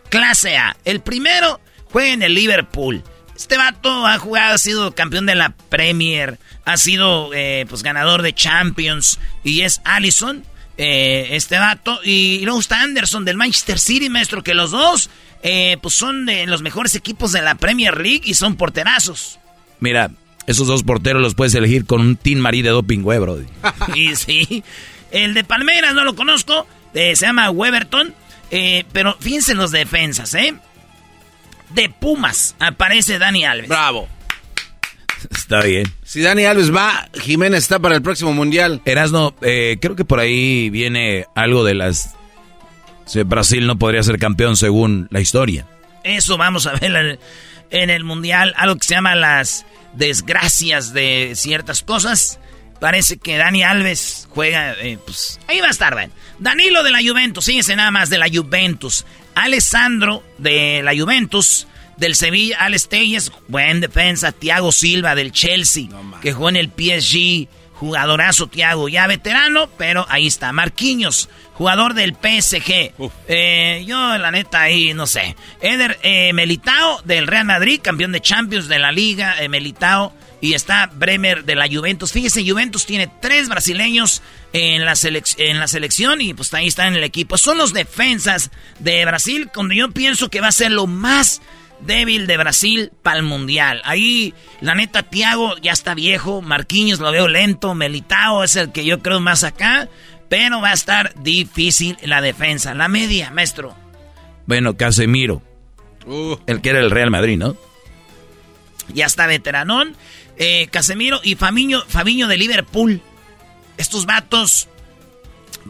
clase A. El primero juega en el Liverpool. Este vato ha jugado, ha sido campeón de la Premier, ha sido eh, pues ganador de Champions y es Allison, eh, este vato. Y, luego está Anderson del Manchester City, maestro, que los dos eh, pues son de los mejores equipos de la Premier League y son porterazos. Mira, esos dos porteros los puedes elegir con un Team Marie de doping, güey, bro. y sí, el de Palmeiras no lo conozco, se llama Weberton, pero fíjense en los defensas, ¿eh? de Pumas aparece Dani Alves. Bravo. Está bien. Si Dani Alves va, Jiménez está para el próximo mundial. Erasno, eh, creo que por ahí viene algo de las. Brasil no podría ser campeón según la historia. Eso vamos a ver en el mundial. Algo que se llama las desgracias de ciertas cosas. Parece que Dani Alves juega, eh, pues ahí va a estar. Danilo de la Juventus, síguese nada más de la Juventus. Alessandro de la Juventus, del Sevilla, Alex Telles, buen defensa, Thiago Silva del Chelsea, que jugó en el PSG, jugadorazo Thiago, ya veterano, pero ahí está. Marquinhos, jugador del PSG. Eh, yo, la neta, ahí no sé. Eder eh, Melitao del Real Madrid, campeón de Champions de la Liga, eh, Melitao. Y está Bremer de la Juventus. Fíjese, Juventus tiene tres brasileños en la, en la selección y pues ahí está en el equipo. Son los defensas de Brasil, cuando yo pienso que va a ser lo más débil de Brasil para el Mundial. Ahí, la neta, Tiago ya está viejo, Marquinhos lo veo lento, Melitao es el que yo creo más acá, pero va a estar difícil la defensa. La media, maestro. Bueno, Casemiro. Uh. El que era el Real Madrid, ¿no? Ya está veteranón. Eh, Casemiro y Fabiño de Liverpool. Estos vatos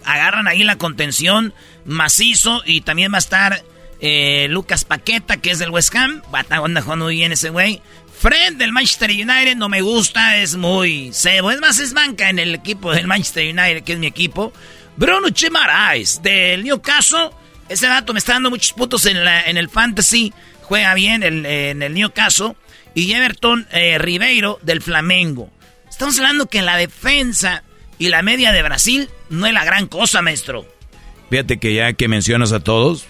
agarran ahí la contención macizo y también va a estar eh, Lucas Paqueta, que es del West Ham. Va a jugando muy bien ese güey. Fred del Manchester United no me gusta, es muy cebo. Es más, es banca en el equipo del Manchester United, que es mi equipo. Bruno Chimarais del Newcastle. Ese dato me está dando muchos puntos en el fantasy. Juega bien en el Newcastle y Everton eh, Ribeiro del Flamengo. Estamos hablando que la defensa y la media de Brasil no es la gran cosa, maestro. Fíjate que ya que mencionas a todos,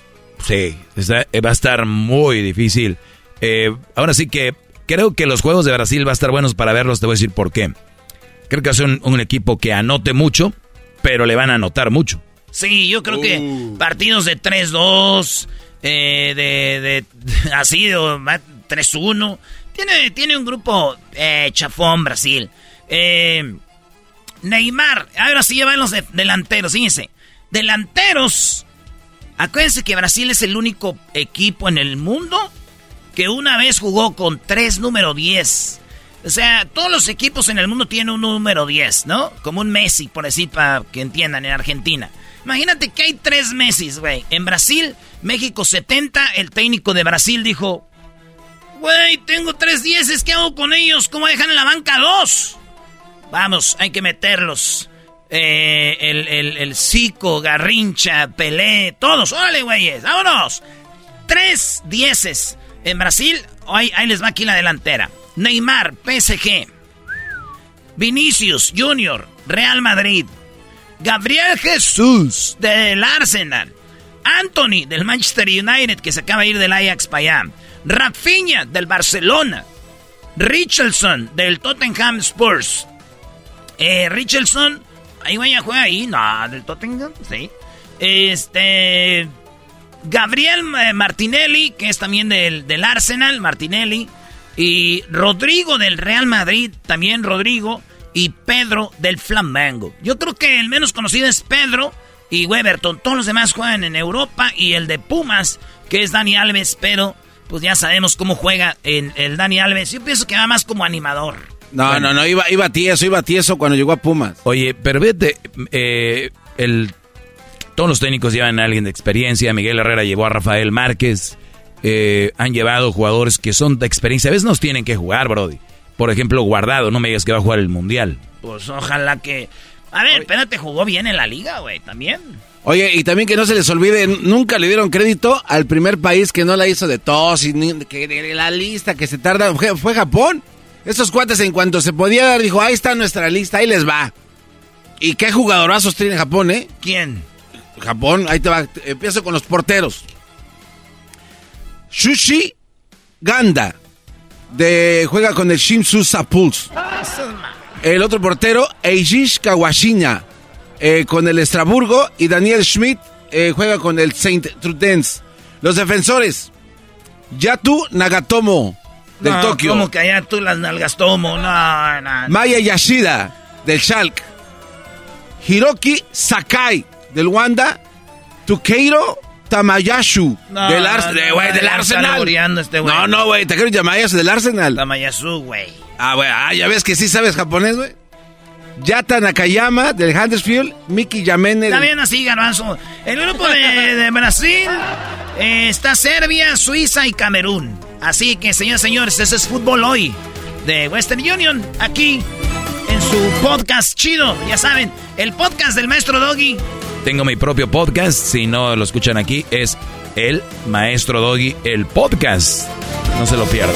sí, eh, va a estar muy difícil. Eh, ahora sí que creo que los juegos de Brasil va a estar buenos para verlos, te voy a decir por qué. Creo que va a ser un, equipo que anote mucho, pero le van a anotar mucho. Sí, yo creo que uh. partidos de 3-2, de, de, así, 3-1. Tiene, tiene un grupo eh, chafón Brasil. Eh, Neymar, ahora sí llevan los delanteros, fíjense. Delanteros. Acuérdense que Brasil es el único equipo en el mundo que una vez jugó con tres número 10. O sea, todos los equipos en el mundo tienen un número 10, ¿no? Como un Messi, por decir, para que entiendan, en Argentina. Imagínate que hay tres Messi, güey. En Brasil, México 70, el técnico de Brasil dijo, Güey, tengo tres dieces, ¿qué hago con ellos? ¿Cómo dejan en la banca dos? Vamos, hay que meterlos. Eh, el, el, el Zico, Garrincha, Pelé, todos. ¡Órale, güeyes! ¡Vámonos! Tres dieces. En Brasil, ahí, ahí les va aquí la delantera. Neymar, PSG. Vinicius Junior, Real Madrid. Gabriel Jesús, del Arsenal. Anthony, del Manchester United, que se acaba de ir del Ajax para allá. Rafinha del Barcelona. Richardson del Tottenham Spurs. Eh, Richardson, ahí vaya, juega ahí. No, del Tottenham, sí. Este. Gabriel eh, Martinelli, que es también del, del Arsenal, Martinelli. Y Rodrigo del Real Madrid, también Rodrigo. Y Pedro del Flamengo. Yo creo que el menos conocido es Pedro y Weberton. Todos los demás juegan en Europa. Y el de Pumas, que es Dani Alves, pero pues ya sabemos cómo juega en el Dani Alves. Yo pienso que va más como animador. No, no, no, iba, iba tieso, iba tieso cuando llegó a Pumas. Oye, pero vete, eh, el, todos los técnicos llevan a alguien de experiencia. Miguel Herrera llevó a Rafael Márquez. Eh, han llevado jugadores que son de experiencia. A veces nos tienen que jugar, Brody. Por ejemplo, Guardado, no me digas que va a jugar el Mundial. Pues ojalá que... A ver, espérate, jugó bien en la liga, güey, también. Oye, y también que no se les olvide, nunca le dieron crédito al primer país que no la hizo de tos y que la lista que se tarda fue, fue Japón. Esos cuates en cuanto se podía dar, dijo, ahí está nuestra lista, ahí les va. ¿Y qué jugadorazos tiene Japón, eh? ¿Quién? Japón, ahí te va, empiezo con los porteros. Shushi Ganda, de, juega con el Shimsu Sapuls. El otro portero, Eijish Kawashina, eh, con el Estraburgo. Y Daniel Schmidt eh, juega con el Saint Trudens. Los defensores, Yatu Nagatomo, del Tokio. ¿Cómo que allá tú las nalgas tomo? No, no. Maya Yashida, del Schalke. Hiroki Sakai, del Wanda. Tukeiro Tamayashu, del, Arsenal. Este no, no, güey, Takeiro Tamayasu, del Arsenal. Tamayasu, güey. Ah, güey, ah, ya ves que sí sabes japonés, güey. Yata Nakayama, del Huddersfield. Miki Yamene. Está bien así, Garbanzo. El grupo de, Brasil eh, está Serbia, Suiza y Camerún. Así que, señores, señores, ese es fútbol hoy de Western Union. Aquí en su podcast chido. Ya saben, el podcast del maestro Doggy. Tengo mi propio podcast. Si no lo escuchan aquí, es el maestro Doggy, el podcast. No se lo pierdan.